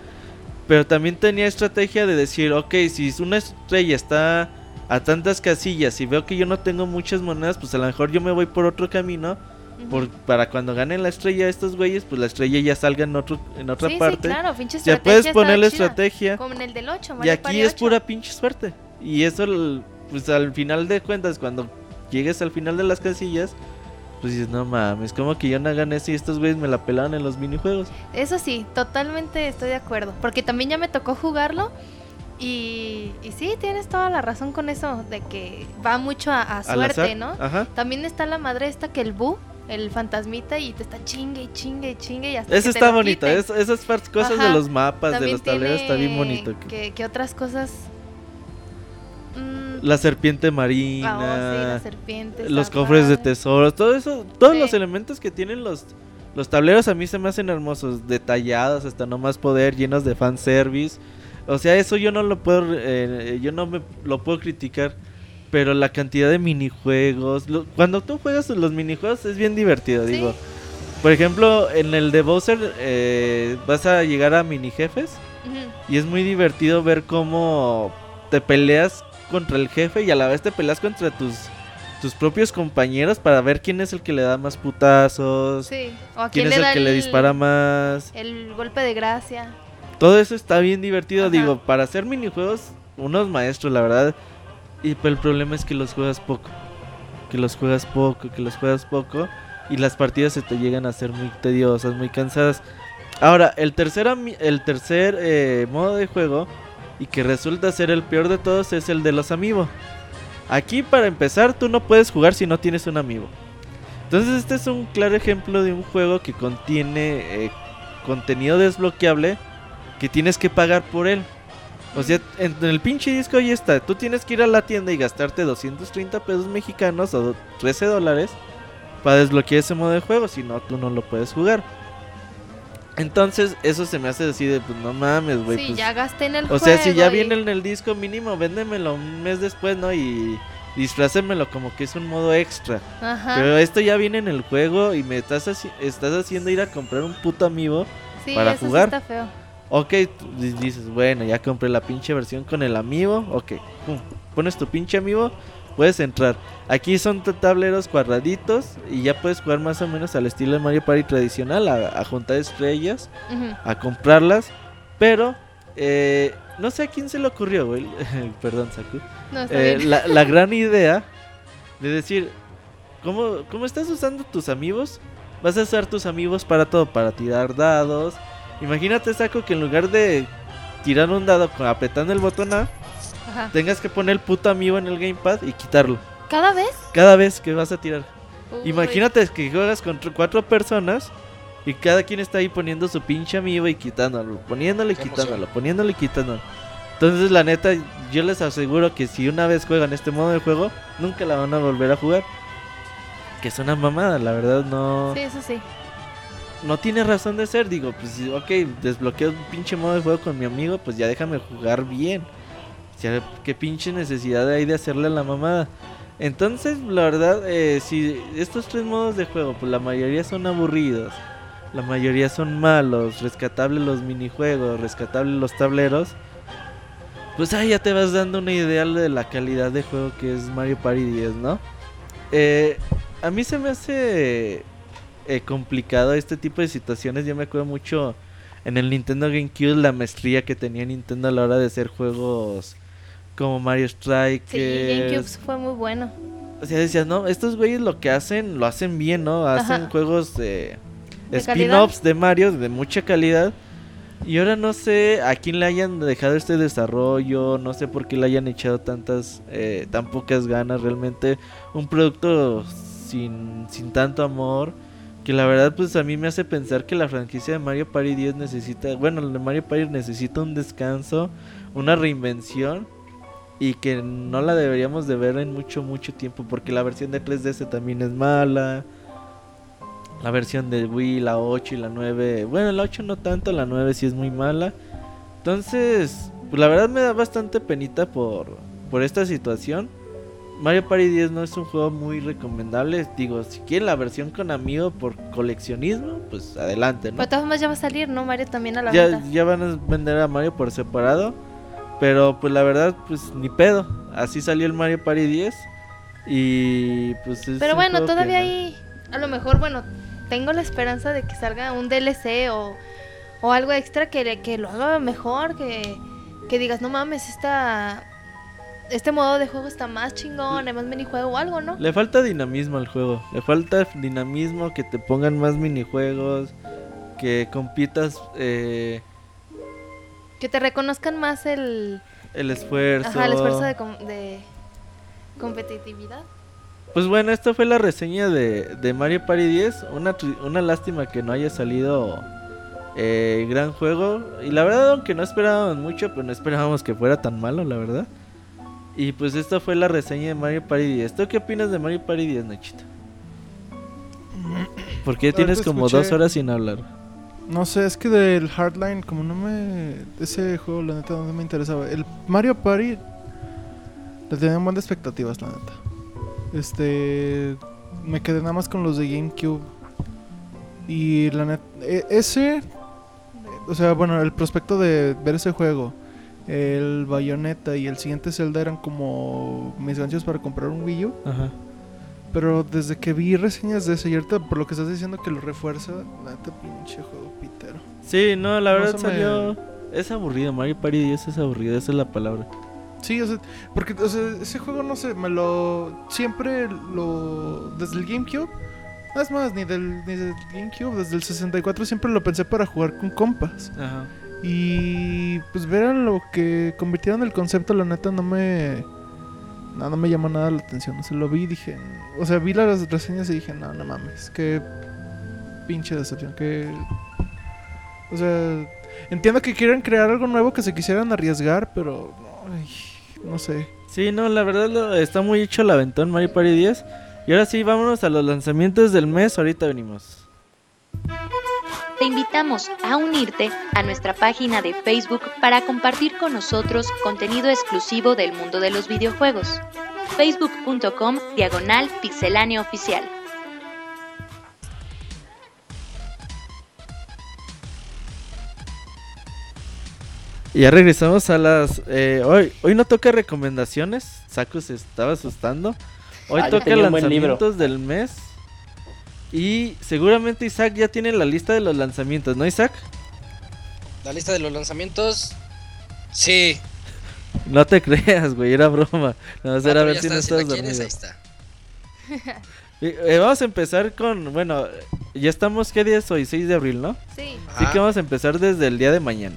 Pero también tenía estrategia de decir, ok, si una estrella está a tantas casillas y veo que yo no tengo muchas monedas, pues a lo mejor yo me voy por otro camino. Por, para cuando ganen la estrella estos güeyes, pues la estrella ya salga en, otro, en otra sí, parte. sí, claro, pinche Ya estrategia puedes está ponerle chida. estrategia. Como en el del 8, Y aquí es 8. pura pinche suerte. Y eso, pues al final de cuentas, cuando llegues al final de las casillas, pues dices, no mames, como que yo no hagan eso y estos güeyes me la pelaban en los minijuegos. Eso sí, totalmente estoy de acuerdo. Porque también ya me tocó jugarlo. Y, y sí, tienes toda la razón con eso, de que va mucho a, suerte, ¿no? Ajá. También está la madre esta que el Bu, el fantasmita, y te está chingue y chingue y chingue y hasta Eso que está bonito, es- esas cosas de los mapas, de los tableros, está bien bonito. Que, que otras cosas... La serpiente ah, oh, sí, marina, la serpiente, los cofres de tesoros, todo eso, todos Sí. los elementos que tienen los, los tableros a mí se me hacen hermosos, detallados, hasta no más poder, llenos de fanservice. O sea, eso yo no lo puedo, eh, yo no me lo puedo criticar. Pero la cantidad de minijuegos, lo- cuando tú juegas los minijuegos es bien divertido, Sí. digo. Por ejemplo, en el de Bowser eh, vas a llegar a mini jefes y es muy divertido ver cómo te peleas contra el jefe y a la vez te peleas contra tus tus propios compañeros para ver quién es el que le da más putazos, Sí. O a quién quién es le el da que le dispara más. El golpe de gracia. Todo eso está bien divertido, Ajá. digo, para hacer minijuegos, unos maestros, la verdad. Y pero el problema es que los juegas poco. Que los juegas poco, que los juegas poco. Y las partidas se te llegan a ser muy tediosas, muy cansadas. Ahora, el tercer, el tercer eh, modo de juego, y que resulta ser el peor de todos, es el de los amigos. Aquí, para empezar, tú no puedes jugar si no tienes un amigo. Entonces, este es un claro ejemplo de un juego que contiene eh, contenido desbloqueable que tienes que pagar por él. O sea, en el pinche disco ya está. Tú tienes que ir a la tienda y gastarte 230 pesos mexicanos o 13 dólares para desbloquear ese modo de juego. Si no, tú no lo puedes jugar. Entonces, eso se me hace decir de, pues no mames, güey. sí, pues, ya gasté en el o sea, si ya y- viene en el disco mínimo, véndemelo un mes después, ¿no? Y disfrácenmelo como que es un modo extra. Ajá. Pero esto ya viene en el juego y me estás, haci- estás haciendo ir a comprar un puto amigo. sí, para eso sí jugar. está feo. Ok, dices, bueno, ya compré la pinche versión con el amigo. Ok, pum, pones tu pinche amigo, puedes entrar. Aquí son tableros cuadraditos y ya puedes jugar más o menos al estilo de Mario Party tradicional, a, a juntar estrellas, a comprarlas. Pero, eh, no sé a quién se le ocurrió, güey. Perdón, Saku. No, Eh, la, la gran idea de decir, ¿cómo, ¿cómo estás usando tus amigos? Vas a usar tus amigos para todo, para tirar dados. Imagínate, Saco, que en lugar de tirar un dado apretando el botón A, Ajá. tengas que poner el puto amigo en el gamepad y quitarlo. ¿Cada vez? Cada vez que vas a tirar. Uy. Imagínate que juegas contra cuatro personas y cada quien está ahí poniendo su pinche amigo y quitándolo, poniéndolo y quitándolo, emoción. poniéndolo y quitándolo. Entonces, la neta, yo les aseguro que si una vez juegan este modo de juego, nunca la van a volver a jugar. Que es una mamada, la verdad no, Sí, eso sí. no tiene razón de ser. Digo, pues ok, desbloqueo un pinche modo de juego con mi amigo, pues ya déjame jugar bien. Qué pinche necesidad hay de hacerle la mamada. Entonces, la verdad, eh, si estos tres modos de juego, pues la mayoría son aburridos, la mayoría son malos, rescatables los minijuegos, rescatables los tableros, pues ahí ya te vas dando una idea de la calidad de juego que es Mario Party 10, ¿no? Eh, a mí se me hace eh, complicado este tipo de situaciones. Yo me acuerdo mucho en el Nintendo GameCube la maestría que tenía Nintendo a la hora de hacer juegos como Mario Strike. Sí, GameCube fue muy bueno. O sea, decías, no, estos güeyes lo que hacen, lo hacen bien, ¿no? Hacen Ajá. juegos de, De spin-offs de Mario de mucha calidad. Y ahora no sé a quién le hayan dejado este desarrollo, no sé por qué le hayan echado tantas, eh, tan pocas ganas realmente. Un producto sin, sin tanto amor. Que la verdad pues a mí me hace pensar que la franquicia de Mario Party 10 necesita, bueno, el de Mario Party necesita un descanso, una reinvención y que no la deberíamos de ver en mucho mucho tiempo porque la versión de 3DS también es mala. La versión de Wii, la 8 y la 9, bueno, la 8 no tanto, la 9 sí es muy mala. Entonces, pues la verdad me da bastante penita por por esta situación. Mario Party 10 no es un juego muy recomendable. Digo, si quieren la versión con amigo por coleccionismo, pues adelante, ¿no? Pero de todas formas ya va a salir, ¿no? Mario también a la ya, venta. ya van a vender a Mario por separado. Pero pues la verdad, pues ni pedo. Así salió el Mario Party 10. Y pues es Pero bueno, todavía no- hay, a lo mejor, bueno, tengo la esperanza de que salga un DLC o, o algo extra que, que lo haga mejor, que, que digas, no mames, esta, este modo de juego está más chingón, hay más minijuego o algo, ¿no? Le falta dinamismo al juego. Le falta dinamismo, que te pongan más minijuegos, que compitas eh, Que te reconozcan más el, el esfuerzo. ajá, el esfuerzo de, com- de competitividad. Pues bueno, esta fue la reseña de, de Mario Party 10. Una, una lástima que no haya salido eh, gran juego. Y la verdad, aunque no esperábamos mucho, pues no esperábamos que fuera tan malo, la verdad. Y pues esta fue la reseña de Mario Party 10. ¿Tú qué opinas de Mario Party 10, Nachito? Porque ya tienes como escuché- dos horas sin hablar. No sé, es que del Hardline, como no me. Ese juego, la neta, no me interesaba. El Mario Party. Le tenía un buen de expectativas, la neta. Este. Me quedé nada más con los de GameCube. Y la neta. e- ese. O sea, bueno, el prospecto de ver ese juego. El Bayonetta y el siguiente Zelda eran como mis ganchos para comprar un Wii U. Ajá. Pero desde que vi reseñas de ese y ahorita por lo que estás diciendo que lo refuerza, la neta pinche juego. Sí, no, la No verdad me- salió... Es aburrido, Mario Party 10 es aburrido, esa es la palabra. Sí, o sea, porque o sea, ese juego no sé, me lo siempre lo desde el GameCube, es más ni del ni del GameCube, desde el 64 siempre lo pensé para jugar con compas. Ajá. Y pues ver lo que convirtieron el concepto, la neta no me no, no me llamó nada la atención, o sea, lo vi y dije, o sea, vi las reseñas y dije, "No, no mames, qué pinche decepción, que o sea, entiendo que quieren crear algo nuevo que se quisieran arriesgar, pero no, ay, no sé. Sí, no, la verdad lo- está muy hecho el aventón Mario Party 10. Y ahora sí, vámonos a los lanzamientos del mes. Ahorita venimos. Te invitamos a unirte a nuestra página de Facebook para compartir con nosotros contenido exclusivo del mundo de los videojuegos. facebook.com diagonal pixelánea oficial. Y ya regresamos a las... eh, hoy, hoy no toca recomendaciones. Saku se estaba asustando. Hoy Ah, toca lanzamientos del mes. Y seguramente Isaac ya tiene la lista de los lanzamientos, ¿no, Isaac? La lista de los lanzamientos. Sí. No te creas, güey, era broma. No, Ah, era pero a ver si no está, estás quieres, dormido. ahí está. Eh, eh, vamos a empezar con, bueno, ya estamos, ¿qué día es hoy? 6 de abril, ¿no? Sí. Así Ajá. que vamos a empezar desde el día de mañana.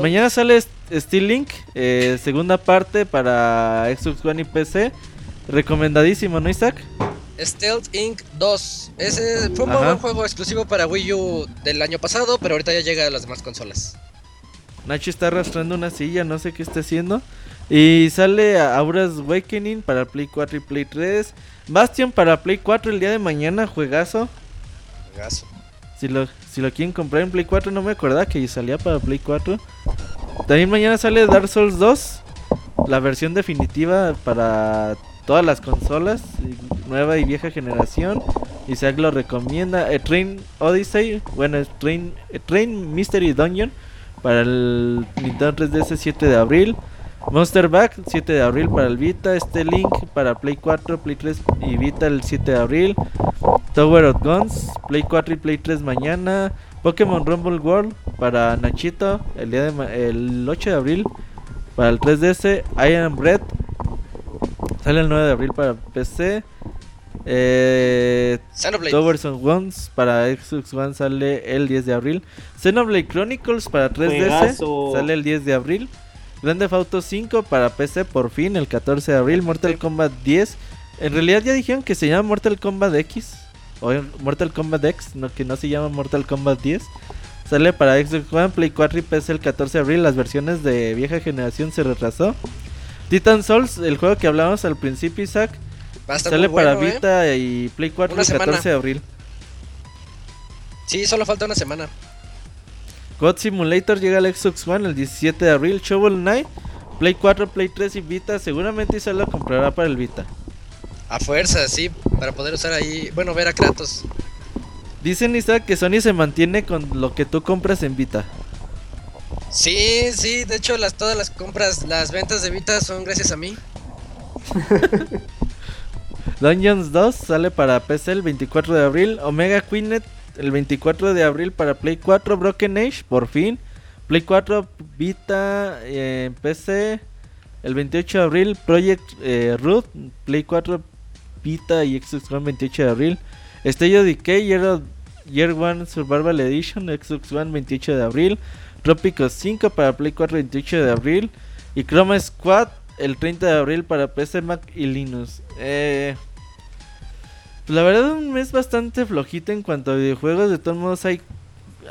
Mañana sale St- Steel Link, eh, segunda parte para Xbox One y PC. Recomendadísimo, ¿no, Isaac? Stealth Inc. 2. Ese fue un buen juego exclusivo para Wii U del año pasado, pero ahorita ya llega a las demás consolas. Nacho está arrastrando una silla, no sé qué está haciendo. Y sale Auras Awakening para Play 4 y Play 3. Bastion para Play 4 el día de mañana, juegazo. Juegazo. Si lo, si lo quieren comprar en Play 4, no me acordaba que salía para Play 4. También mañana sale Dark Souls 2, la versión definitiva para todas las consolas, y- nueva y vieja generación. Isaac lo recomienda. Eh, Train Odyssey, bueno, Train, eh, Train Mystery Dungeon para el Nintendo 3DS 7 de abril. Monster Back 7 de abril para el Vita. Este Link para Play 4, Play 3 y Vita el 7 de abril. Tower of Guns, Play 4 y Play 3 mañana. Pokémon Rumble World para Nachito el día de ma- el 8 de abril para el 3DS. I Am Red sale el 9 de abril para PC. Eh. Towers of Guns para Xbox One sale el 10 de abril. Xenoblade Chronicles para 3DS Juegazo. sale el 10 de abril. Grand Theft Auto 5 para PC por fin el 14 de abril. Mortal Kombat 10. En realidad ya dijeron que se llama Mortal Kombat X. O Mortal Kombat X, no, que no se llama Mortal Kombat 10. Sale para Xbox One, Play 4 y PC el 14 de abril. Las versiones de vieja generación se retrasó. Titan Souls, el juego que hablábamos al principio, Isaac. Sale bueno, para ¿eh? Vita y Play 4 Una el 14 semana. de abril. Sí, solo falta una semana. God Simulator llega al Xbox One el 17 de abril. Shovel Knight, Play 4, Play 3 y Vita. Seguramente Isaac lo comprará para el Vita. A fuerza, sí, para poder usar ahí, bueno, ver a Kratos. Dicen Isaac que Sony se mantiene con lo que tú compras en Vita. Sí, sí, de hecho las todas las compras, las ventas de Vita son gracias a mí. Dungeons 2 sale para PC el 24 de abril. Omega Queenet el 24 de abril para Play 4. Broken Age, por fin. Play 4, Vita, eh, PC. El 28 de abril, Project eh, Root, Play 4, Vita y Xbox One 28 de abril. Estello Decay, Year, One Survival Edition, Xbox One 28 de abril. Tropicos 5 para Play 4 28 de abril. Y Chroma Squad el 30 de abril para PC, Mac y Linux. Eh, pues la verdad un mes bastante flojito en cuanto a videojuegos. De todos modos hay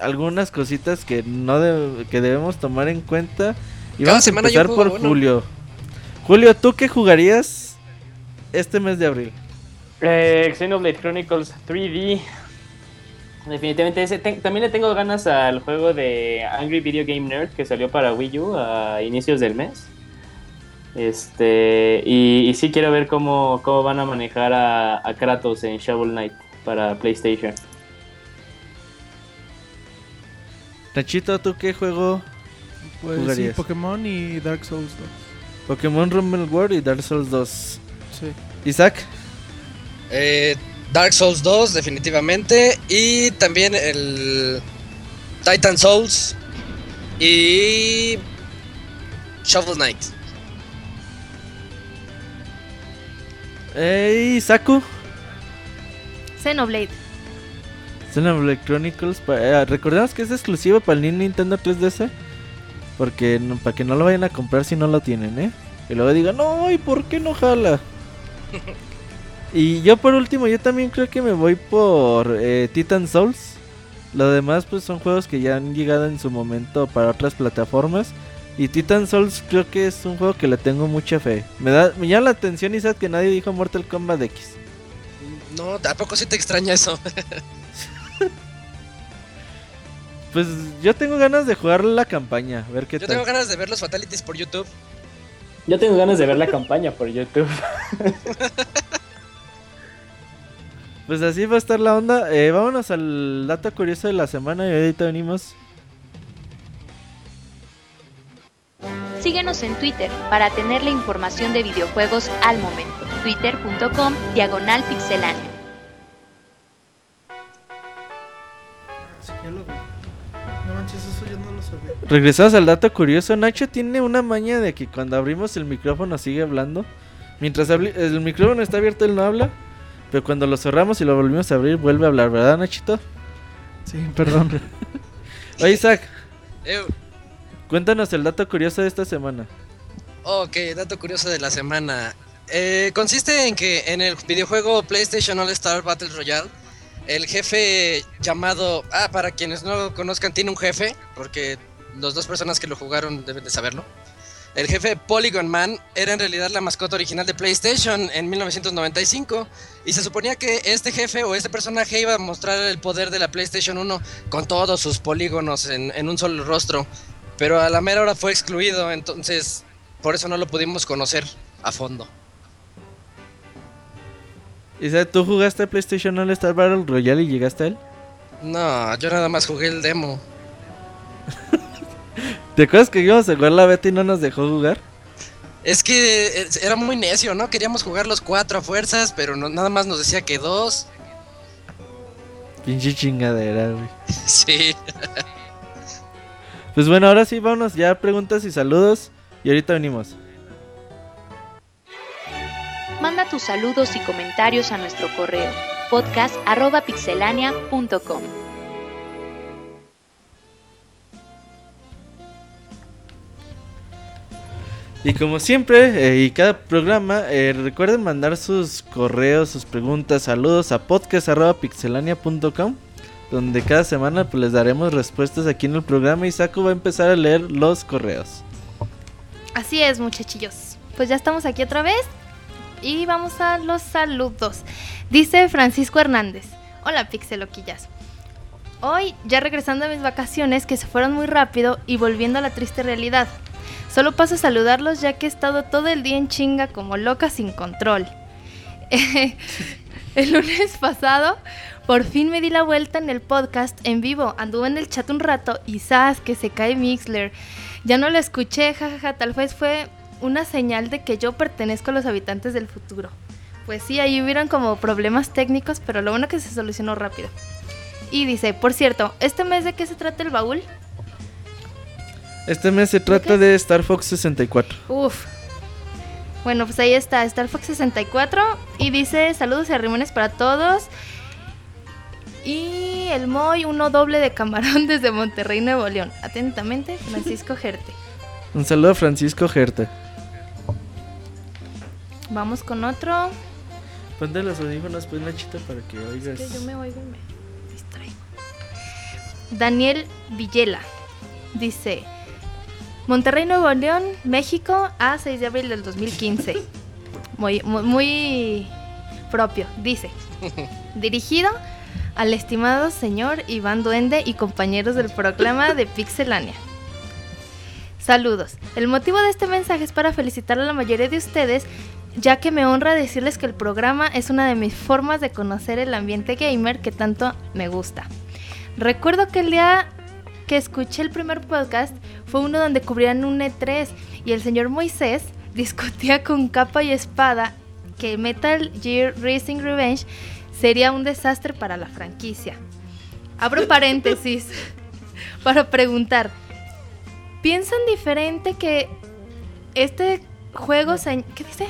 algunas cositas que no de- que debemos tomar en cuenta. Y Cada vamos a semana empezar por uno. Julio. Julio, ¿tú qué jugarías este mes de abril? Eh, Xenoblade Chronicles 3D. Definitivamente ese. Ten- también le tengo ganas al juego de Angry Video Game Nerd que salió para Wii U a inicios del mes. Este. Y, y sí quiero ver cómo, cómo van a manejar a, a Kratos en Shovel Knight para PlayStation. Nachito, ¿tú qué juego? Pues sí, jugarías? Pokémon y Dark Souls 2. Pokémon Rumble World y Dark Souls 2. Sí. Isaac, Eh, Dark Souls 2, definitivamente. Y también el Titan Souls. Y Shovel Knight. Eh, y Saku. Xenoblade. Xenoblade Chronicles. eh, recordemos que es exclusivo para el Nintendo 3DS. Porque no- para que no lo vayan a comprar si no lo tienen, ¿eh? Y luego digan, no, ¿y por qué no jala? y yo por último, yo también creo que me voy por eh, Titan Souls. Lo demás pues son juegos que ya han llegado en su momento para otras plataformas. Y Titan Souls creo que es un juego que le tengo mucha fe. Me da me llama la atención Isaac que nadie dijo Mortal Kombat X. No, tampoco sí te extraña eso. Pues yo tengo ganas de jugar la campaña, a ver qué Yo tal. tengo ganas de ver los Fatalities por YouTube. Yo tengo ganas de ver la campaña por YouTube. Pues así va a estar la onda. Eh, vámonos al dato curioso de la semana y ahorita venimos. Síguenos en Twitter para tener la información de videojuegos al momento. Twitter.com diagonal pixelánea. No manches, eso yo no lo sabía. Regresamos al dato curioso. Nacho tiene una maña de que cuando abrimos el micrófono sigue hablando. Mientras el micrófono está abierto, él no habla. Pero cuando lo cerramos y lo volvimos a abrir, vuelve a hablar, ¿verdad, Nachito? Sí, perdón. Oye, Isaac, Eh, cuéntanos el dato curioso de esta semana. ok, dato curioso de la semana. Eh, consiste en que en el videojuego PlayStation All Star Battle Royale, el jefe llamado. Ah, para quienes no lo conozcan, tiene un jefe, porque las dos personas que lo jugaron deben de saberlo. El jefe Polygon Man era en realidad la mascota original de PlayStation en 1995 y se suponía que este jefe o este personaje iba a mostrar el poder de la PlayStation 1 con todos sus polígonos en, en un solo rostro, pero a la mera hora fue excluido, entonces por eso no lo pudimos conocer a fondo. Isaac, ¿tú jugaste PlayStation All Star Battle Royale y llegaste a él? No, yo nada más jugué el demo. ¿Te acuerdas que íbamos a jugar la beta y no nos dejó jugar? Es que era muy necio, ¿no? Queríamos jugar los cuatro a fuerzas, pero no- nada más nos decía que dos. Pinche chingadera, güey. Sí. Pues bueno, ahora sí, vámonos ya preguntas y saludos. Y ahorita venimos. Manda tus saludos y comentarios a nuestro correo podcast.pixelania.com. Y como siempre, eh, y cada programa, eh, recuerden mandar sus correos, sus preguntas, saludos a podcast.pixelania.com donde cada semana pues, les daremos respuestas aquí en el programa y Saco va a empezar a leer los correos. Así es, muchachillos. Pues ya estamos aquí otra vez y vamos a los saludos. Dice Francisco Hernández. Hola, pixeloquillas. Hoy, ya regresando a mis vacaciones que se fueron muy rápido y volviendo a la triste realidad. Solo paso a saludarlos ya que he estado todo el día en chinga como loca sin control. el lunes pasado, por fin me di la vuelta en el podcast en vivo. Anduve en el chat un rato y ¡zas! que se cae Mixler. Ya no lo escuché, jajaja. Tal vez fue una señal de que yo pertenezco a los habitantes del futuro. Pues sí, ahí hubieron como problemas técnicos, pero lo bueno que se solucionó rápido. Y dice, por cierto, ¿este mes de qué se trata el baúl? Este mes se trata de Star Fox 64. Uf, Bueno, pues ahí está, el Fox 64 y dice saludos y arrimones para todos. Y el Moy, uno doble de camarón desde Monterrey, Nuevo León. Atentamente, Francisco Gerte. Un saludo a Francisco Gerta. Vamos con otro. Ponte los audífonos, pues, Nachito, para que oigas. Es que yo me oigo y me distraigo. Daniel Villela dice: Monterrey, Nuevo León, México, a 6 de abril del 2015. Muy, muy, muy propio. Dice: Dirigido al estimado señor Iván Duende y compañeros del programa de Pixelania. Saludos. El motivo de este mensaje es para felicitar a la mayoría de ustedes, ya que me honra decirles que el programa es una de mis formas de conocer el ambiente gamer que tanto me gusta. Recuerdo que el día que escuché el primer podcast fue uno donde cubrían un E3 y el señor Moisés discutía con capa y espada que Metal Gear Racing Revenge sería un desastre para la franquicia. Abro paréntesis para preguntar, ¿piensan diferente que este juego, se- ¿qué dice?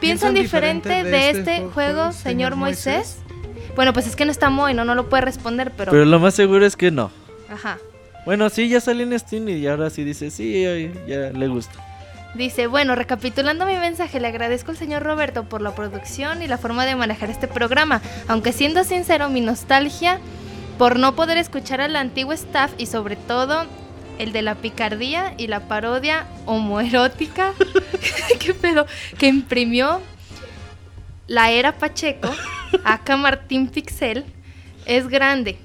¿Piensan diferente de este juego, señor Moisés? Bueno, pues es que no está Moy, no, no lo puede responder, pero... Pero lo más seguro es que no. Ajá. Bueno, sí, ya salió en Steam y ahora sí dice, sí, ya le gusta. Dice, bueno, recapitulando mi mensaje, le agradezco al señor Roberto por la producción y la forma de manejar este programa, aunque siendo sincero, mi nostalgia por no poder escuchar al antiguo staff y sobre todo el de la picardía y la parodia homoerótica ¿Qué pedo? que imprimió la era Pacheco, acá Martín Pixel, es grande.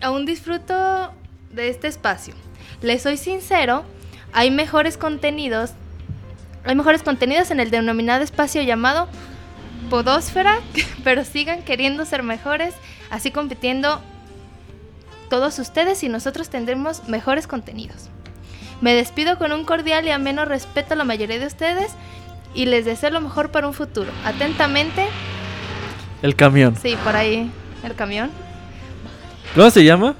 Aún disfruto de este espacio. Les soy sincero, hay mejores contenidos hay mejores contenidos en el denominado espacio llamado Podósfera, pero sigan queriendo ser mejores, así compitiendo todos ustedes y nosotros tendremos mejores contenidos. Me despido con un cordial y ameno respeto a la mayoría de ustedes y les deseo lo mejor para un futuro. Atentamente, El camión. sí, por ahí el camión. ¿Cómo se llama?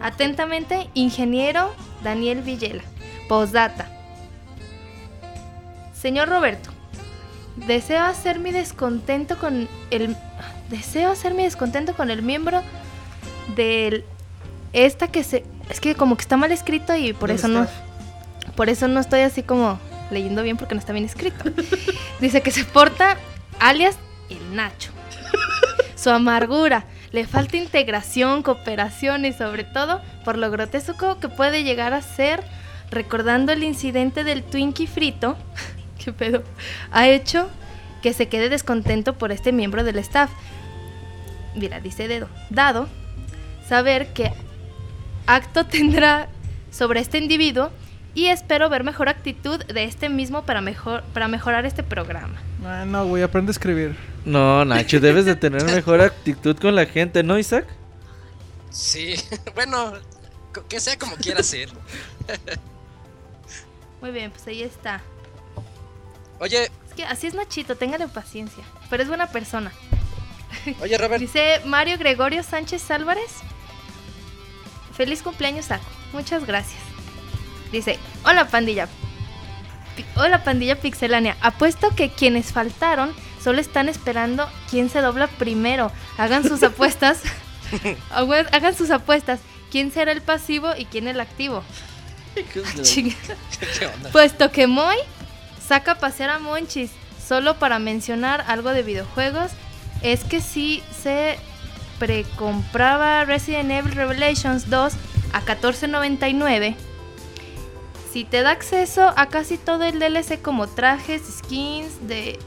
Atentamente, ingeniero Daniel Villela. Postdata. Señor Roberto, deseo hacer mi descontento con el deseo hacer mi descontento con el miembro del esta que se es que como que está mal escrito y por eso no por eso no estoy así como leyendo bien porque no está bien escrito. Dice que se porta alias el Nacho. Su amargura, le falta integración, cooperación y sobre todo por lo grotesco que puede llegar a ser recordando el incidente del Twinkie frito, qué pedo, ha hecho que se quede descontento por este miembro del staff. Mira, dice Dedo, dado saber que acto tendrá sobre este individuo y espero ver mejor actitud de este mismo para, mejor, para mejorar este programa. Ah, no, güey, aprende a escribir. No, Nacho, debes de tener mejor actitud con la gente, ¿no, Isaac? Sí, bueno, que sea como quiera ser. Muy bien, pues ahí está. Oye, Es que así es Nachito, téngale paciencia. Pero es buena persona. oye Robert, Dice Mario Gregorio Sánchez Álvarez. Feliz cumpleaños, Saco. Muchas gracias. Dice, hola pandilla. Hola pandilla pixelánea. Apuesto que quienes faltaron solo están esperando quién se dobla primero. Hagan sus apuestas. Hagan sus apuestas. ¿Quién será el pasivo y quién el activo? Chinga. ¿qué onda? Puesto que Moy saca pasear a Monchis solo para mencionar algo de videojuegos, es que si se precompraba Resident Evil Revelations 2 a 14.99, si te da acceso a casi todo el DLC como trajes, skins de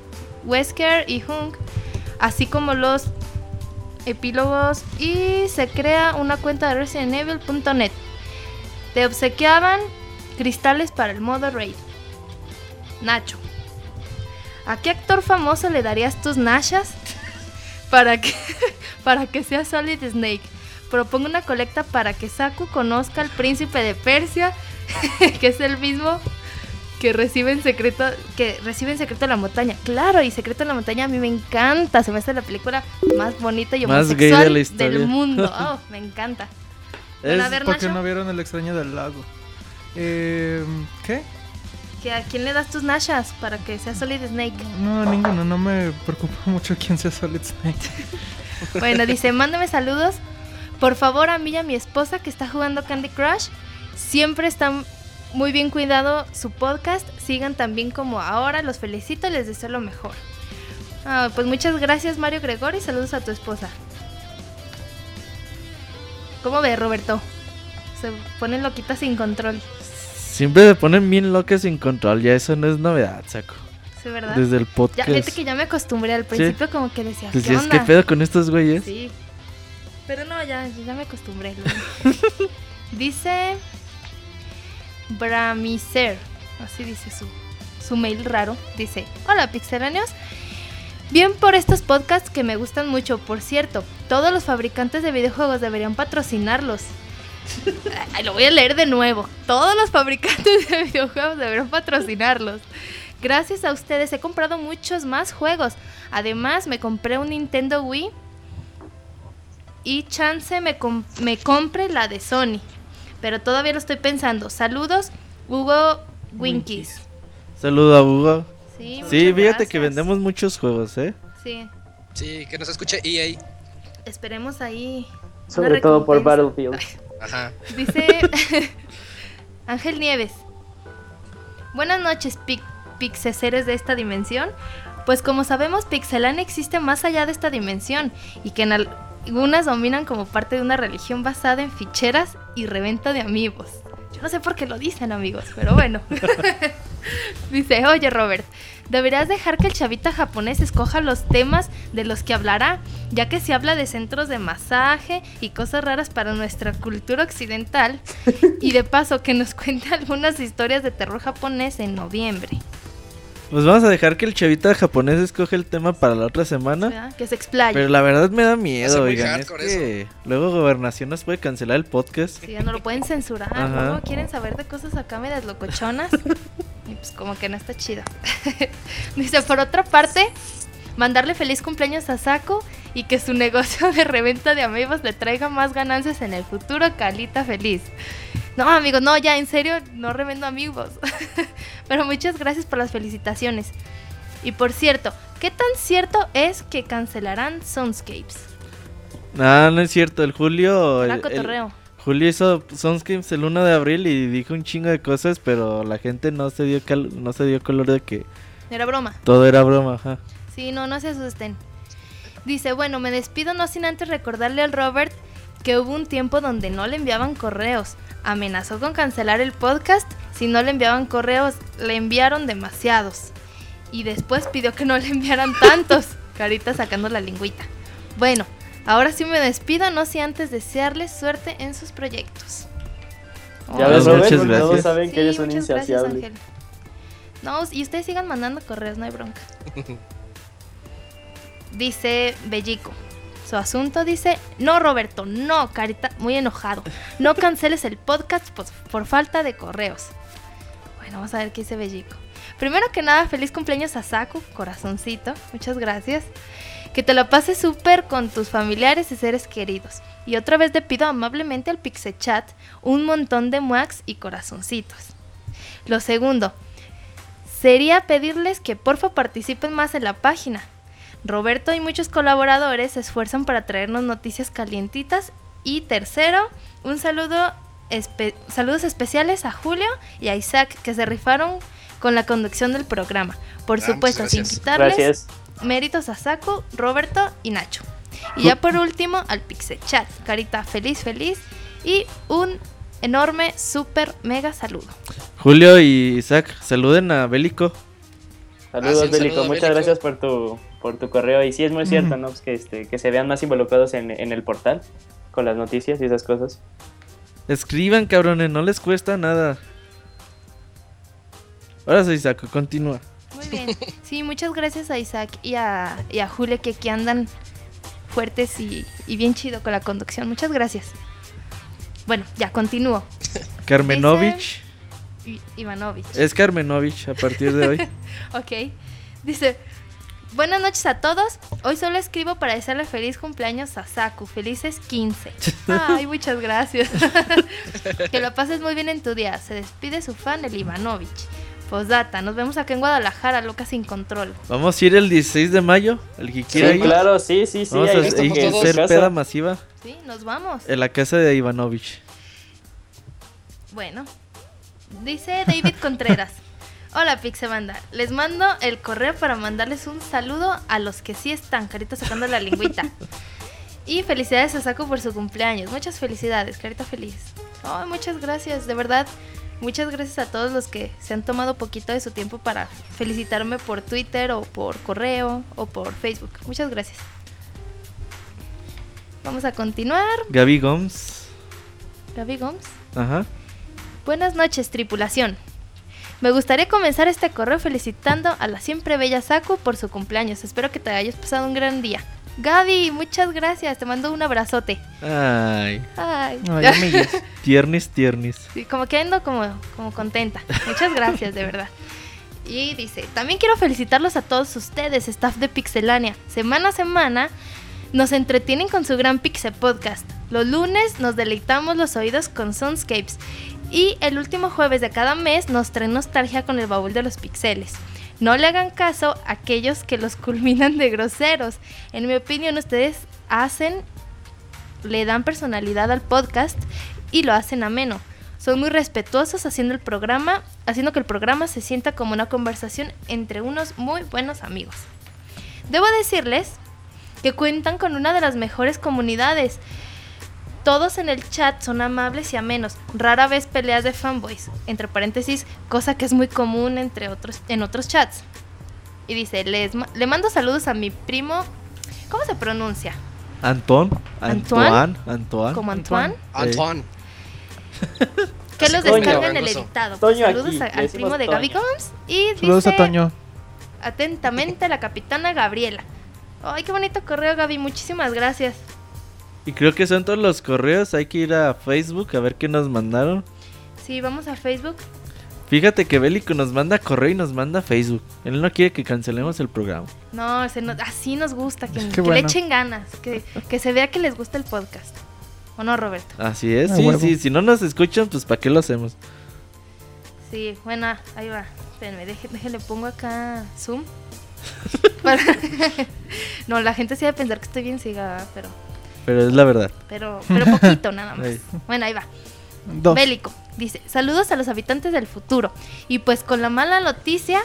Wesker y Hunk, así como los epílogos y se crea una cuenta de residentevil.net. Te obsequiaban cristales para el modo raid. Nacho. ¿A qué actor famoso le darías tus nachas para que, para que sea Solid Snake? Propongo una colecta para que Saku conozca al príncipe de Persia, que es el mismo que recibe en secreto, que recibe en secreto la montaña. Claro, y secreto en la montaña a mí me encanta. Se me hace la película más bonita y Más gay de homosexual la historia. del mundo. Oh, me encanta. Bueno, a Es- ver, Porque Nacho. no vieron el extraño del lago. Eh, ¿Qué? Que a quién le das tus nashas para que sea Solid Snake. No, ninguno, no me preocupa mucho quién sea Solid Snake. Bueno, dice, mándame saludos. Por favor, a mí y a mi esposa que está jugando Candy Crush. Siempre están muy bien cuidado su podcast. Sigan también como ahora. Los felicito y les deseo lo mejor. Ah, pues muchas gracias, Mario Gregorio, y saludos a tu esposa. ¿Cómo ve, Roberto? Se ponen loquitas sin control. Siempre se ponen bien locas sin control, ya eso no es novedad, saco. Sí, ¿verdad? Desde el Ya, podcast. fíjate que ya me acostumbré. Al principio como que decía, ¿qué Decías, onda? ¿qué pedo con estos güeyes? Sí. Pero no, ya, ya me acostumbré. dice Bramiser, así dice su, su mail raro. Dice, hola pixelanios. Bien por estos podcasts que me gustan mucho. Por cierto, todos los fabricantes de videojuegos deberían patrocinarlos. Ay, Lo voy a leer de nuevo. Todos los fabricantes de videojuegos deberían patrocinarlos. Gracias a ustedes he comprado muchos más juegos. Además, me compré un Nintendo Wii y chance me, com- me compre la de Sony. Pero todavía lo estoy pensando. Saludos, Hugo Winkies. Saludo a Hugo. Sí, Sí, fíjate que vendemos muchos juegos, ¿eh? Sí, Sí, que nos escuche EA. esperemos ahí. Sobre todo por. Battlefield. Dice Ángel Nieves. Buenas noches, pic pixeseres de esta dimensión. Pues como sabemos, Pixelania existe más allá de esta dimensión y que en al- algunas dominan como parte de una religión basada en ficheras y reventa de amigos. Yo no sé por qué lo dicen, amigos, pero bueno. Dice, oye Robert, deberías dejar que el chavita japonés escoja los temas de los que hablará, ya que se habla de centros de masaje y cosas raras para nuestra cultura occidental, y de paso que nos cuente algunas historias de terror japonés en noviembre. Pues vamos a dejar que el chavita japonés escoge el tema para la otra semana. ¿verdad? Que se explaye. Pero la verdad me da miedo, oigan. Es que luego Gobernación nos puede cancelar el podcast. Sí, ya no lo pueden censurar. ¿no? Quieren saber de cosas acá medias locochonas. y pues como que no está chido. Dice, por otra parte, mandarle feliz cumpleaños a Saku y que su negocio de reventa de amigos le traiga más ganancias en el futuro, Calita feliz. No, amigos, no, ya, en serio, no revendo amigos. Pero muchas gracias por las felicitaciones. Y por cierto, ¿qué tan cierto es que cancelarán Soundscapes? Ah, no es cierto. El Julio. Era el- el- cotorreo. Julio hizo Sunscapes el 1 de abril y dijo un chingo de cosas, pero la gente no se dio cal- no se dio color de que Era broma. todo era broma. Ajá. Sí, no, no se asusten. Dice, bueno, me despido no sin antes recordarle al Robert que hubo un tiempo donde no le enviaban correos. Amenazó con cancelar el podcast si no le enviaban correos. Le enviaron demasiados. Y después pidió que no le enviaran tantos. Carita sacando la lingüita. Bueno, ahora sí me despido, no sin antes desearles suerte en sus proyectos. Ya Oh, ves, muchas Robert, gracias. todos saben que Sí, eres un muchas gracias, insaciable. Ángel. No, y ustedes sigan mandando correos, no hay bronca. Dice Bellico. Su asunto dice, no Roberto, no, carita, muy enojado. No canceles el podcast por, por falta de correos. Bueno, vamos a ver qué dice Bellico. Primero que nada, feliz cumpleaños a Saku, corazoncito, muchas gracias. Que te lo pases súper con tus familiares y seres queridos. Y otra vez le pido amablemente al Pixechat un montón de muacs y corazoncitos. Lo segundo, sería pedirles que porfa participen más en la página. Roberto y muchos colaboradores se esfuerzan para traernos noticias calientitas. Y tercero, un saludo, espe- saludos especiales a Julio y a Isaac que se rifaron con la conducción del programa. Por Ah, supuesto, sin quitarles Gracias. Méritos a Saku, Roberto y Nacho. Y ya por último, al Pixechat. Carita feliz, feliz. Y un enorme, super, mega saludo. Julio y Isaac, saluden a Bélico. Saludos, Ah, sí, Bélico. saludo, Muchas Bélico. gracias por tu, por tu correo. Y sí, es muy cierto, ¿no? Pues que, este, que se vean más involucrados en, en el portal con las noticias y esas cosas. Escriban, cabrones, no les cuesta nada. Ahora sí, Isaac, continúa. Muy bien. Sí, muchas gracias a Isaac y a, y a que aquí andan fuertes y, y bien chido con la conducción. Muchas gracias. Bueno, ya continúo. Carmenovich. Ivanovich. Es Carmenovich a partir de hoy. Ok. Dice, buenas noches a todos. Hoy solo escribo para desearle feliz cumpleaños a Saku. Felices 15. Ay, muchas gracias. que lo pases muy bien en tu día. Se despide su fan, el Ivanovich. Postdata, nos vemos acá en Guadalajara, loca sin control. Vamos a ir el 16 de mayo, el que Sí, quiera ir. claro, sí, sí, sí. Vamos ahí a que hacer casa. peda masiva Sí, nos vamos. en la casa de Ivanovich. Bueno, dice David Contreras. Hola Pixebanda, les mando el correo para mandarles un saludo a los que sí están, carita sacando la lingüita. Y felicidades a Saco por su cumpleaños. Muchas felicidades, carita feliz. Ay, muchas gracias, de verdad. Muchas gracias a todos los que se han tomado poquito de su tiempo para felicitarme por Twitter o por correo o por Facebook. Muchas gracias. Vamos a continuar. Gaby Gomes. Gaby Gomes. Ajá. Buenas noches, tripulación. Me gustaría comenzar este correo felicitando a la siempre bella Saku por su cumpleaños. Espero que te hayas pasado un gran día. Gaby, muchas gracias. Te mando un abrazote. Ay, Ay. Ay, tiernis, tiernis. Sí, como que ando como, como contenta. Muchas gracias, de verdad. Y dice, también quiero felicitarlos a todos ustedes, staff de Pixelania. Semana a semana nos entretienen con su gran Pixel Podcast. Los lunes nos deleitamos los oídos con Soundscapes. Y el último jueves de cada mes nos traen nostalgia con el baúl de los pixeles. No le hagan caso a aquellos que los culminan de groseros. En mi opinión, ustedes hacen, le dan personalidad al podcast y lo hacen ameno. Son muy respetuosos haciendo el programa, haciendo que el programa se sienta como una conversación entre unos muy buenos amigos. Debo decirles que cuentan con una de las mejores comunidades. Todos en el chat son amables y amenos. Rara vez peleas de fanboys, entre paréntesis, cosa que es muy común entre otros, en otros chats. Y dice, les ma- le mando saludos a mi primo. ¿Cómo se pronuncia? Anton. Antoine. Antoine. ¿Como Antoine? Antoine. Que los descarguen el editado. Toño Saludos aquí, a- al primo de Gaby. Gomes. Y Saludos dice a Toño. atentamente la capitana Gabriela. Ay, qué bonito correo, Gaby. Muchísimas gracias. Y creo que son todos los correos. Hay que ir a Facebook a ver qué nos mandaron. Sí, vamos a Facebook. Fíjate que Bélico nos manda correo y nos manda Facebook. Él no quiere que cancelemos el programa. No, se nos- así nos gusta, que, que le bueno. echen ganas, que, que se vea que les gusta el podcast. ¿O no, Roberto? Así es, A sí, huevo. sí. Si no nos escuchan, pues ¿para qué lo hacemos? Sí, bueno, ahí va. Espérenme, deje- déjenle pongo acá Zoom. Para- no, la gente sí va a pensar que estoy bien ciega, pero, Pero es la verdad. pero, pero poquito nada más. Ahí. Bueno, ahí va. Dos. Bélico dice: Saludos a los habitantes del futuro. Y pues con la mala noticia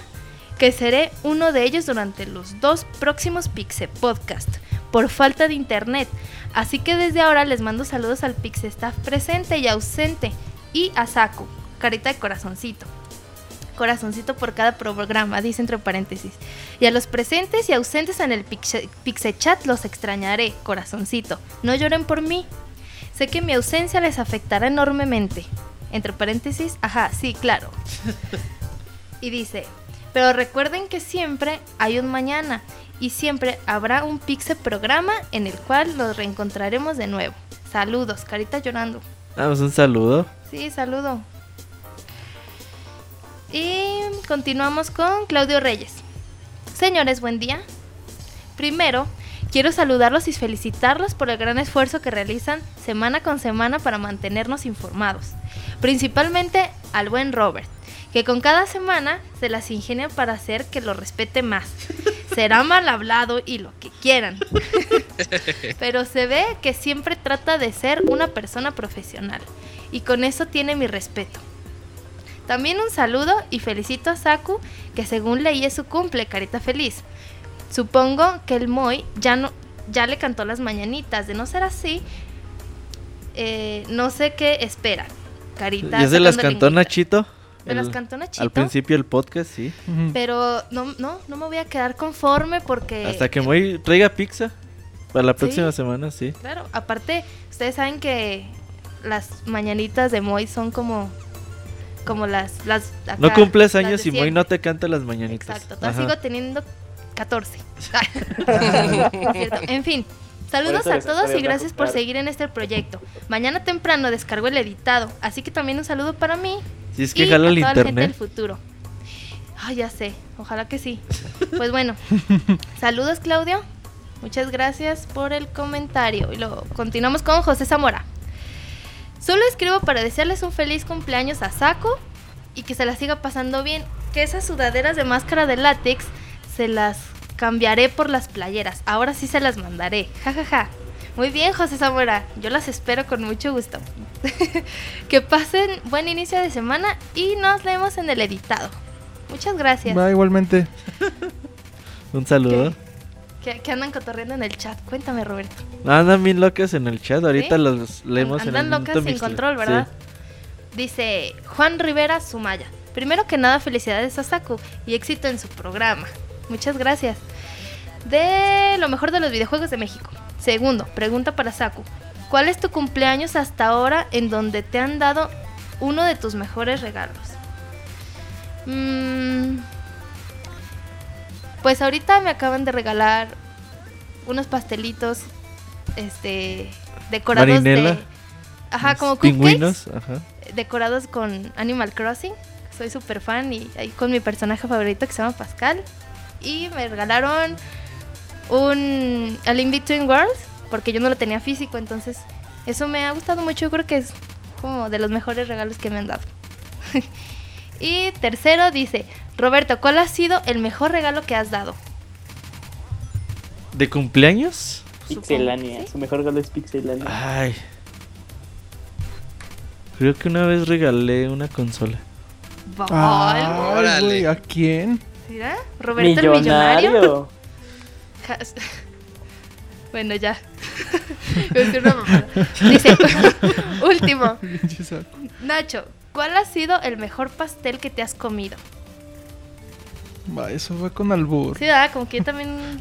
que seré uno de ellos durante los dos próximos Pixe Podcast por falta de internet. Así que desde ahora les mando saludos al Pixe Staff presente y ausente y a Saku, carita de corazoncito. Corazoncito por cada programa, dice entre paréntesis. Y a los presentes y ausentes en el Pixe, Chat los extrañaré, corazoncito. No lloren por mí. Sé que mi ausencia les afectará enormemente. Entre paréntesis, ajá, sí, claro. Y dice, pero recuerden que siempre hay un mañana y siempre habrá un Pixe programa en el cual los reencontraremos de nuevo. Saludos, carita llorando. Damos un saludo. Sí, saludo. Y continuamos con Claudio Reyes. Señores, buen día. Primero, quiero saludarlos y felicitarlos por el gran esfuerzo que realizan semana con semana para mantenernos informados. Principalmente al buen Robert, que con cada semana se las ingenia para hacer que lo respete más. Será mal hablado y lo que quieran. Pero se ve que siempre trata de ser una persona profesional. Y con eso tiene mi respeto. También un saludo y felicito a Saku, que según leí es su cumple, carita feliz. Supongo que el Moy ya no ya le cantó las mañanitas. De no ser así, eh, no sé qué espera. Carita. ¿Ya se las cantó. Nachito? ¿Me las El- cantó Nachito? Al principio del podcast, sí. Pero no, no, no me voy a quedar conforme porque... Hasta que muy traiga pizza. Para la próxima Sí. semana, sí. Claro, aparte, ustedes saben que las mañanitas de Moy son como como las las No cumples años y muy no te canta las mañanitas. Exacto, todavía sigo teniendo 14. No es cierto. En fin, saludos a todos y gracias por seguir en este proyecto. Mañana temprano descargo el editado, así que también un saludo para mí Si es que y jala a el toda la gente del internet. futuro. Ay, ya sé, ojalá que sí. Pues bueno, saludos Claudio. Muchas gracias por el comentario. Y luego continuamos con José Zamora. Solo escribo para desearles un feliz cumpleaños a Saco y que se la siga pasando bien. que esas sudaderas de máscara de látex se las cambiaré por las playeras. Ahora sí se las mandaré. Ja, ja, ja. Muy bien, José Zamora. Yo las espero con mucho gusto. que pasen buen inicio de semana y nos vemos en el editado. Muchas gracias. Va, igualmente. Un saludo. Que andan cotorreando en el chat. Cuéntame, Roberto. Andan bien locas en el chat. Ahorita ¿Sí? los leemos en el Andan locas sin control, ¿verdad? Dice Juan Rivera Sumaya. Primero que nada, felicidades a Saku y éxito en su programa. Muchas gracias. De lo mejor de los videojuegos de México. Segundo, pregunta para Saku. ¿Cuál es tu cumpleaños hasta ahora en donde te han dado uno de tus mejores regalos? Mm, pues ahorita me acaban de regalar unos pastelitos este decorados Marinela. de ajá como cupcakes. Ajá. decorados con Animal Crossing soy súper fan y ahí con mi personaje favorito que se llama Pascal y me regalaron un A Link Between Worlds porque yo no lo tenía físico entonces eso me ha gustado mucho yo creo que es como de los mejores regalos que me han dado y tercero dice Roberto ¿cuál ha sido el mejor regalo que has dado? ¿De cumpleaños? Pixelania. ¿sí? Su mejor regalo es Pixelania. Ay. Creo que una vez regalé una consola. Órale. güey, ¿a quién? ¿Mira? Roberto el millonario Millonario. Has- Bueno, ya. Dice, último. Nacho, ¿cuál ha sido el mejor pastel que te has comido? Va, eso fue con albur. Sí, ¿verdad? Como que yo también...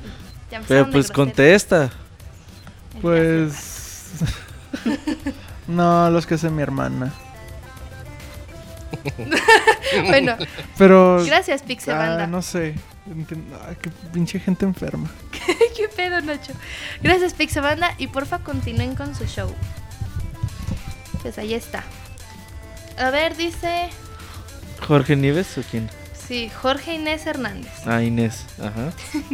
ya Pero pues grosero. contesta. Pues. no, los que hace mi hermana. Bueno, Pero. gracias, Pixel ah, Banda. no sé. Ah, qué pinche gente enferma. ¿Qué pedo, Nacho? Gracias, Pixel Banda. Y porfa, continúen con su show. Pues ahí está. A ver, dice... ¿Jorge Nieves o quién? Sí, Jorge Inés Hernández. Ah, Inés. Ajá.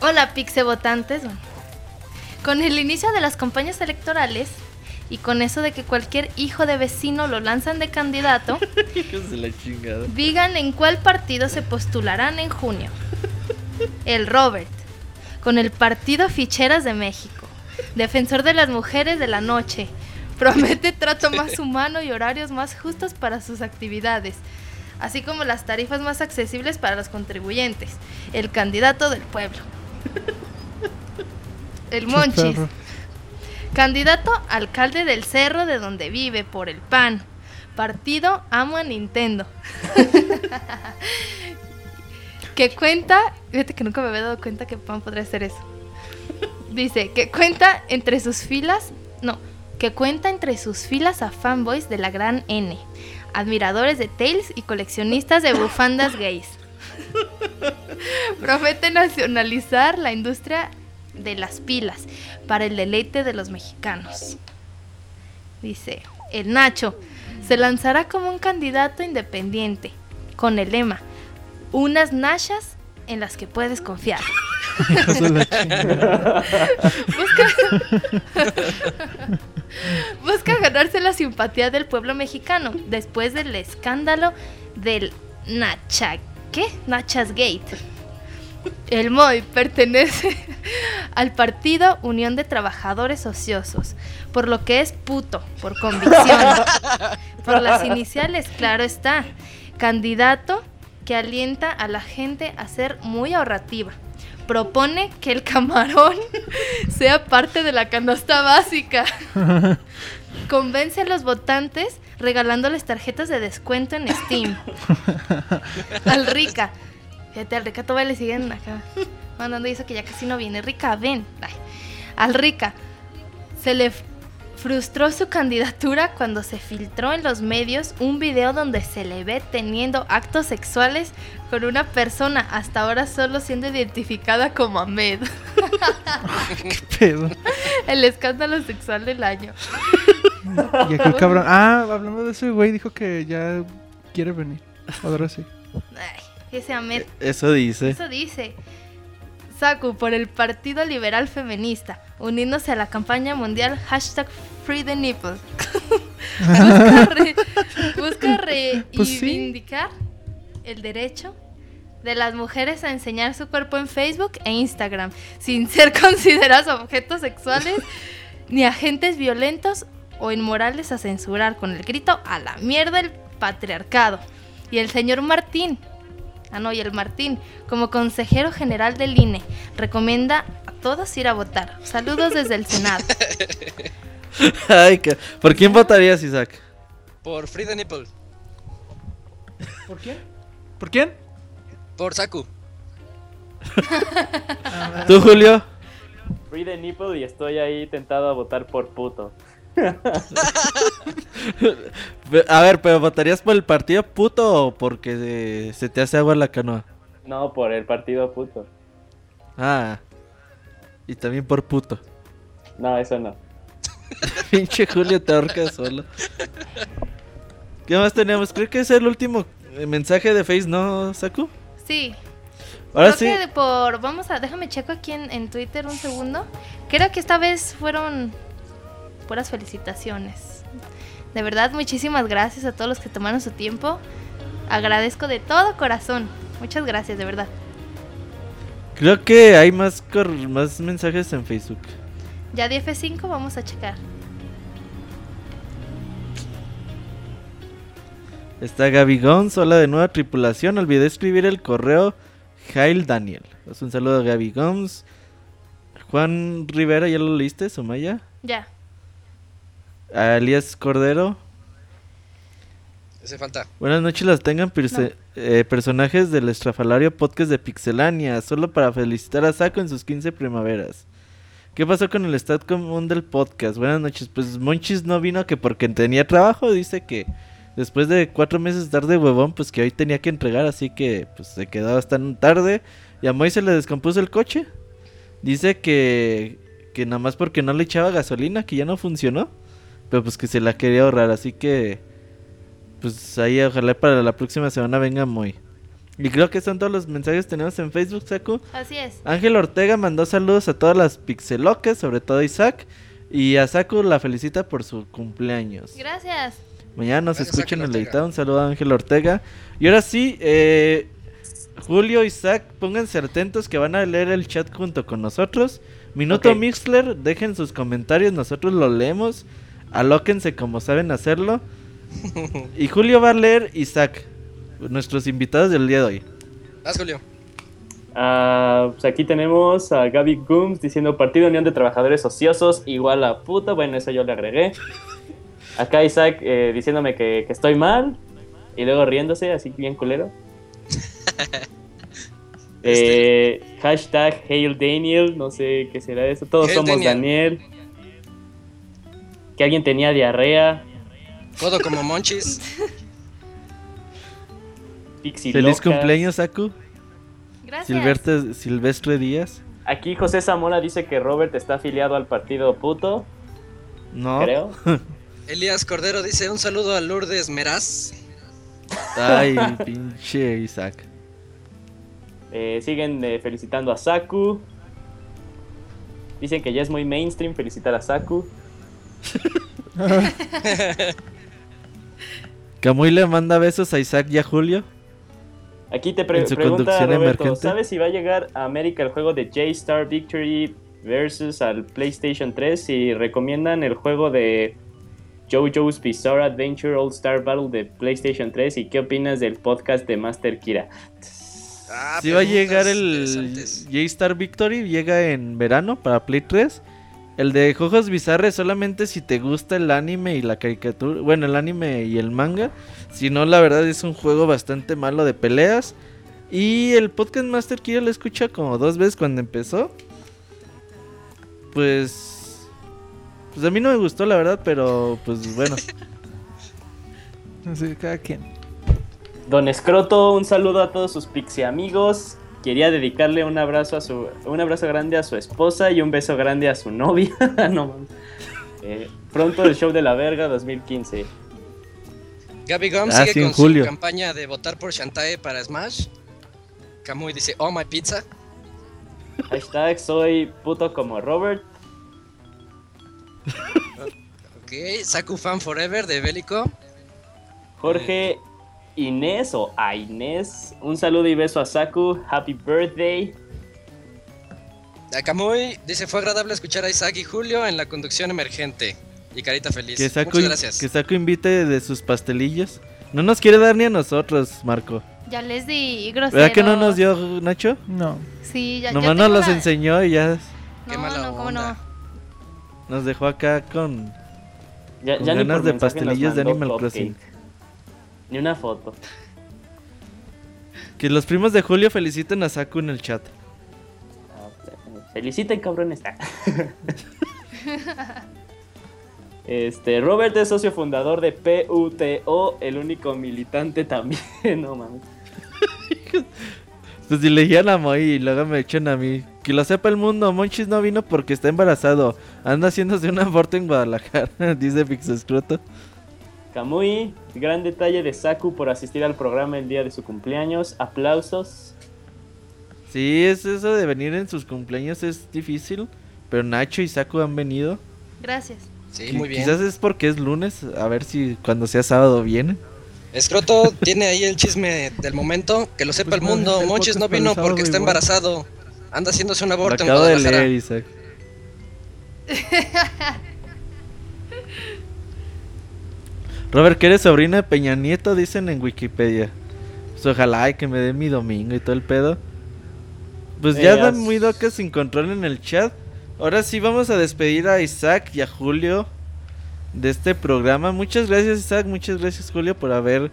Hola, pixebotantes. Con el inicio de las campañas electorales y con eso de que cualquier hijo de vecino lo lanzan de candidato, Hijos de la chingada. digan en cuál partido se postularán en junio. El Robert, con el Partido Ficheras de México, defensor de las mujeres de la noche, promete trato más humano y horarios más justos para sus actividades, así como las tarifas más accesibles para los contribuyentes. El candidato del pueblo. El Monchis. Candidato alcalde del cerro de donde vive por el PAN. Partido amo a Nintendo. que cuenta, fíjate que nunca me había dado cuenta que PAN podría hacer eso. Dice que cuenta entre sus filas, no, que cuenta entre sus filas a fanboys de la gran N, admiradores de Tails y coleccionistas de bufandas gays. Promete nacionalizar la industria de las pilas para el deleite de los mexicanos. Dice, el Nacho se lanzará como un candidato independiente, con el lema, unas nachas en las que puedes confiar. Busca... Busca ganarse la simpatía del pueblo mexicano después del escándalo del Nacha... ¿Qué? Nachas Gate. El MOI pertenece al partido Unión de Trabajadores Ociosos, por lo que es puto, por convicción. Por las iniciales, claro está. Candidato que alienta a la gente a ser muy ahorrativa. Propone que el camarón sea parte de la canasta básica. Convence a los votantes regalándoles tarjetas de descuento en Steam. Al Rica. Fíjate, al Rica todavía le siguen acá mandando y eso que ya casi no viene. Rica, ven. Ay. Al Rica. Se le frustró su candidatura cuando se filtró en los medios un video donde se le ve teniendo actos sexuales con una persona hasta ahora solo siendo identificada como Ahmed. ¿Qué pedo? El escándalo sexual del año. Y aquel cabrón. Ah, hablando de ese güey, dijo que ya quiere venir. Ahora sí. Ay, ese Ahmed Eso dice. Eso dice. Saku por el Partido Liberal Feminista, uniéndose a la campaña mundial hashtag Free the Nipple. busca, re- busca Pues sí. reivindicar el derecho de las mujeres a enseñar su cuerpo en Facebook e Instagram sin ser considerados objetos sexuales ni agentes violentos o inmorales a censurar con el grito a la mierda el patriarcado. Y el señor Martín, ah no, y el Martín, como consejero general del INE, recomienda a todos ir a votar. Saludos desde el Senado. Ay, ¿Por quién votarías, Isaac? Por Free the Nipple. ¿Por quién? ¿Por quién? Por Saku. ¿Tú, Julio? Free the nipple y estoy ahí tentado a votar por puto. A ver, ¿pero votarías por el partido puto o porque se te hace agua la canoa? No, por el partido puto. Ah. Y también por puto. No, eso no. Pinche Julio te ahorca solo. ¿Qué más tenemos? Creo que es el último eh, mensaje de Face, ¿no, Saku? Sí, Ahora Creo sí. que por. Vamos a. Déjame checo aquí en, en Twitter un segundo. Creo que esta vez fueron puras felicitaciones. De verdad, muchísimas gracias a todos los que tomaron su tiempo. Agradezco de todo corazón. Muchas gracias, de verdad. Creo que hay más, más mensajes en Facebook. Ya de F5 vamos a checar. Está Gaby Gons, hola de nueva tripulación. Olvidé escribir el correo Jail Daniel. Pues un saludo a Gaby Gons. Juan Rivera, ¿ya lo leíste, Sumaya? Ya. A Elías Cordero. Ese falta. Buenas noches, las tengan perse- eh, personajes del estrafalario podcast de Pixelania. Solo para felicitar a Saco en sus 15 primaveras. ¿Qué pasó con el stat común del podcast? Buenas noches. Pues Monchis no vino que porque tenía trabajo. Dice que después de cuatro meses estar de huevón, pues que hoy tenía que entregar. Así que pues se quedó hasta tarde. Y a Moy se le descompuso el coche. Dice que, que nada más porque no le echaba gasolina, que ya no funcionó. Pero pues que se la quería ahorrar. Así que pues ahí ojalá para la próxima semana venga Moy. Y creo que son todos los mensajes que tenemos en Facebook, Saku. Así es. Ángel Ortega mandó saludos a todas las pixelocas, sobre todo a Isaac. Y a Saku la felicita por su cumpleaños. Gracias. Mañana nos Gracias, escuchan en Ángel el editado. Un saludo a Ángel Ortega. Y ahora sí, eh, Julio, Isaac, pónganse atentos que van a leer el chat junto con nosotros. Minuto Ok. Mixler, dejen sus comentarios, nosotros lo leemos. Alóquense como saben hacerlo. Y Julio va a leer Isaac, nuestros invitados del día de hoy. Vas, Julio. Ah, pues aquí tenemos a Gaby Gooms diciendo Partido Unión de Trabajadores Ociosos igual a puta. Bueno, eso yo le agregué. Acá Isaac eh, diciéndome que, que estoy mal y luego riéndose, así bien culero. Eh, hashtag Hail Daniel, no sé qué será eso. Todos Hail somos Daniel. Daniel. Que alguien tenía diarrea. Codo como Monchis. Pixie Feliz cumpleaños, Saku. Gracias. Silvestre, Silvestre Díaz. Aquí José Zamora dice que Robert está afiliado al partido puto, No. creo. Elías Cordero dice un saludo a Lourdes Meraz. Ay, pinche Isaac. Eh, siguen eh, felicitando a Saku. Dicen que ya es muy mainstream felicitar a Saku. Camuy le manda besos a Isaac y a Julio. Aquí te pre- En su pregunta Roberto, emergente. ¿sabes si va a llegar a América el juego de J-Star Victory versus al PlayStation 3? Y recomiendan el juego de JoJo's Bizarre Adventure All Star Battle de PlayStation 3. ¿Y qué opinas del podcast de Master Kira? Ah, Si va a llegar el. J-Star Victory, llega en verano para Play 3. El de Jojos Bizarres solamente si te gusta el anime y la caricatura. Bueno, el anime y el manga. Si no, la verdad es un juego bastante malo de peleas. Y el podcast Master Kira lo escucha como dos veces cuando empezó. Pues. Pues a mí no me gustó, la verdad, pero pues bueno. No sé, cada quien. Don Escroto, un saludo a todos sus pixie amigos. Quería dedicarle un abrazo a su un abrazo grande a su esposa y un beso grande a su novia. no. Eh, pronto el show de la verga 2015. Gaby Gum Ah, sigue sí, con julio. su campaña de votar por Shantae para Smash. Kamui dice, oh my pizza. Hashtag soy puto como Robert. Ok, Saku Fan Forever de Bélico. Jorge Inés o a Inés, un saludo y beso a Saku, happy birthday. Akamuy dice: Fue agradable escuchar a Isaac y Julio en la conducción emergente. Y carita feliz. Que Saku, Muchas gracias. que Saku invite de sus pastelillos. No nos quiere dar ni a nosotros, Marco. Ya les di grosero. ¿Verdad que no nos dio Nacho? No. Sí, ya, Nomás nos los la- enseñó y ya Qué No, mala no, ¿cómo onda. no? nos dejó acá con... Ya, Con ya ni ganas por de pastelillos de Animal cupcake. Crossing. Ni una foto. Que los primos de Julio feliciten a Saku en el chat. Feliciten, cabrones. Este, Robert es socio fundador de PUTO, el único militante también. no mames. Pues si le dijeron a Moy y luego me echan a mí. Que lo sepa el mundo, Monchis no vino porque está embarazado. Anda haciéndose un aborto en Guadalajara, dice Pixescroto. Kamui, gran detalle de Saku por asistir al programa el día de su cumpleaños. Aplausos. Sí, es eso de venir en sus cumpleaños es difícil. Pero Nacho y Saku han venido. Gracias. Sí, muy bien. Quizás es porque es lunes. A ver si cuando sea sábado viene. Escroto tiene ahí el chisme del momento. Que lo sepa Pues el mundo. Monchis no vino porque está embarazado. Anda haciéndose un Lo aborto en acabo de Guadalajara. leer, Isaac. Robert, que eres sobrina de Peña Nieto, dicen en Wikipedia. Pues ojalá y que me dé mi domingo y todo el pedo. Pues ya Eh, dan as- muy docas sin control en el chat. Ahora sí vamos a despedir a Isaac y a Julio de este programa. Muchas gracias Isaac, muchas gracias Julio por haber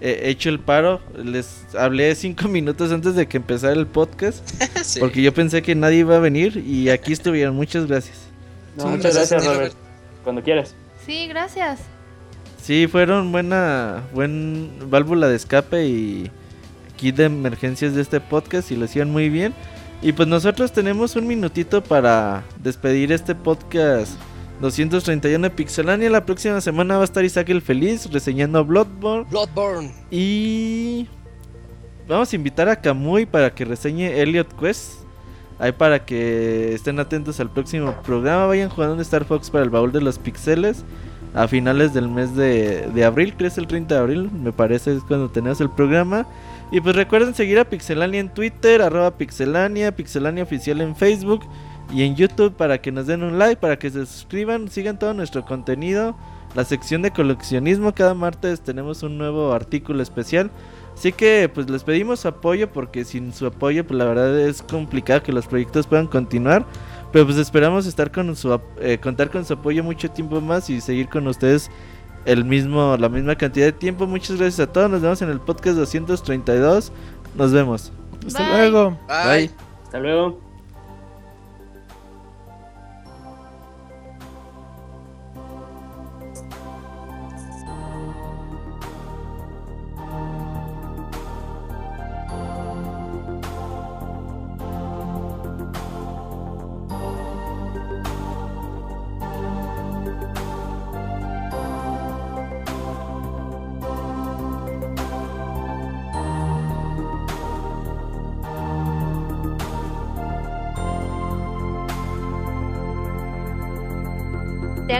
eh, hecho el paro. Les hablé cinco minutos antes de que empezara el podcast. Sí. Porque yo pensé que nadie iba a venir y aquí estuvieron. Muchas gracias. No, muchas gracias ti, Robert. Cuando quieras. Sí, gracias. Sí, fueron buena buen válvula de escape y kit de emergencias de este podcast y lo hicieron muy bien. Y pues nosotros tenemos un minutito para despedir este podcast 231 de Pixelania. La próxima semana va a estar Isaac el Feliz reseñando Bloodborne. Bloodborne. Y vamos a invitar a Kamui para que reseñe Elliot Quest. Ahí para que estén atentos al próximo programa. Vayan jugando en Star Fox para el baúl de los pixeles. A finales del mes de, de abril, que es el 30 de abril, me parece es cuando tenemos el programa. Y pues recuerden seguir a Pixelania en Twitter, arroba Pixelania, Pixelania oficial en Facebook y en YouTube para que nos den un like, para que se suscriban, sigan todo nuestro contenido. La sección de coleccionismo, cada martes tenemos un nuevo artículo especial. Así que pues les pedimos apoyo porque sin su apoyo pues la verdad es complicado que los proyectos puedan continuar. Pero pues esperamos estar con su eh, contar con su apoyo mucho tiempo más y seguir con ustedes el mismo la misma cantidad de tiempo. Muchas gracias a todos. Nos vemos en el podcast 232. Nos vemos. Hasta Bye. luego. Bye. Hasta luego.